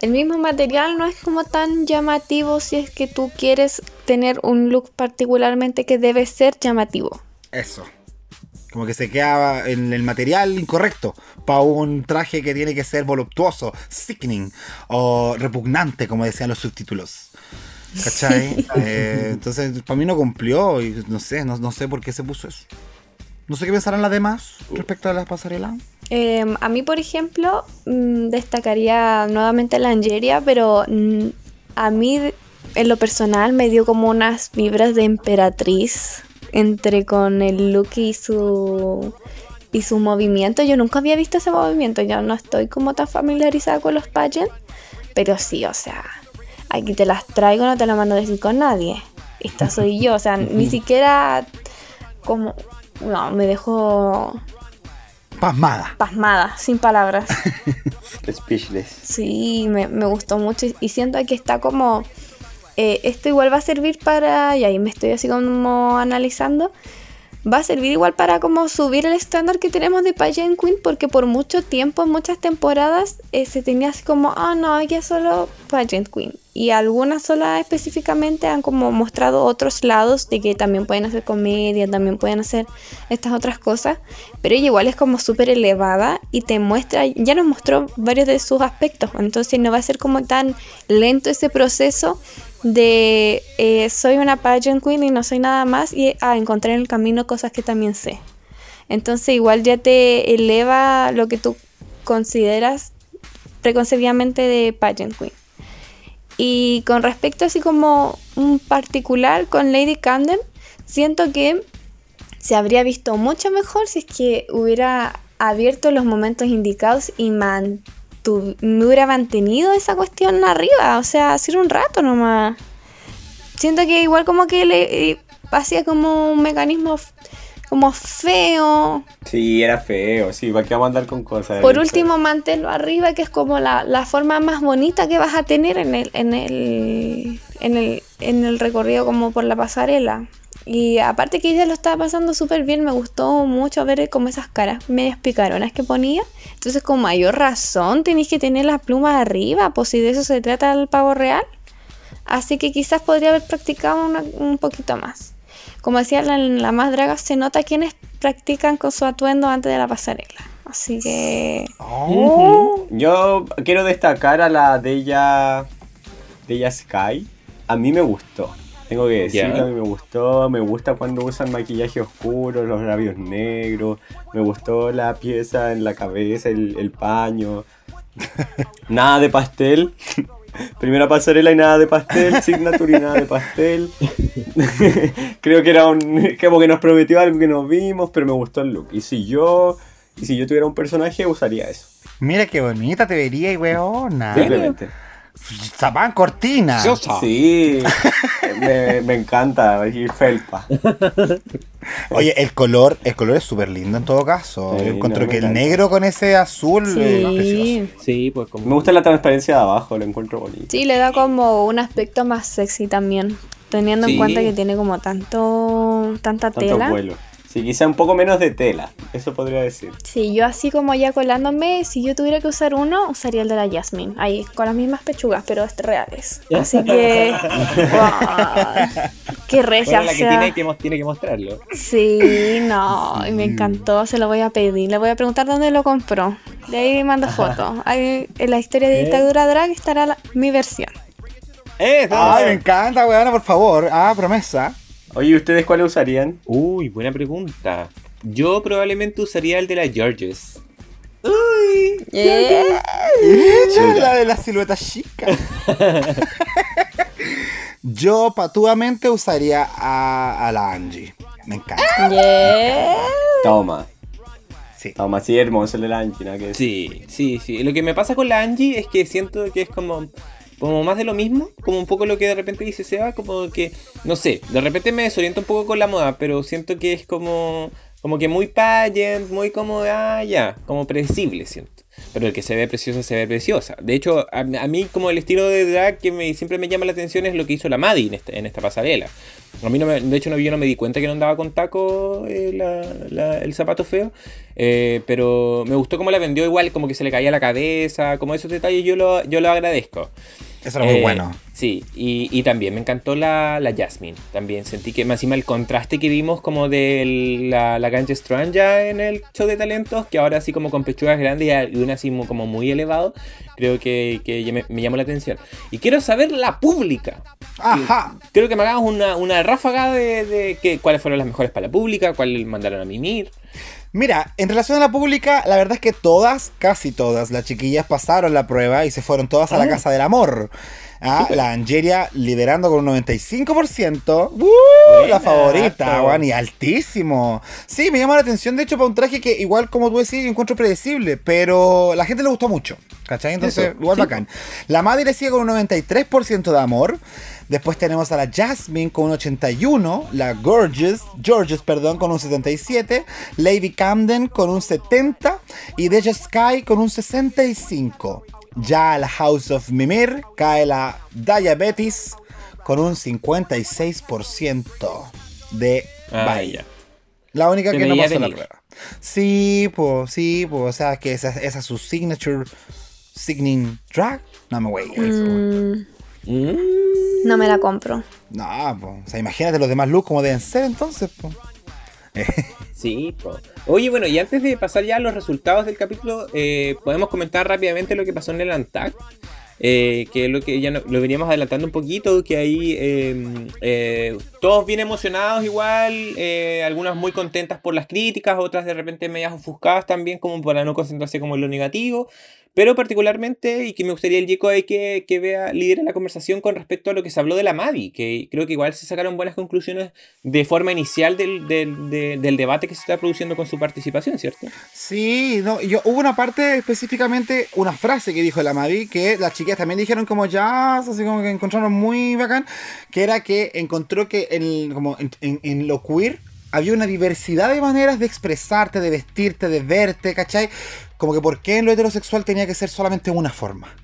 el mismo material no es como tan llamativo si es que tú quieres tener un look particularmente que debe ser llamativo. eso. Como que se queda en el material incorrecto para un traje que tiene que ser voluptuoso, sickening o repugnante, como decían los subtítulos. ¿Cachai? Eh, entonces, para mí no cumplió y no sé, no, no sé por qué se puso eso. No sé qué pensarán las demás respecto a las pasarelas. Eh, a mí, por ejemplo, mm, destacaría nuevamente la Angeria, pero mm, a mí, en lo personal, me dio como unas vibras de emperatriz entre con el look y su y su movimiento. Yo nunca había visto ese movimiento, yo no estoy como tan familiarizada con los pageants, pero sí, o sea, aquí te las traigo, no te las mando a decir con nadie. Esta soy yo, o sea, ni siquiera como... No, me dejó Pasmada. pasmada, sin palabras. Speechless. Sí, me, me gustó mucho y- y siento que está como... eh, esto igual va a servir para... Y ahí me estoy así como analizando. Va a servir igual para como subir el estándar que tenemos de Pageant Queen porque por mucho tiempo, muchas temporadas, eh, se tenía así como, ah, no, ella es solo Pageant Queen. Y algunas solas específicamente han como mostrado otros lados de que también pueden hacer comedia, también pueden hacer estas otras cosas. Pero ella igual es como súper elevada y te muestra, ya nos mostró varios de sus aspectos. Entonces no va a ser como tan lento ese proceso de eh, soy una pageant queen y no soy nada más y a encontrar en el camino cosas que también sé. Entonces igual ya te eleva lo que tú consideras preconcebidamente de pageant queen. Y con respecto así como un particular con Lady Camden, siento que se habría visto mucho mejor si es que hubiera abierto los momentos indicados y mantu- me hubiera mantenido esa cuestión arriba, o sea, hacer un rato nomás. Siento que igual como que le eh, hacía como un mecanismo como feo. Sí, era feo, sí, ¿para qué vamos a andar con cosas? Por último, manténlo arriba, que es como la, la forma más bonita que vas a tener en el, en el, en el, en el recorrido como por la pasarela. Y aparte que ella lo estaba pasando súper bien, me gustó mucho ver como esas caras medias picaronas que ponía. Entonces con mayor razón tenéis que tener las plumas arriba, pues si de eso se trata el pavo real. Así que quizás podría haber practicado un poquito más. Como decía la, la más draga, se nota quienes practican con su atuendo antes de la pasarela. Así que... Oh. Yo quiero destacar a la de ella, de ella Sky. A mí me gustó. Tengo que decirlo, mí me gustó. Me gusta cuando usan maquillaje oscuro, los labios negros. Me gustó la pieza en la cabeza, el, el paño. nada de pastel. Primera pasarela y nada de pastel. Signature y nada de pastel. Creo que era un. como que nos prometió algo que nos vimos, pero me gustó el look. Y si yo. Y si yo tuviera un personaje, usaría eso. Mira qué bonita te vería y weona. Simplemente. Zapán cortina. Sosa. Sí, me, me encanta. Y felpa. Oye, el color, el color es súper lindo en todo caso. Sí, Yo encuentro no, que el encanta. negro con ese azul es precioso. Sí. Sí, pues como. Me gusta la transparencia de abajo, lo encuentro bonito. Sí, le da como un aspecto más sexy también. Teniendo Sí. en cuenta que tiene como tanto tanta Tanto tela. vuelo. Sí, quizá un poco menos de tela, eso podría decir. Sí, yo así como ya colándome, si yo tuviera que usar uno, usaría el de la Jasmine. Ahí, con las mismas pechugas, pero este reales. Así que. ¡Qué regia! Bueno, la o que sea, tiene que, mo- tiene que mostrarlo. Sí, no, y me encantó, se lo voy a pedir. Le voy a preguntar dónde lo compró. De ahí manda foto. Ahí, en la historia de ¿Eh? dictadura drag estará la- mi versión. ¡Eh! Ay, me encanta, weona, por favor. Ah, promesa. Oye, ¿y ¿ustedes cuáles usarían? Uy, buena pregunta. Yo probablemente usaría el de la Georges. Yeah. Echa la de la silueta chica. Yo patuamente usaría a, a la Angie. Me encanta. Yeah. Toma. Sí. Toma, sí, hermoso el de la Angie, ¿no? Que Sí, sí, sí. Lo que me pasa con la Angie es que siento que es como, como más de lo mismo, como un poco lo que de repente dice Seba, como que, no sé, de repente me desoriento un poco con la moda, pero siento que es como, como que muy pageant, muy como, ah, ya, como predecible, siento. Pero el que se ve preciosa, se ve preciosa. De hecho, a, a mí como el estilo de drag que siempre me llama la atención es lo que hizo la Maddie en, este- en esta pasarela. A mí no me- de hecho no, yo no me di cuenta que no andaba con taco eh, el zapato feo, eh, pero me gustó cómo la vendió igual, como que se le caía la cabeza, como esos detalles yo lo, yo lo agradezco. Eso era muy Eh, bueno. Sí, y, y también me encantó la, la Jasmine. También sentí que más encima el contraste que vimos como de la, la Strong ya en el show de talentos, que ahora así como con pechugas grandes y una así como muy elevado, creo que, que me, me llamó la atención. Y quiero saber la pública. Ajá. Quiero que me hagamos una, una ráfaga de, de que, cuáles fueron las mejores para la pública, cuáles mandaron a mimir. Mira, en relación a la pública, la verdad es que todas, casi todas, las chiquillas pasaron la prueba y se fueron todas a la Ah. casa del amor. Ah, la Angeria liderando con un 95%. ¡Uh! Buena, la favorita. Juan, y altísimo. Sí, me llama la atención, de hecho, para un traje que igual como tú decís, encuentro predecible, pero la gente le gustó mucho. ¿Cachai? Entonces, Eso, igual sí. bacán. La Madre sigue con un 93% de amor. Después tenemos a la Jasmine con un 81, la Gorgeous, Georges, perdón, con un 77, Lady Camden con un 70 y Deja Sky con un 65. Ya a la House of Mimir cae la Diabetes con un 56% de Ah, baile. ya. La única que no pasó la prueba. Sí, pues, sí, pues, o sea, que esa, esa es su signature, signing drag. No me wey. Mm, Mm. no me la compro. No, pues, o sea, imagínate los demás looks como deben ser entonces, pues. Sí, po. Oye, bueno, y antes de pasar ya a los resultados del capítulo, eh, podemos comentar rápidamente lo que pasó en el Antac. eh, que es lo que ya no- lo veníamos adelantando un poquito, que ahí eh, eh, todos bien emocionados igual, eh, algunas muy contentas por las críticas, otras de repente medias ofuscadas también como para no concentrarse como en lo negativo, pero particularmente, y que me gustaría el Yeco ahí que, que vea, lidera la conversación con respecto a lo que se habló de la Mavi, que creo que igual se sacaron buenas conclusiones de forma inicial del, del- de- del debate que se está produciendo con su participación, ¿cierto? Sí, no, yo, hubo una parte específicamente, una frase que dijo la Mavi, que las chicas también dijeron como ya, así como que encontraron muy bacán, que era que encontró que en, como en, en- en lo queer había una diversidad de maneras de expresarte, de vestirte, de verte, ¿cachai? Como que por qué lo heterosexual tenía que ser solamente una forma.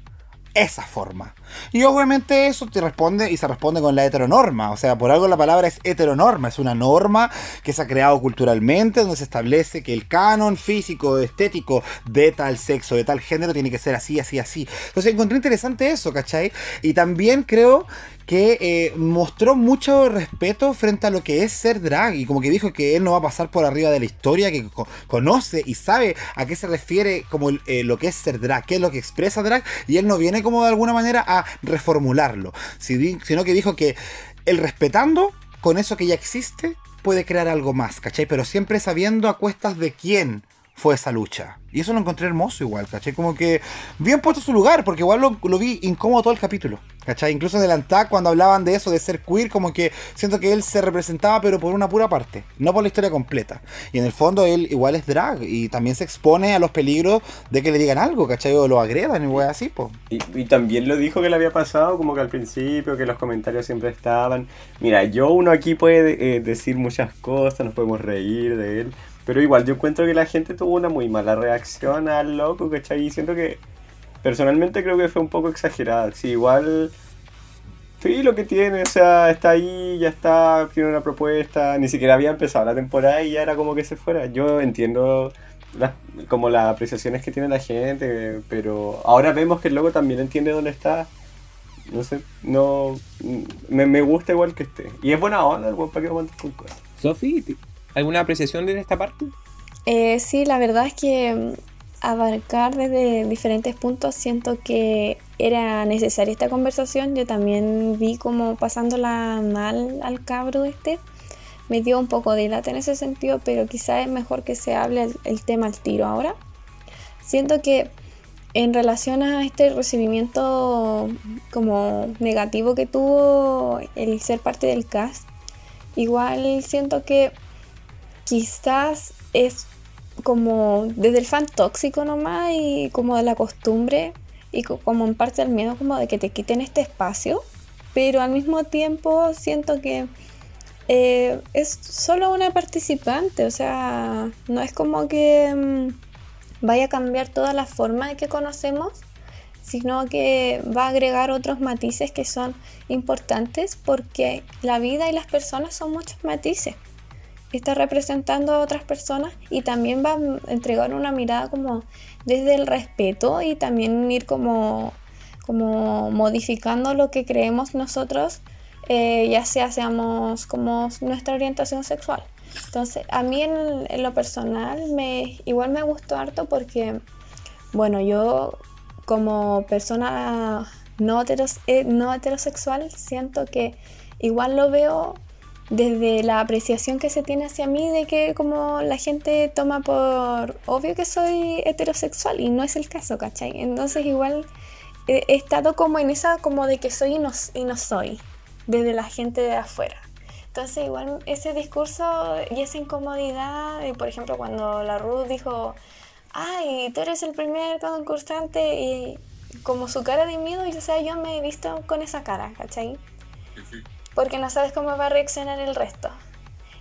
Esa forma. Y obviamente eso te responde y se responde con la heteronorma. O sea, por algo la palabra es heteronorma. Es una norma que se ha creado culturalmente donde se establece que el canon físico, estético de tal sexo, de tal género tiene que ser así, así, así. Entonces encontré interesante eso, ¿cachai? Y también creo que eh, mostró mucho respeto frente a lo que es ser drag y como que dijo que él no va a pasar por arriba de la historia, que co- conoce y sabe a qué se refiere como el- eh, lo que es ser drag, qué es lo que expresa drag y él no viene como de alguna manera a reformularlo, sino que dijo que él respetando con eso que ya existe puede crear algo más, ¿cachai? Pero siempre sabiendo a cuestas de quién fue esa lucha. Y eso lo encontré hermoso igual, ¿cachai? Como que bien puesto su lugar, porque igual lo, vi incómodo todo el capítulo, ¿cachai? Incluso en el Antac, cuando hablaban de eso, de ser queer, como que siento que él se representaba, pero por una pura parte, no por la historia completa. Y en el fondo él igual es drag, y también se expone a los peligros de que le digan algo, ¿cachai? O lo agredan y así. Y, y también lo dijo que le había pasado, como que al principio, que los comentarios siempre estaban. Mira, yo uno aquí puede eh, decir muchas cosas, nos podemos reír de él. Pero igual yo encuentro que la gente tuvo una muy mala reacción al loco, ¿cachai? Y siento que personalmente creo que fue un poco exagerada. Sí, igual... Sí, lo que tiene, o sea, está ahí, ya está, tiene una propuesta, ni siquiera había empezado la temporada y ya era como que se fuera. Yo entiendo las, como las apreciaciones que tiene la gente, pero ahora vemos que el loco también entiende dónde está. No sé, no. Me, me gusta igual que esté. Y es buena onda, el buen para que con cosas. Sofi, ¿alguna apreciación de esta parte? Eh, sí, la verdad es que mm, abarcar desde diferentes puntos siento que era necesaria esta conversación. Yo también vi como pasándola mal al cabro este. Me dio un poco de lata en ese sentido, pero quizá es mejor que se hable el, el tema al tiro ahora. Siento que en relación a este recibimiento como negativo que tuvo el ser parte del cast, igual siento que quizás es como desde el fan tóxico nomás y como de la costumbre y co- como en parte el miedo como de que te quiten este espacio, pero al mismo tiempo siento que eh, es solo una participante, o sea, no es como que mm, vaya a cambiar toda la forma de que conocemos, sino que va a agregar otros matices que son importantes porque la vida y las personas son muchos matices. Está representando a otras personas y también va a entregar una mirada como desde el respeto y también ir como, como modificando lo que creemos nosotros, eh, ya sea seamos como nuestra orientación sexual. Entonces, a mí en, lo personal me, igual me gustó harto porque, bueno, yo como persona no, eh, no heterosexual siento que igual lo veo desde la apreciación que se tiene hacia mí de que como la gente toma por obvio que soy heterosexual y no es el caso, ¿cachai? Entonces igual he, he estado como en esa como de que soy y no, y no soy, desde la gente de afuera. Entonces igual ese discurso y esa incomodidad, eh, por ejemplo cuando la Ruth dijo, ay, tú eres el primer concursante y como su cara de miedo, y o sea, yo me he visto con esa cara, ¿cachai? Porque no sabes cómo va a reaccionar el resto.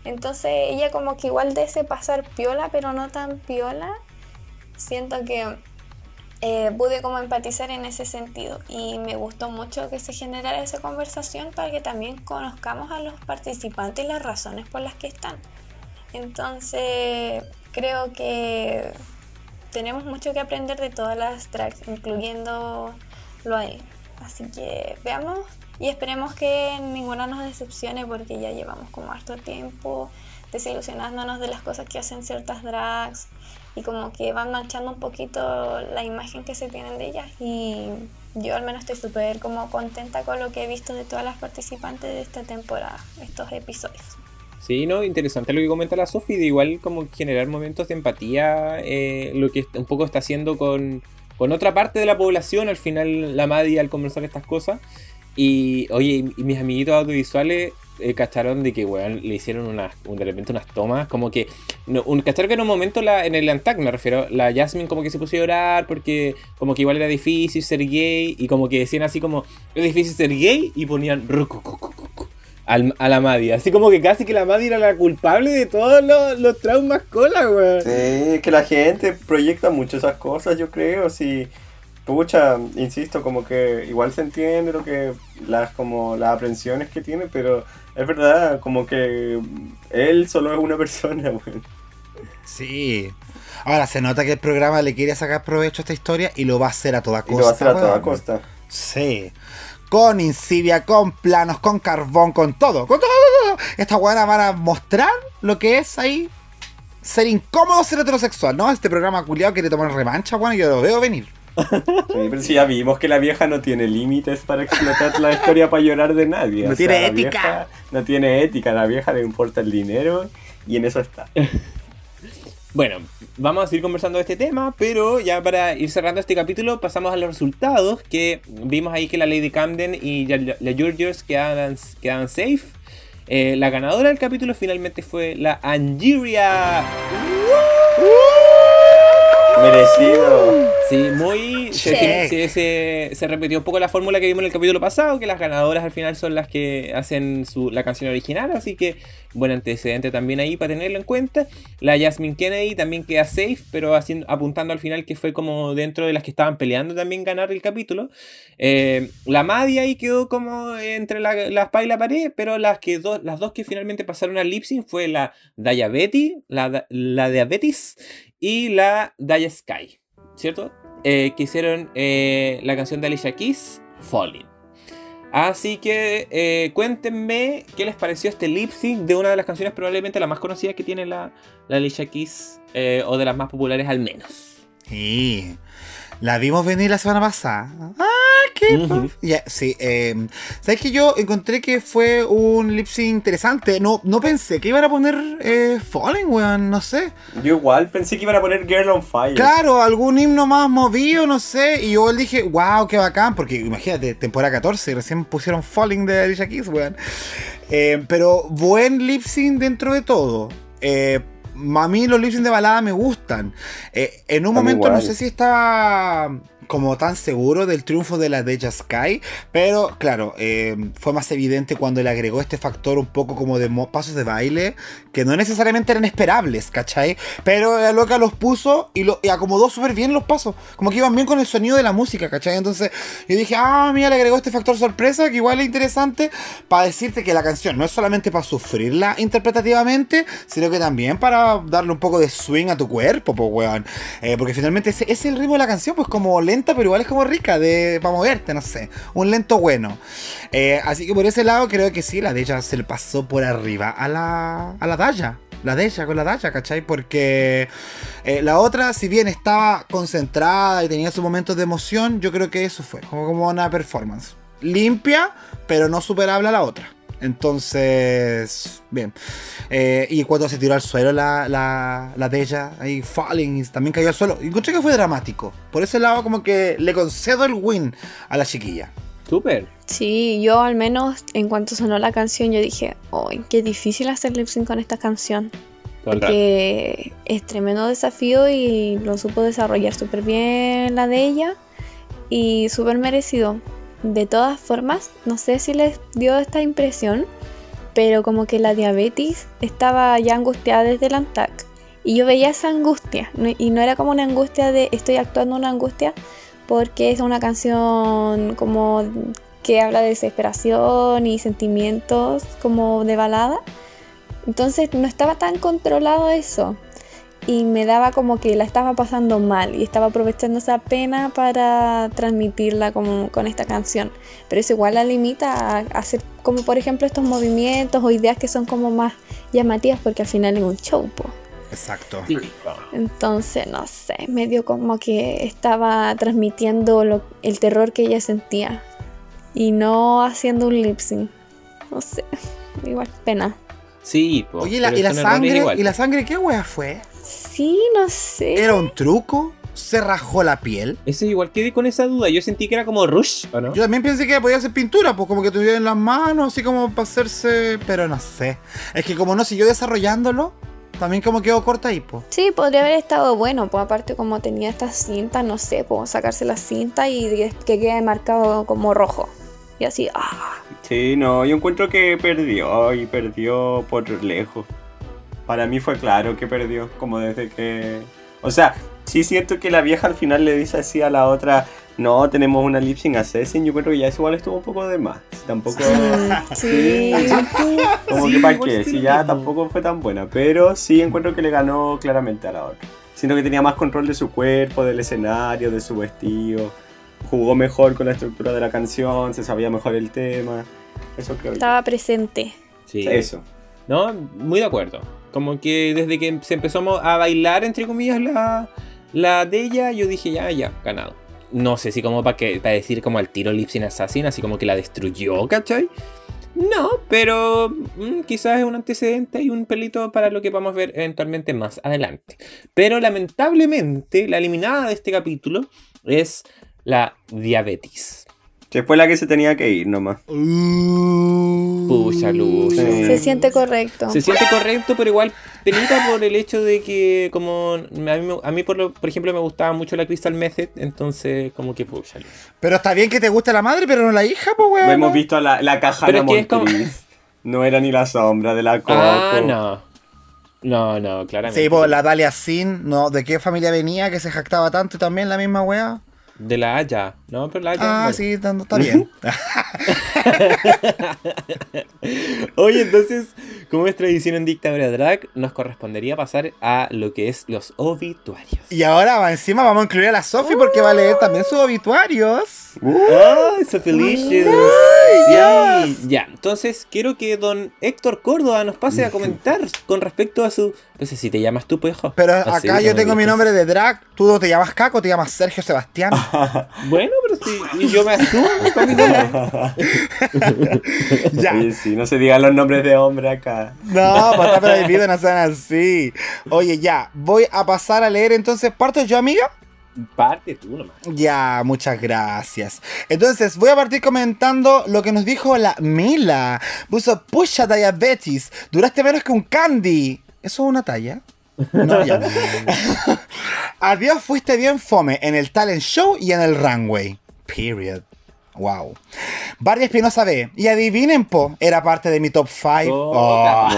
Entonces ella como que igual de pasar piola, pero no tan piola, siento que eh, pude como empatizar en ese sentido y me gustó mucho que se generara esa conversación para que también conozcamos a los participantes y las razones por las que están. Entonces creo que tenemos mucho que aprender de todas las tracks, incluyendo lo ahí. Así que veamos y esperemos que ninguna nos decepcione porque ya llevamos como harto tiempo desilusionándonos de las cosas que hacen ciertas drags y como que van manchando un poquito la imagen que se tienen de ellas y yo al menos estoy súper como contenta con lo que he visto de todas las participantes de esta temporada, estos episodios. Sí, no, interesante lo que comenta la Sofi, de igual como generar momentos de empatía, eh, lo que un poco está haciendo con, con otra parte de la población, al final la Madi al conversar estas cosas. Y oye, y mis amiguitos audiovisuales eh, cacharon de que, weón, le hicieron unas, un- de repente unas tomas, como que, un, cacharon que en un momento la, en el Antac, me refiero, la Jasmine como que se puso a llorar porque como que igual era difícil ser gay y como que decían así como, es difícil ser gay y ponían al, a la Maddie. Así como que casi que la Maddie era la culpable de todos los, los traumas cola, weón. Sí, es que la gente proyecta mucho esas cosas, yo creo, sí. Pucha, insisto, como que igual se entiende lo que las como las aprensiones que tiene, pero es verdad, como que él solo es una persona, weón. Sí. Ahora se nota que el programa le quiere sacar provecho a esta historia y lo va a hacer a toda Y costa. lo va a hacer a toda costa. Sí. Con insidia, con planos, con carbón, con todo. Con todo, todo, weonas van a mostrar lo que es ahí ser incómodo ser heterosexual, ¿no? Este programa culiado quiere tomar revancha, bueno, yo lo veo venir. Sí, pero sí, ya vimos que la vieja no tiene límites para explotar la historia para llorar de nadie. No o tiene sea, ética. vieja no tiene ética, a la vieja le importa el dinero y en eso está. Bueno, vamos a seguir conversando de este tema, pero ya para ir cerrando este capítulo pasamos a los resultados que vimos ahí que la Lady Camden y la, la Georgios quedaban, quedaban safe. Eh, la ganadora del capítulo finalmente fue la Angeria. Merecido. Sí, muy. Se, se- se- se repitió un poco la fórmula que vimos en el capítulo pasado, que las ganadoras al final son las que hacen su, la canción original, así que buen antecedente también ahí para tenerlo en cuenta. La Jasmine Kennedy también queda safe, pero haciendo, apuntando al final que fue como dentro de las que estaban peleando también ganar el capítulo. Eh, la Maddie ahí quedó como entre la, la espada y la pared, pero las, que dos las dos que finalmente pasaron al lip sync fue la Diabetes, la, la Diabetes y la Daya Sky, ¿cierto? Eh, que hicieron eh, la canción de Alicia Keys, Falling. Así que eh, cuéntenme qué les pareció este lip sync de una de las canciones probablemente la más conocida que tiene la, Alicia Keys, o de las más populares al menos. Sí. La vimos venir la semana pasada. ¡Ah, qué! Ya, sí. Eh, ¿Sabes que yo encontré que fue un lip sync interesante? No, no pensé que iban a poner eh, Falling, weón, no sé. Yo igual pensé que iban a poner Girl on Fire. Claro, algún himno más movido, no sé. Y yo dije, wow, qué bacán. Porque imagínate, temporada 14, recién pusieron Falling de Alicia Keys, weón. Eh, pero buen lip sync dentro de todo. Eh, a mí los lip sync de balada me gustan. Eh, en un momento no sé si estaba como tan seguro del triunfo de la Deja Sky, pero claro, eh, fue más evidente cuando le agregó este factor un poco como de pasos de baile, que no necesariamente eran esperables, ¿cachai? Pero la loca los puso y, lo, y acomodó súper bien los pasos, como que iban bien con el sonido de la música, ¿cachai? Entonces yo dije, ah, mira, le agregó este factor sorpresa, que igual es interesante, para decirte que la canción no es solamente para sufrirla interpretativamente, sino que también para darle un poco de swing a tu cuerpo, pues, weón. Eh, porque finalmente ese, es el ritmo de la canción, pues como pero igual es como rica, de para moverte, no sé. Un lento bueno. Eh, así que por ese lado creo que sí, la de ella se le pasó por arriba a la, a la Daya. La de ella con la Daya, ¿cachai? Porque eh, la otra, si bien estaba concentrada y tenía sus momentos de emoción, yo creo que eso fue como, como una performance. Limpia, pero no superable a la otra. Entonces, bien. Eh, y cuando se tiró al suelo la, la, la de ella, ahí falling, también cayó al suelo. Y encontré que fue dramático. Por ese lado, como que le concedo el win a la chiquilla. Súper. Sí, yo al menos en cuanto sonó la canción yo dije, ¡ay, qué difícil hacer lip sync con esta canción! Porque es tremendo desafío y lo supo desarrollar súper bien la de ella y súper merecido. De todas formas, no sé si les dio esta impresión, pero como que la diabetes estaba ya angustiada desde el ANTAC. Y yo veía esa angustia, y no era como una angustia de estoy actuando una angustia, porque es una canción como que habla de desesperación y sentimientos como de balada. Entonces no estaba tan controlado eso. Y me daba como que la estaba pasando mal y estaba aprovechando esa pena para transmitirla como con esta canción. Pero eso igual la limita a hacer como por ejemplo estos movimientos o ideas que son como más llamativas porque al final es un show. po. Exacto. Entonces, no sé, medio como que estaba transmitiendo lo- el terror que ella sentía y no haciendo un lip sync. No sé, igual pena. Sí, po, Oye, ¿y la, y la sangre? igual. ¿Y la sangre qué wea fue? Sí, no sé. ¿Era un truco? ¿Se rajó la piel? Eso igual quedé con esa duda. Yo sentí que era como Rush, ¿o no? Yo también pensé que podía ser pintura, pues como que tuviera en las manos, así como para hacerse. Pero no sé. Es que como no siguió desarrollándolo, también como quedó corta ahí, pues. Sí, podría haber estado bueno, pues aparte como tenía esta cinta, no sé, pues sacarse la cinta y que quede marcado como rojo. Y así, ah, Sí, no, yo encuentro que perdió y perdió por lejos. Para mí fue claro que perdió, como desde que... O sea, sí siento que la vieja al final le dice así a la otra, no, tenemos una lip sync assassin, yo encuentro que ya eso igual estuvo un poco de más. Tampoco... mm, sí. Como Sí, que para qué, sí si ya tampoco fue tan buena, pero sí encuentro que le ganó claramente a la otra. Siento que tenía más control de su cuerpo, del escenario, de su vestido. Jugó mejor con la estructura de la canción, se sabía mejor el tema. Eso creo yo. Estaba presente. Sí. Eso. No, muy de acuerdo. Como que desde que se empezó a bailar, entre comillas, la, la de ella, yo dije, ya, ya, ganado. No sé si como para que para decir como al tiro Lip Sync Assassin, así como que la destruyó, ¿cachai? No, pero mm, quizás es un antecedente y un pelito para lo que vamos a ver eventualmente más adelante. Pero lamentablemente, la eliminada de este capítulo es la diabetes. Que fue la que se tenía que ir nomás. Uh. Pucha luz. Sí. Se siente correcto. Se siente correcto, pero igual penita por el hecho de que, como a mí, a mí por, lo- por ejemplo, me gustaba mucho la Crystal Method, entonces, como que pucha luz. Pero está bien que te guste la madre, pero no la hija, pues, No weón. hemos visto la, la caja Pero de es como- Montriz. No era ni la sombra de la Coco. Ah, no. No, no, claramente. Sí, pues la Dalia Sin, ¿no? ¿De qué familia venía que se jactaba tanto y también la misma wea? De la Haya. No, pero la Haya. Ah, bueno. sí, está, está bien. Oye, entonces, como es tradición en Dictadura Drag, nos correspondería pasar a lo que es los obituarios. y ahora encima vamos a incluir a la Sofi porque va a leer también sus obituarios. ¡Oh, so delicious! Sí. Ya, entonces quiero que don Héctor Córdoba nos pase a comentar con respecto a su. Pues si te llamas tú, pues, hijo. Pero Así, acá yo tengo mi nombre de drag. Tú no te llamas Caco, te llamas Sergio Sebastián. Bueno, pero sí, y yo me asumo con mi nombre. ya. Oye, sí, no se digan los nombres de hombre acá. No, pues está prohibido, no sean así. Oye, ya, voy a pasar a leer entonces. ¿Parto yo, amiga? Parte tú nomás. Ya, muchas gracias. Entonces, voy a partir comentando lo que nos dijo la Mila. Puso, pucha diabetes, duraste menos que un candy. ¿Eso es una talla? No, ya. Adiós, fuiste bien fome en el talent show y en el runway. Period. Wow. Barbie Espinosa B. Y adivinen, po, era parte de mi top 5. Oh,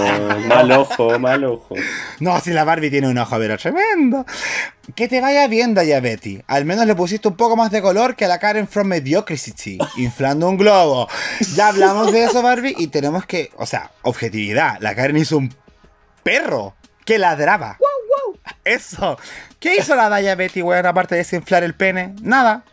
mal ojo, mal ojo. No, si la Barbie tiene un ojo, pero tremendo. Que te vaya bien, Diabetes. Al menos le pusiste un poco más de color que a la Karen from Mediocrity, inflando un globo. Ya hablamos de eso, Barbie, y tenemos que, o sea, objetividad. La Karen hizo un perro que ladraba. Eso. ¿Qué hizo la Diabetes, weón, aparte de desinflar el pene? Nada.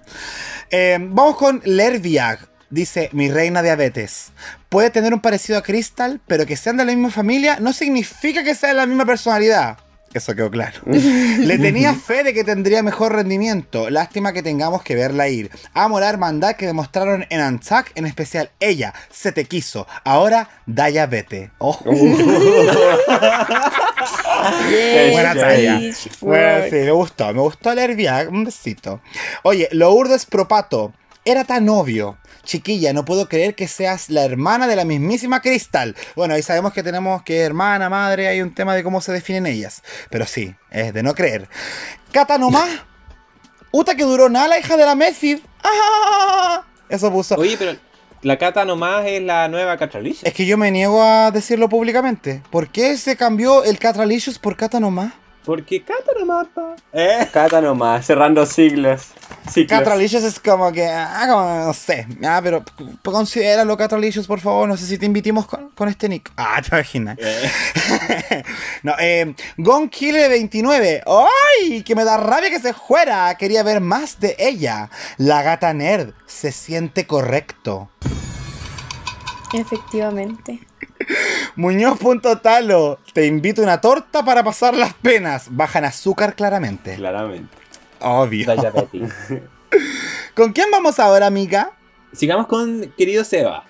Eh, vamos con Lerviag. Dice, mi reina diabetes. Puede tener un parecido a Crystal, pero que sean de la misma familia no significa que sean la misma personalidad. Eso quedó claro. Le tenía fe de que tendría mejor rendimiento. Lástima que tengamos que verla ir. Amo la hermandad que demostraron en Anzac, en especial ella. Se te quiso. Ahora, Daya vete. Oh. Yay, Buena talla. Bueno, sí, me gustó. Me gustó leer. Un besito. Oye, Lourdes Propato. Era tan obvio. Chiquilla, no puedo creer que seas la hermana de la mismísima Crystal. Bueno, ahí sabemos que tenemos que hermana, madre, hay un tema de cómo se definen ellas. Pero sí, es de no creer. Cata nomás. Uta que duró nada la hija de la Messi. ¡Ah! Eso puso. Oye, pero la Cata nomás es la nueva Catralicia. Es que yo me niego a decirlo públicamente. ¿Por qué se cambió el Catralicious por Cata nomás? Porque Cata nomás, pa. Eh, Cata nomás, cerrando siglos. Ciclos. Catralicious es como que, ah, como, no sé, ah, pero considéralo Catralicious, por favor, no sé si te invitimos con, con este nick. Ah, te imaginas. no, eh, Gon Killer 29, ¡ay! Que me da rabia que se fuera, quería ver más de ella. La gata nerd se siente correcto. Efectivamente. Muñoz.talo, te invito a una torta para pasar las penas. Bajan azúcar claramente. Claramente. Obvio. Diabetes. ¿Con quién vamos ahora, amiga? Sigamos con querido Seba.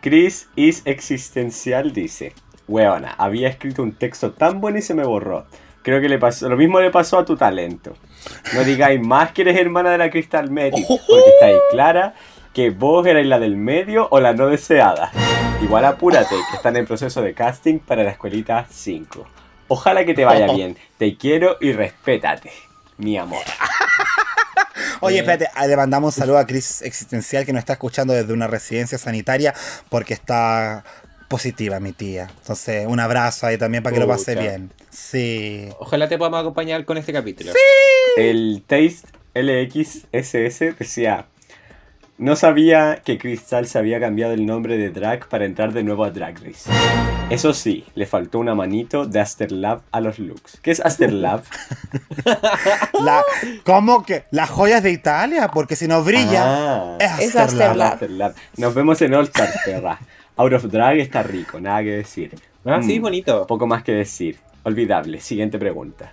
Chris is existencial dice, Weona, había escrito un texto tan bueno y se me borró. Creo que le pasó, lo mismo le pasó a tu talento. No digáis más que eres hermana de la Crystal Method, porque está ahí clara que vos erais la del medio o la no deseada. Igual apúrate, que están en proceso de casting para la escuelita 5. Ojalá que te vaya bien. Te quiero y respétate, mi amor. Oye, espérate, ah, le mandamos un saludo a Cris Existencial que nos está escuchando desde una residencia sanitaria porque está positiva mi tía. Entonces, un abrazo ahí también para que lo pase bien. Sí. Ojalá te podamos acompañar con este capítulo. El Taste LXSS decía, no sabía que Crystal se había cambiado el nombre de drag para entrar de nuevo a Drag Race. Eso sí, le faltó una manito de Asterlab a los looks. ¿Qué es Asterlab? La, ¿Cómo que? Las joyas de Italia, porque si no brilla, Ah, es Es Asterlab. Asterlab. Asterlab. Nos vemos en All Stars, perra. Out of Drag está rico, nada que decir. Ah, sí, Mm, bonito. Poco más que decir. Olvidable. Siguiente pregunta.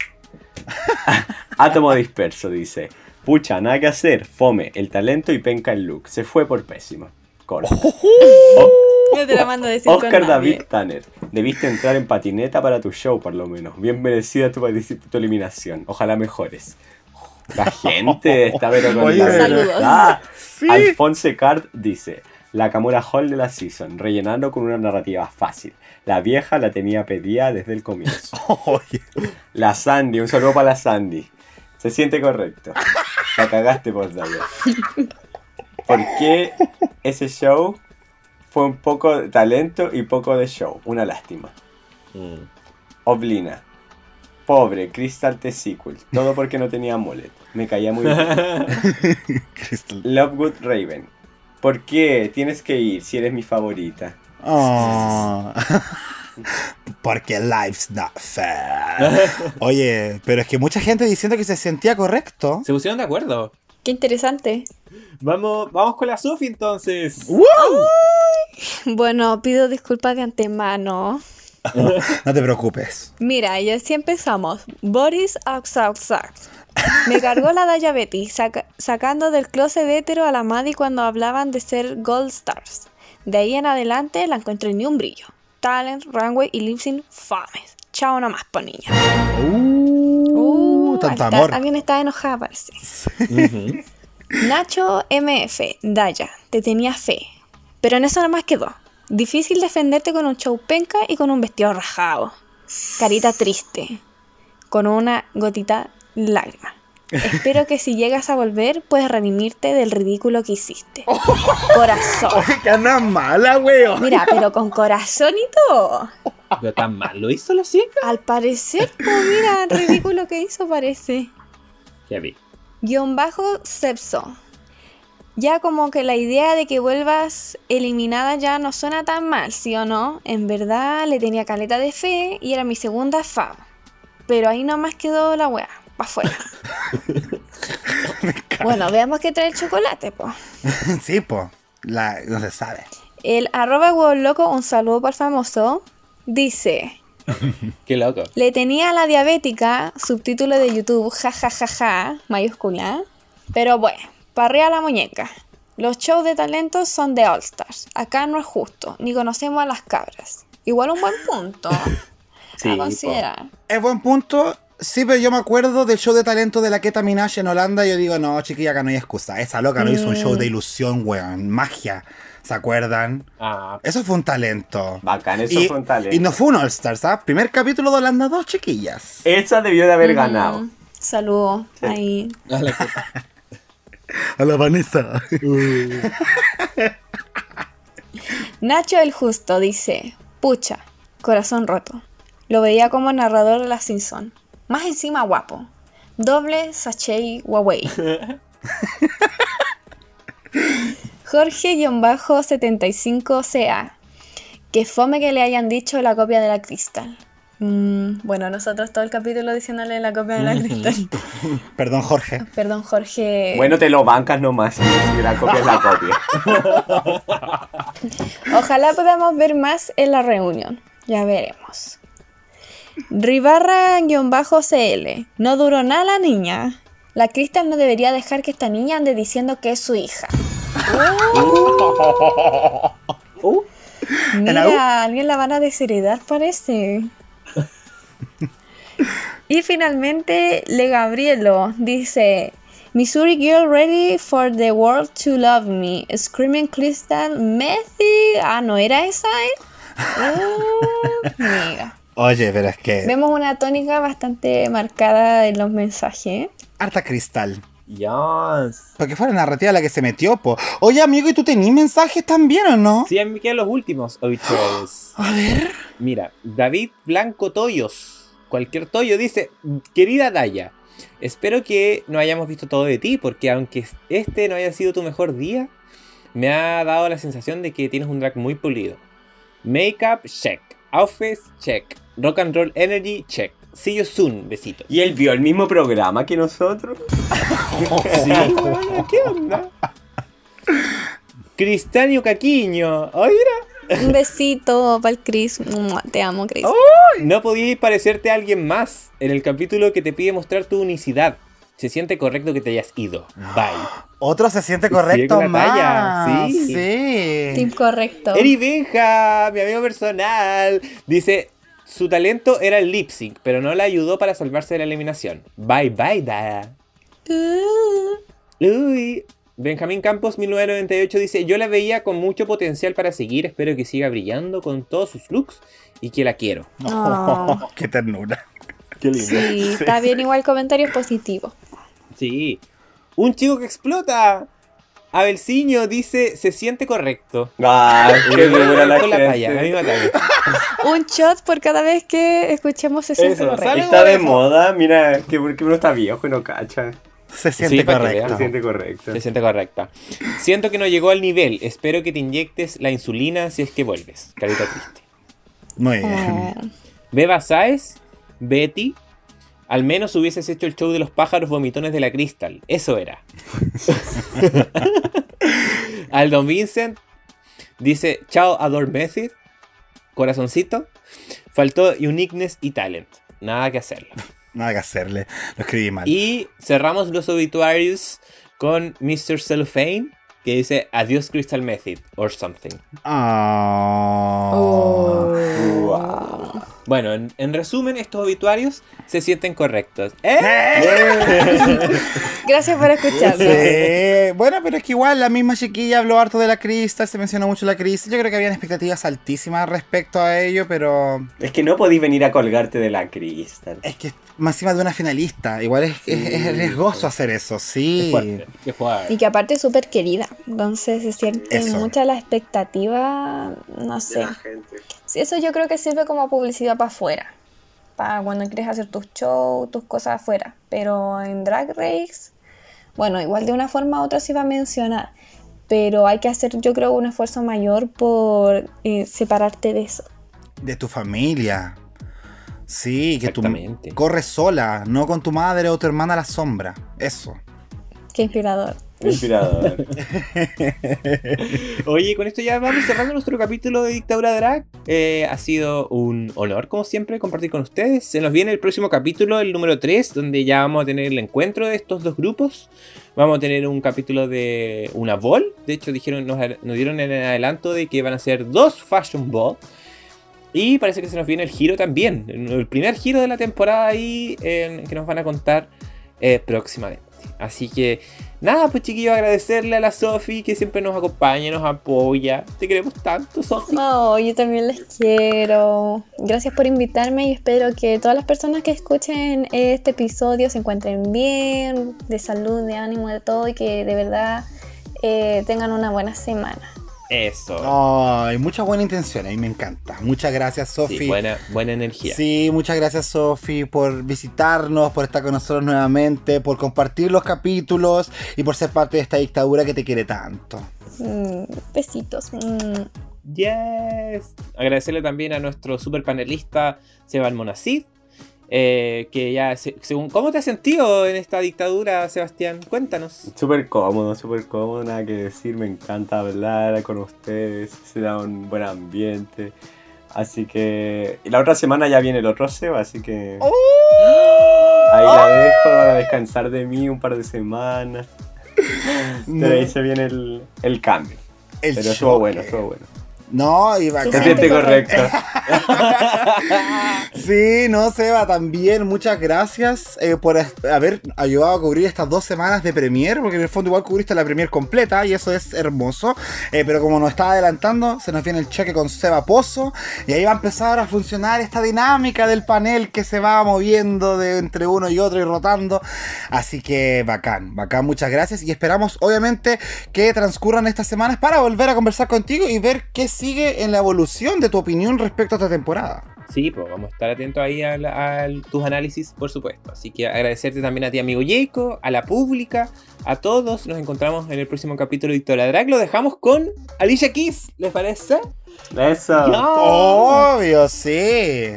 Átomo disperso dice. Pucha, nada que hacer. Fome, el talento y penca el look. Se fue por pésimo. Corta. O- Yo te la mando a decir con Oscar nadie. David Tanner. Debiste entrar en patineta para tu show, por lo menos. Bien merecida tu, tu eliminación. Ojalá mejores. La gente está pero con Oye, la. Sí. Alphonse Card dice: La Camora Hall de la Season, rellenando con una narrativa fácil. La vieja la tenía pedida desde el comienzo. Oye, La Sandy, un saludo para la Sandy. Se siente correcto. La cagaste por Daya. ¿Por qué ese show fue un poco de talento y poco de show? Una lástima. Mm. Oblina. Pobre, Crystal Sequel. Todo porque no tenía mullet. Me caía muy bien. Lovegood Raven. ¿Por qué tienes que ir si eres mi favorita? Oh. Porque life's not fair. Oye, pero es que mucha gente diciendo que se sentía correcto. Se pusieron de acuerdo. Qué interesante. Vamos, vamos con la Sofi entonces. Bueno, pido disculpas de antemano. No te preocupes. Mira, y así empezamos. Boris Axaxax. Me cargó la Daya Betty, saca- sacando del closet hétero a la Maddie cuando hablaban de ser Gold Stars. De ahí en adelante la encontré ni un brillo. Talent, Runway y Lip Sync fames. Chao nomás, po niña. Uh, tanto está- amor. Alguien está enojada, parece. Nacho MF, Daya, te tenía fe. Pero en eso nada más quedó. Difícil defenderte con un show penca y con un vestido rajado. Carita triste. Con una gotita lágrima. Espero que si llegas a volver puedas redimirte del ridículo que hiciste. Corazón. Oye, que anda mala, weón. Mira, pero con corazón y todo. Pero tan mal lo hizo la chica. Al parecer, pues mira, el ridículo que hizo parece. Ya vi. Guión bajo Sepso. Ya como que la idea de que vuelvas eliminada ya no suena tan mal, ¿sí o no? En verdad le tenía caleta de fe y era mi segunda fab. Pero ahí nomás quedó la weá, pa' afuera. bueno, veamos qué trae el chocolate, pues. Sí, po. La, no se sabe. El arroba huevo loco, un saludo para el famoso, dice... Qué loco. Le tenía a la diabética, subtítulo de YouTube, jajajaja, mayúscula. Pero bueno, parrea la muñeca. Los shows de talentos son de All Stars. Acá no es justo, ni conocemos a las cabras. Igual un buen punto Sí, a po. considerar. Es buen punto. Sí, pero yo me acuerdo del show de talento de la Keta Minaj en Holanda. Y yo digo, no, chiquilla, acá no hay excusa. Esa loca no hizo un show de ilusión, weón. Magia. ¿Se acuerdan? Ah, Eso fue un talento. Bacán, eso y, fue un talento. y no fue un All Stars, ¿sabes? Primer capítulo de Holanda 2, chiquillas. Esa debió de haber ganado. Saludo ahí. a la copa. A la Vanessa. Nacho el Justo dice, pucha, corazón roto. Lo veía como narrador de la Simpson. Más encima guapo. Doble sachet Huawei. Jorge-75CA. Que fome que le hayan dicho la copia de la cristal. Mm, bueno, nosotros todo el capítulo diciéndole la copia de la cristal. Perdón, Jorge. Perdón, Jorge. Bueno, te lo bancas nomás. Si la copia es la copia. Ojalá podamos ver más en la reunión. Ya veremos. Ribarra-CL. No duró nada la niña. La Crystal no debería dejar que esta niña ande diciendo que es su hija. Uh, Mira, a alguien la van a desheredar, parece. y finalmente, Le Gabrielo dice: Missouri girl ready for the world to love me. Screaming Crystal Messi. Ah, ¿no era esa, eh? Uh, amiga. Oye, pero es que. Vemos una tónica bastante marcada en los mensajes. Harta cristal. yes. Porque fue la narrativa la que se metió, po. Oye, amigo, ¿y tú tenías mensajes también o no? Sí, a mí me quedan los últimos, Oiches. A ver. Mira, David Blanco Toyos, cualquier Toyo, dice, querida Daya, espero que no hayamos visto todo de ti, porque aunque este no haya sido tu mejor día, me ha dado la sensación de que tienes un drag muy pulido. Makeup, check. Outfits, check. Rock and Roll Energy, check. See you soon, besito. ¿Y él vio el mismo programa que nosotros? Sí, bueno, ¿qué onda? Cristiano Caquiño, oiga. Un besito para el Chris. Te amo, Chris. No podías parecerte a alguien más en el capítulo que te pide mostrar tu unicidad. se siente correcto que te hayas ido. Bye. Otro se siente correcto la más. talla, sí. sí. Team correcto. Eri Benja, mi amigo personal, dice, su talento era el lip sync, pero no le ayudó para salvarse de la eliminación. Bye bye, da. Uh, Uy. Benjamín Campos 1998 dice, yo la veía con mucho potencial para seguir, espero que siga brillando con todos sus looks y que la quiero. Oh. Qué ternura. Qué lindo. sí, está bien igual comentarios positivos. Sí. Un chico que explota. Abelciño dice, se siente correcto. Ah, qué dura la la talla. Un shot por cada vez que escuchemos se siente Eso, correcto. Está de moda, mira, que porque uno está viejo y no cacha. Se siente Sí, correcto. Se siente correcto. Se siente correcta. Siento que no llegó al nivel. Espero que te inyectes la insulina si es que vuelves. Carita triste. Muy bien. Beba Sáez, Betty. Al menos hubieses hecho el show de los pájaros vomitones de la Crystal. Eso era. Al Don Vincent dice: Chao, Adore Method. Corazoncito. Faltó uniqueness y talent. Nada que hacerlo. Nada que hacerle. Lo escribí mal. Y cerramos los obituarios con Mr. Cellophane, que dice adiós Crystal Method or something. Oh. Oh. Bueno, en, en resumen, estos obituarios se sienten correctos. ¿Eh? Gracias por escucharnos. Sí. Bueno, pero es que igual la misma chiquilla habló harto de la Crystal, se mencionó mucho la Crystal. Yo creo que habían expectativas altísimas respecto a ello, pero Es que no podís venir a colgarte de la cristal. es que más encima de una finalista, igual es, es- es riesgoso hacer eso, Qué sí. fuerte, qué fuerte. Y que aparte es súper querida. Entonces se siente Eso. mucha la expectativa. No sé. Sí, eso yo creo que sirve como publicidad para afuera. Para cuando quieres hacer tus shows, tus cosas afuera. Pero en Drag Race, bueno, igual de una forma u otra se va a mencionar. Pero hay que hacer, yo creo, un esfuerzo mayor por eh, separarte de eso. De tu familia. Sí, que tú corres sola, no con tu madre o tu hermana a la sombra. Eso. Qué inspirador. Inspirador. Oye, con esto ya vamos cerrando nuestro capítulo de Dictadura Drag. Eh, ha sido un honor, como siempre, compartir con ustedes. Se nos viene el próximo capítulo, el número 3, donde ya vamos a tener el encuentro de estos dos grupos. Vamos a tener un capítulo de una ball. De hecho, dijeron, nos, dieron el adelanto de que van a ser dos Fashion Ball. Y parece que se nos viene el giro también. El primer giro de la temporada ahí que nos van a contar eh, próximamente. Así que nada, pues chiquillos, agradecerle a la Sofi que siempre nos acompaña, nos apoya. Te queremos tanto, Sofi. No, yo también les quiero. Gracias por invitarme y espero que todas las personas que escuchen este episodio se encuentren bien, de salud, de ánimo, de todo y que de verdad eh, tengan una buena semana. Eso. Ay, mucha buena intención, a mí me encanta. Muchas gracias, Sí, Sofi. buena, buena energía. Sí, muchas gracias Sofi por visitarnos, por estar con nosotros nuevamente, por compartir los capítulos y por ser parte de esta dictadura que te quiere tanto. Mm, besitos. Mm. Yes. Agradecerle también a nuestro super panelista Seban Monacid. Eh, que ya, se- según, ¿cómo te has sentido en esta dictadura, Sebastián? Cuéntanos. Súper cómodo, súper cómodo, nada que decir, me encanta hablar con ustedes, se da un buen ambiente. Así que. Y la otra semana ya viene el otro Seba, así que. Ahí la dejo para descansar de mí un par de semanas. Pero ahí se viene el, el cambio. El Pero estuvo bueno, estuvo bueno. No, y bacán. Se siente correcto. Sí, no, Seba, también muchas gracias eh, por es- haber ayudado a cubrir estas dos semanas de Premiere, porque en el fondo igual cubriste la Premiere completa y eso es hermoso. Eh, pero como nos estaba adelantando, se nos viene el cheque con Seba Pozo y ahí va a empezar a funcionar esta dinámica del panel que se va moviendo de entre uno y otro y rotando. Así que bacán, bacán, muchas gracias y esperamos obviamente que transcurran estas semanas para volver a conversar contigo y ver qué sigue en la evolución de tu opinión respecto a esta temporada. Sí, pues vamos a estar atentos ahí a, la- a tus análisis, por supuesto. Así que agradecerte también a ti, amigo Jaco, a la pública, a todos. Nos encontramos en el próximo capítulo de Victoria Drag. Lo dejamos con Alicia Keys, ¿les parece? Eso. Obvio, sí.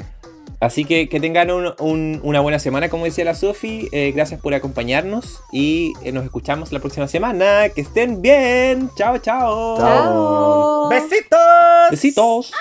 Así que que tengan una buena semana, como decía la Sofi. Eh, gracias por acompañarnos y eh, nos escuchamos la próxima semana. Que estén bien. Chao, chao. chao. Besitos. Besitos.